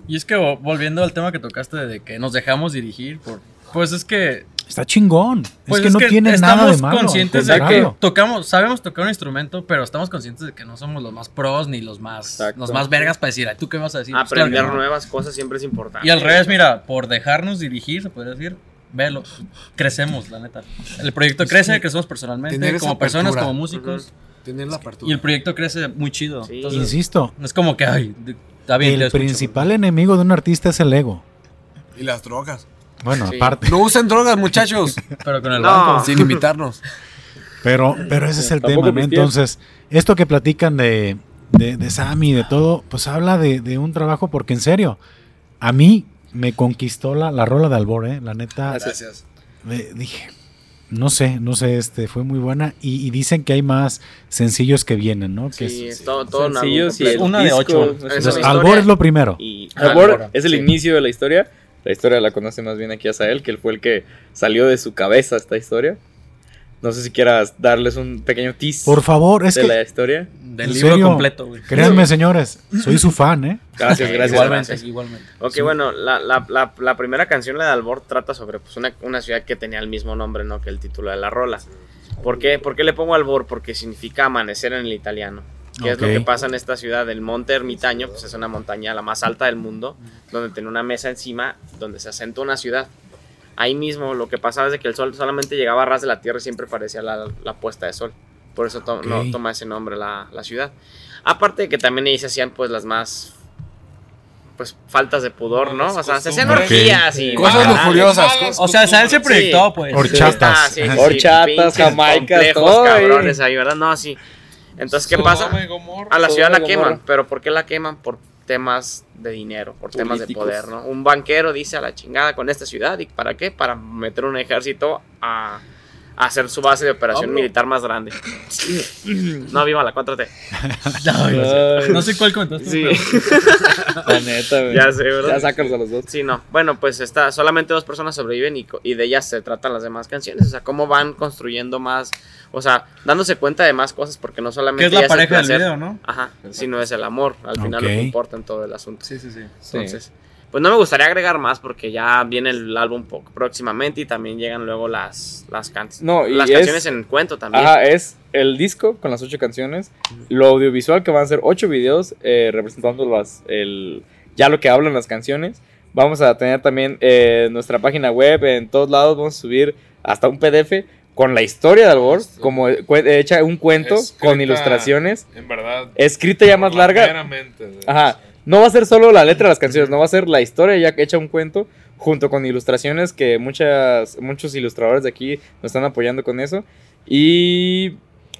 Y es que vo- volviendo al tema que tocaste de que nos dejamos dirigir por... Pues es que... Está chingón. Pues es que no tiene nada de estamos malo. al conscientes de que tocamos, sabemos tocar un instrumento, pero estamos conscientes de que no somos los más pros ni los más, Exacto. los más vergas para decir, "Ay, ¿tú qué vas a decir? Pues claro Aprender que no. nuevas cosas siempre es importante. Y al revés, mira, por dejarnos dirigir, se podría decir, velo, crecemos, la neta. El proyecto crece, crecemos personalmente, como personas, como músicos, Tener la apertura. y el proyecto crece muy chido. Sí. Entonces, Insisto, no es como que, ay, está bien. te el escucho, principal enemigo de un artista es el ego. Y las drogas. Bueno, Sí. aparte. No usen drogas, muchachos. Pero con el No. banco. sin invitarnos. Pero, pero ese es el tema, ¿no? Entonces, esto que platican de, de, de Sammy, de todo, pues habla de, de un trabajo, porque en serio, a mí me conquistó la, la rola de Albor, ¿eh? La neta, Gracias. de- dije, no sé, no sé, este, fue muy buena. Y, y dicen que hay más sencillos que vienen, ¿no? Que Sí, es- es todo, Sencillos y Una de ocho. Entonces, Albor es lo primero. Y Albor Albor, es el sí. inicio de la historia. La historia la conoce más bien aquí a Sael, que él fue el que salió de su cabeza esta historia. No sé si quieras darles un pequeño tease Por favor, es de la que, historia. Del ¿En libro serio? completo, güey. créanme, señores, soy su fan, ¿eh? Gracias, gracias. Igualmente, gracias. igualmente. Ok, bueno, la, la, la, la primera canción, la de Albor, trata sobre pues, una, una ciudad que tenía el mismo nombre, ¿no? Que el título de la rola. ¿Por qué, ¿Por qué le pongo Albor? Porque significa amanecer en el italiano. ¿Qué es lo que pasa en esta ciudad? El monte ermitaño, pues es una montaña la más alta del mundo, donde tiene una mesa encima, donde se asenta una ciudad. Ahí mismo lo que pasaba es de que el sol solamente llegaba a ras de la tierra y siempre parecía la, la puesta de sol. Por eso to- no, toma ese nombre la, la ciudad. Aparte de que también ahí se hacían pues las más pues faltas de pudor, ¿no? O sea, se hacían orgías y Cosas lujuriosas. O sea, Sael se proyectó, pues. Horchatas. Ah, sí, sí, sí, Horchatas, pinches jamaicas, complejos, todo ahí. cabrones ahí, ¿verdad? No, sí. Entonces, ¿qué pasa? A la ciudad la queman, pero ¿por qué la queman? Por temas de dinero, por temas de poder, ¿no? Un banquero dice a la chingada con esta ciudad, ¿y para qué? Para meter un ejército a, a hacer su base de operación militar más grande. no, viva la 4T. Ay, Ay. no sé cuál comentaste. Sí, pero- La neta, güey. ya sé, ¿verdad? Ya sácalos a los dos. Sí, no. Bueno, pues está, solamente dos personas sobreviven y de ellas se tratan las demás canciones. O sea, cómo van construyendo más, o sea, dándose cuenta de más cosas, porque no solamente Que es la pareja del placer, video, ¿no? Ajá, sino es el amor, al final lo que importa en todo el asunto. Sí, sí, sí. Entonces, pues no me gustaría agregar más porque ya viene el álbum próximamente y también llegan luego las, las, can- No, y las es- canciones en cuento también. Ajá, es el disco con las ocho canciones. Lo audiovisual que van a ser ocho videos eh, representando las, el, ya lo que hablan las canciones. Vamos a tener también eh, nuestra página web, en todos lados vamos a subir hasta un PDF con la historia de Albor, como eh, cue- hecha un cuento Escrita- con ilustraciones, En verdad. escrita ya más larga. Ajá. No va a ser solo la letra de las canciones, no va a ser la historia ya hecha un cuento junto con ilustraciones que muchas, muchos ilustradores de aquí nos están apoyando con eso. Y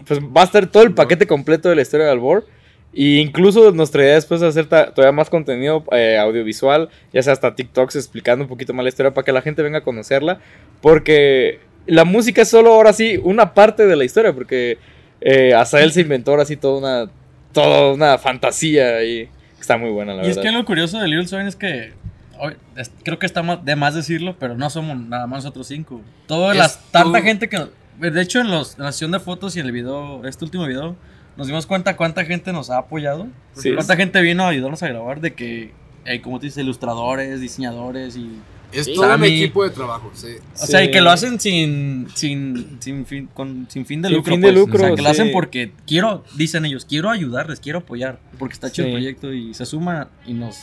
pues va a estar todo el paquete completo de la historia de Albor. Y incluso nuestra idea después de hacer todavía más contenido eh, audiovisual, ya sea hasta TikToks explicando un poquito más la historia para que la gente venga a conocerla. Porque la música es solo ahora sí una parte de la historia, porque eh, Azael se inventó ahora sí toda una, toda una fantasía y está muy buena la Y es verdad. que lo curioso de Little Swain es que hoy- es- creo que está de más decirlo, pero no somos nada más nosotros cinco. Toda Es las, tanta gente que... De hecho, en, los, en la sesión de fotos y en el video, este último video, nos dimos cuenta cuánta gente nos ha apoyado. Sí. Cuánta gente vino a ayudarnos a grabar de que, eh, como te dices, ilustradores, diseñadores y... Es Sí. todo un Sammy. equipo de trabajo. Sí. O sea, y que lo hacen sin, sin, sin, fin, con, sin fin de Sin lucro. fin de pues. lucro, O sea, que lo hacen porque quiero, dicen ellos, quiero ayudarles, quiero apoyar. Porque está Sí. el proyecto y se suma y nos.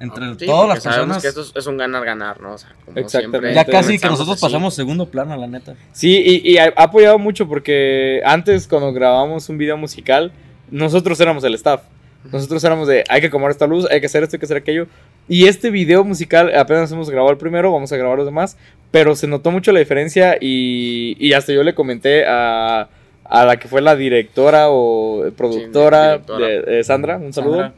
Entre Sí, todas las personas. que esto es, es un ganar-ganar, ¿no? O sea, como Exactamente. siempre ya casi que nosotros así. pasamos segundo plano, la neta. Sí, y, y ha apoyado mucho porque antes cuando grabábamos un video musical, nosotros éramos el staff. Nosotros éramos de, hay que acomodar esta luz, hay que hacer esto, hay que hacer aquello. Y este video musical, apenas hemos grabado el primero, vamos a grabar los demás, pero se notó mucho la diferencia y, y hasta yo le comenté a, a la que fue la directora o productora, directora. de, de Sandra, un saludo, Sandra.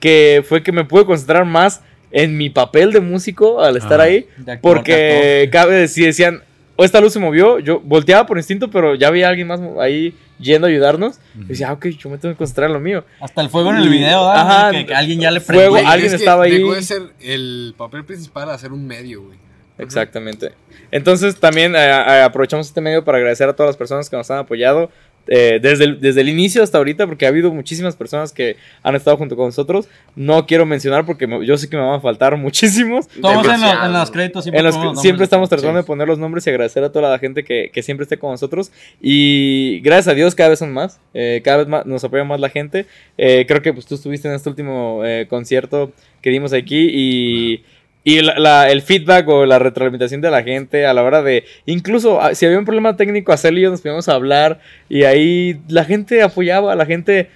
que fue que me pude concentrar más en mi papel de músico al estar Ah. ahí, porque cabe decir, decían, o esta luz se movió, yo volteaba por instinto, pero ya había alguien más ahí yendo a ayudarnos, y decía, ah, ok, yo me tengo que concentrar en lo mío. Hasta el fuego en el video, ¿verdad? Ajá, que, que alguien ya le fuego, prendió. Güey, alguien es que estaba ahí. Dejó de ser el papel principal a ser un medio, güey. Exactamente. Entonces también eh, eh, aprovechamos este medio para agradecer a todas las personas que nos han apoyado eh, desde, el, desde el inicio hasta ahorita, porque ha habido muchísimas personas que han estado junto con nosotros. No quiero mencionar porque me- yo sé que me van a faltar muchísimos. Todos en, los- Demasiado. en los créditos siempre, En los siempre nombres. estamos tratando Sí. de poner los nombres y agradecer a toda la gente que, que siempre esté con nosotros. Y gracias a Dios cada vez son más. eh, cada vez más nos apoya más la gente. Eh, creo que pues, tú estuviste en este último eh, concierto que dimos aquí y... Y la- el feedback o la retroalimentación de la gente a la hora de, incluso ah, si había un problema técnico, hacerlo y yo nos podíamos hablar y ahí la gente apoyaba, la gente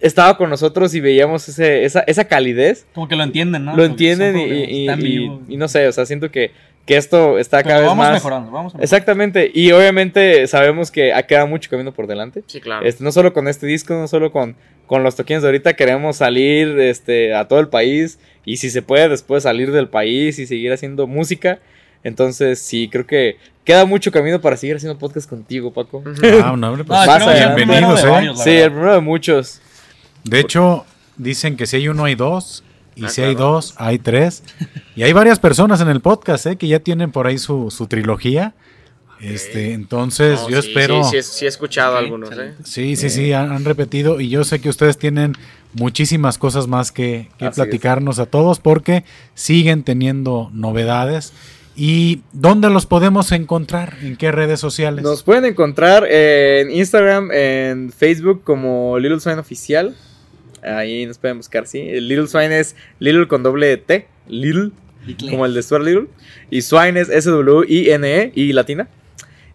estaba con nosotros y veíamos ese, esa, esa calidez Como que lo entienden, ¿no? lo entienden y, no sé, o sea, siento que, que esto está Pero cada vez vamos más... mejorando, vamos mejorando. Exactamente, y obviamente sabemos que ha quedado mucho camino por delante. Sí, claro. Este, no solo con este disco, no solo con, con los toquines de ahorita, queremos salir este, a todo el país y si se puede después salir del país y seguir haciendo música. Entonces, sí, creo que queda mucho camino para seguir haciendo podcast contigo, Paco. Ah, no, hombre, pues, de bienvenidos, ¿eh? Sí, el primero de muchos. De hecho, dicen que si hay uno hay dos. Y Ah, si hay claro. dos, hay tres. Y hay varias personas en el podcast, ¿eh? Que ya tienen por ahí su, su trilogía. Este, entonces, No, yo sí, espero. Sí, sí, sí he escuchado algunos, ¿eh? Sí, sí, sí, han, han repetido y yo sé que ustedes tienen muchísimas cosas más que, que platicarnos a todos porque siguen teniendo novedades. ¿Y dónde los podemos encontrar? ¿En qué redes sociales? Nos pueden encontrar en Instagram, en Facebook como Little Swine Oficial. Ahí nos pueden buscar, sí. El Little Swine es Little con doble T. Little, como el de Stuart Little. Y Swine es S-W-I-N-E y latina.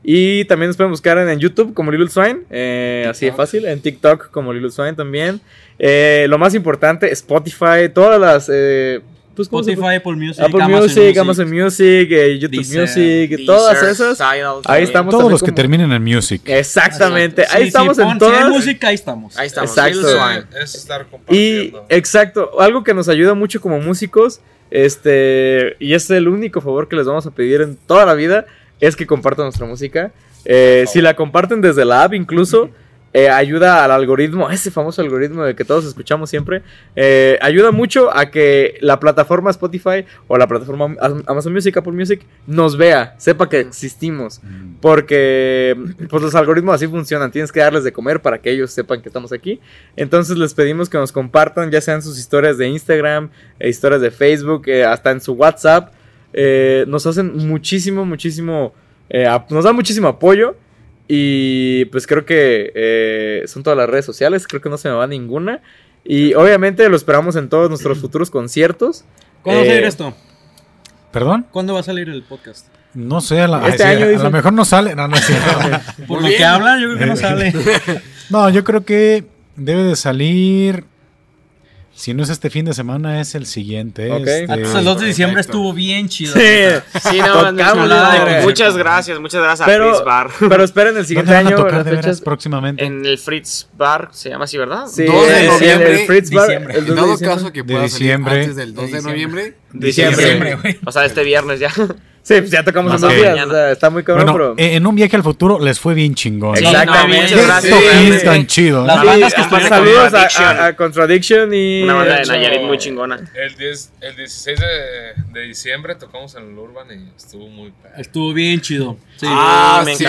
Y también nos pueden buscar en, en YouTube como Little Swine. eh, así de fácil. En TikTok como Little Swine también. Eh, lo más importante, Spotify, todas las... eh, pues, ¿cómo se Spotify, Apple Music, Apple Amazon Music, Amazon Music, eh, YouTube Deezer, Music, todas Deezer, esas. Tidal Ahí estamos Todos los que como- terminen en music. Exactamente, Sí, ahí sí, estamos pon- en si hay todas. música, ahí estamos. Ahí estamos. Exacto. Es estar Y compartiendo. exacto, algo que nos ayuda mucho como músicos, este, y es el único favor que les vamos a pedir en toda la vida, es que compartan nuestra música. Eh, si la comparten desde la app incluso, eh, ayuda al algoritmo, ese famoso algoritmo de que todos escuchamos siempre, eh, ayuda mucho a que la plataforma Spotify o la plataforma Am- Amazon Music, Apple Music, nos vea, sepa que existimos. Porque pues los algoritmos así funcionan. Tienes que darles de comer para que ellos sepan que estamos aquí. Entonces les pedimos que nos compartan ya sean sus historias de Instagram, eh, historias de Facebook, hasta en su WhatsApp. Nos hacen muchísimo, muchísimo, nos dan muchísimo apoyo. Y pues creo que eh, son todas las redes sociales, creo que no se me va ninguna. Y obviamente lo esperamos en todos nuestros futuros conciertos. ¿Cuándo va a Eh, salir esto? ¿Perdón? ¿Cuándo va a salir el podcast? No sé, a, la- Este ay, sí, año a lo mejor no sale. No, no, es cierto. Por lo que hablan, yo creo que no sale. No, yo creo que debe de salir. Si no es este fin de semana, es el siguiente. Ok. este- Entonces, el 2 de diciembre Perfecto. estuvo bien chido. Sí, Sí, no, Tocamos no, de- muchas gracias, muchas gracias a Pero- Fritz Bar. pero esperen el siguiente ¿Dónde van a año. tocar las de veras fechas. próximamente? En el Fritz Bar, se llama así, ¿verdad? Sí, 2 de noviembre, el Fritz Bar, diciembre. el 2 En de dado diciembre. caso que De pueda diciembre. salir antes del 2 de diciembre. noviembre. Diciembre. Diciembre. O sea, este viernes ya. Sí, pues ya tocamos en dos días. O sea, está muy cabrón, Bueno, pero. eh, en un viaje al futuro les fue bien chingón. Sí, Exactamente. no, toquín Sí. tan chido. Las Sí, bandas que ah, estuvieron saludos a, Contradiction. a- a Contradiction y. Una banda de Nayarit muy chingona. El, 10 el 16 de, de diciembre tocamos en el Urban y estuvo muy padre. Estuvo bien chido. Sí. Ah, me sí,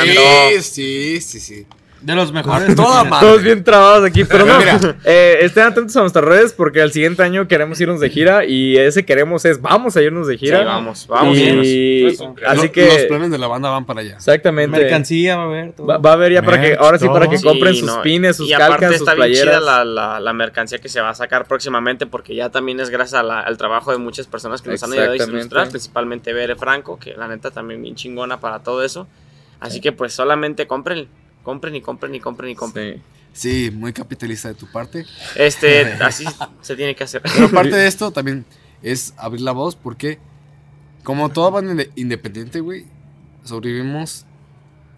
sí, sí, sí. De los mejores. Toda madre. Todos bien trabados aquí, pero no. Mira. Eh, estén atentos a nuestras redes porque el siguiente año queremos irnos de gira y ese queremos es vamos a irnos de Sí, gira. vamos, vamos. a irnos. y Eso, así que Los planes de la banda van para allá. exactamente Mercancía va a haber. todo. va, va a haber ya para que ahora sí para que compren Sí, sus no, pines, sus y aparte calcas, sus está bien chida playeras. la, la, la mercancía que se va a sacar próximamente porque ya también es gracias a la- al trabajo de muchas personas que nos han ayudado a ilustrar, principalmente Bere Franco, que la neta también bien chingona para todo eso. Así que pues solamente compren, compren y compren y compren y compren. Sí. Sí, muy capitalista de tu parte. Este, así se tiene que hacer. Pero aparte de esto, también es abrir la voz porque, como toda banda inde- independiente, güey, sobrevivimos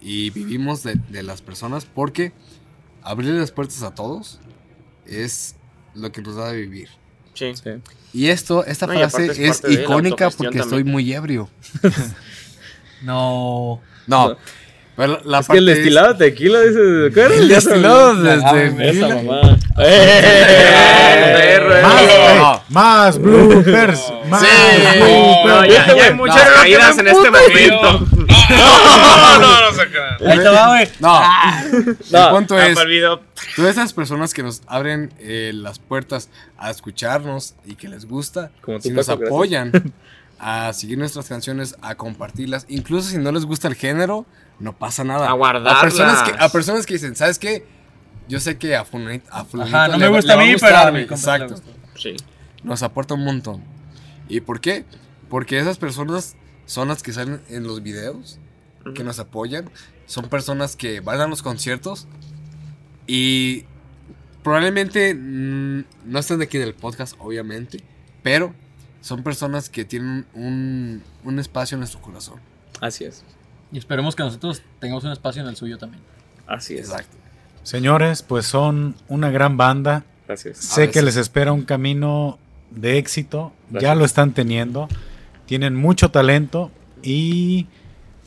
y vivimos de, de las personas porque abrir las puertas a todos es lo que nos da de vivir. Sí. Y esto, esta No, frase es icónica porque también. estoy muy ebrio. No. No, pero la Es que el destilado de tequila, dice. El destilado desde. Esa mamá. ¡Eh! Más, eh, bloopers. Más Sí. bloopers. No, ya, ya hay muchas No, caídas en este momento. No, no, no se crean. Ahí te va, güey. No, No, el punto Ah, es, todas esas personas que nos abren eh, las puertas a escucharnos y que les gusta, si nos apoyan a seguir nuestras canciones, a compartirlas, incluso si no les gusta el género, no pasa nada. A guardarlas. A personas que, a personas que dicen, ¿sabes qué? Yo sé que a fulanito, a fulanito Ajá, no le me gusta a mí, gustar, pero a Exacto. Sí. Nos aporta un montón. ¿Y por qué? Porque esas personas son las que salen en los videos, que nos apoyan, son personas que van a los conciertos y probablemente no estén de aquí del podcast, obviamente, pero son personas que tienen un, un espacio en nuestro corazón. Así es. Y esperemos que nosotros tengamos un espacio en el suyo también. Así es. Exacto. Señores, pues son una gran banda. Gracias. Sé que les espera un camino de éxito. Ya lo están teniendo. Tienen mucho talento y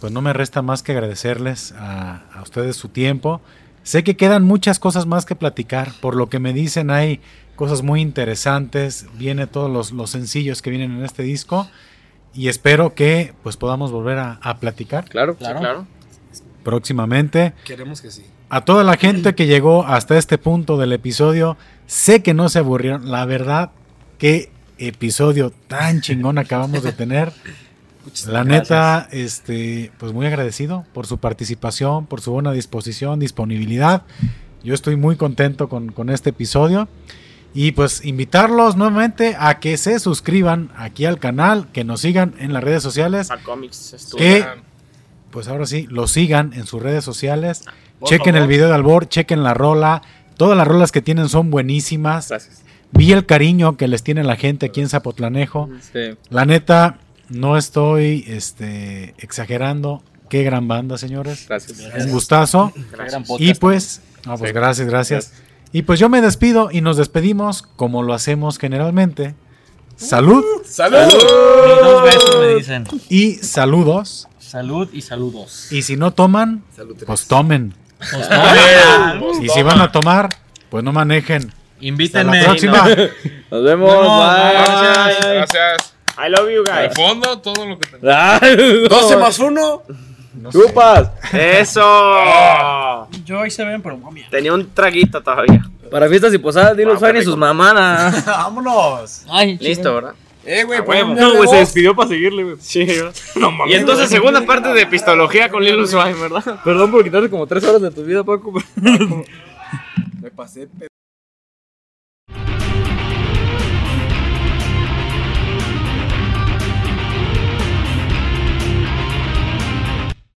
pues no me resta más que agradecerles a, a ustedes su tiempo. Sé que quedan muchas cosas más que platicar. Por lo que me dicen hay cosas muy interesantes. Viene todos los, los sencillos que vienen en este disco. Y espero que pues podamos volver a, a platicar Claro. Sí, claro. próximamente. Queremos que sí. A toda la gente que llegó hasta este punto del episodio, sé que no se aburrieron. La verdad, qué episodio tan chingón acabamos de tener. La neta, este, pues muy agradecido por su participación, por su buena disposición, disponibilidad. Yo estoy muy contento con, con este episodio. Y pues invitarlos nuevamente a que se suscriban aquí al canal, que nos sigan en las redes sociales. A Comics Studio. ¿Qué? pues ahora sí, lo sigan en sus redes sociales. Por chequen favor. el video de Albor, chequen la rola. Todas las rolas que tienen son buenísimas. Gracias. Vi el cariño que les tiene la gente aquí en Zapotlanejo. Sí. La neta, no estoy este, exagerando. Qué gran banda, señores. Gracias. Un gustazo. Gran Y podcast. pues, ah, pues Sí. gracias, gracias. Y pues yo me despido y nos despedimos como lo hacemos generalmente. Salud ¡Salud! Y dos besos me dicen. y saludos. Salud y saludos. Y si no toman, Salud, pues tomen. Pues tomen. Y si van a tomar, pues no manejen. Hasta Invítenme. la próxima. Nos vemos. Bye. Gracias. I love you De guys. fondo, todo lo que tengo. Ah, 12 más 1. No sé. ¡Chupas! Eso. Yo ahí se ven, pero mami. Tenía un traguito todavía. Para fiestas y posadas, dilo Ah, Suárez y sus rico. mamanas. ¡Vámonos! Ay, Listo, ¿verdad? Eh, güey, ponme No, güey, se despidió para seguirle, güey. Sí, ¿verdad? Y entonces, segunda parte de Pistología con Lil Swine, ¿verdad? Perdón por quitarte como tres horas de tu vida, Paco. Me pasé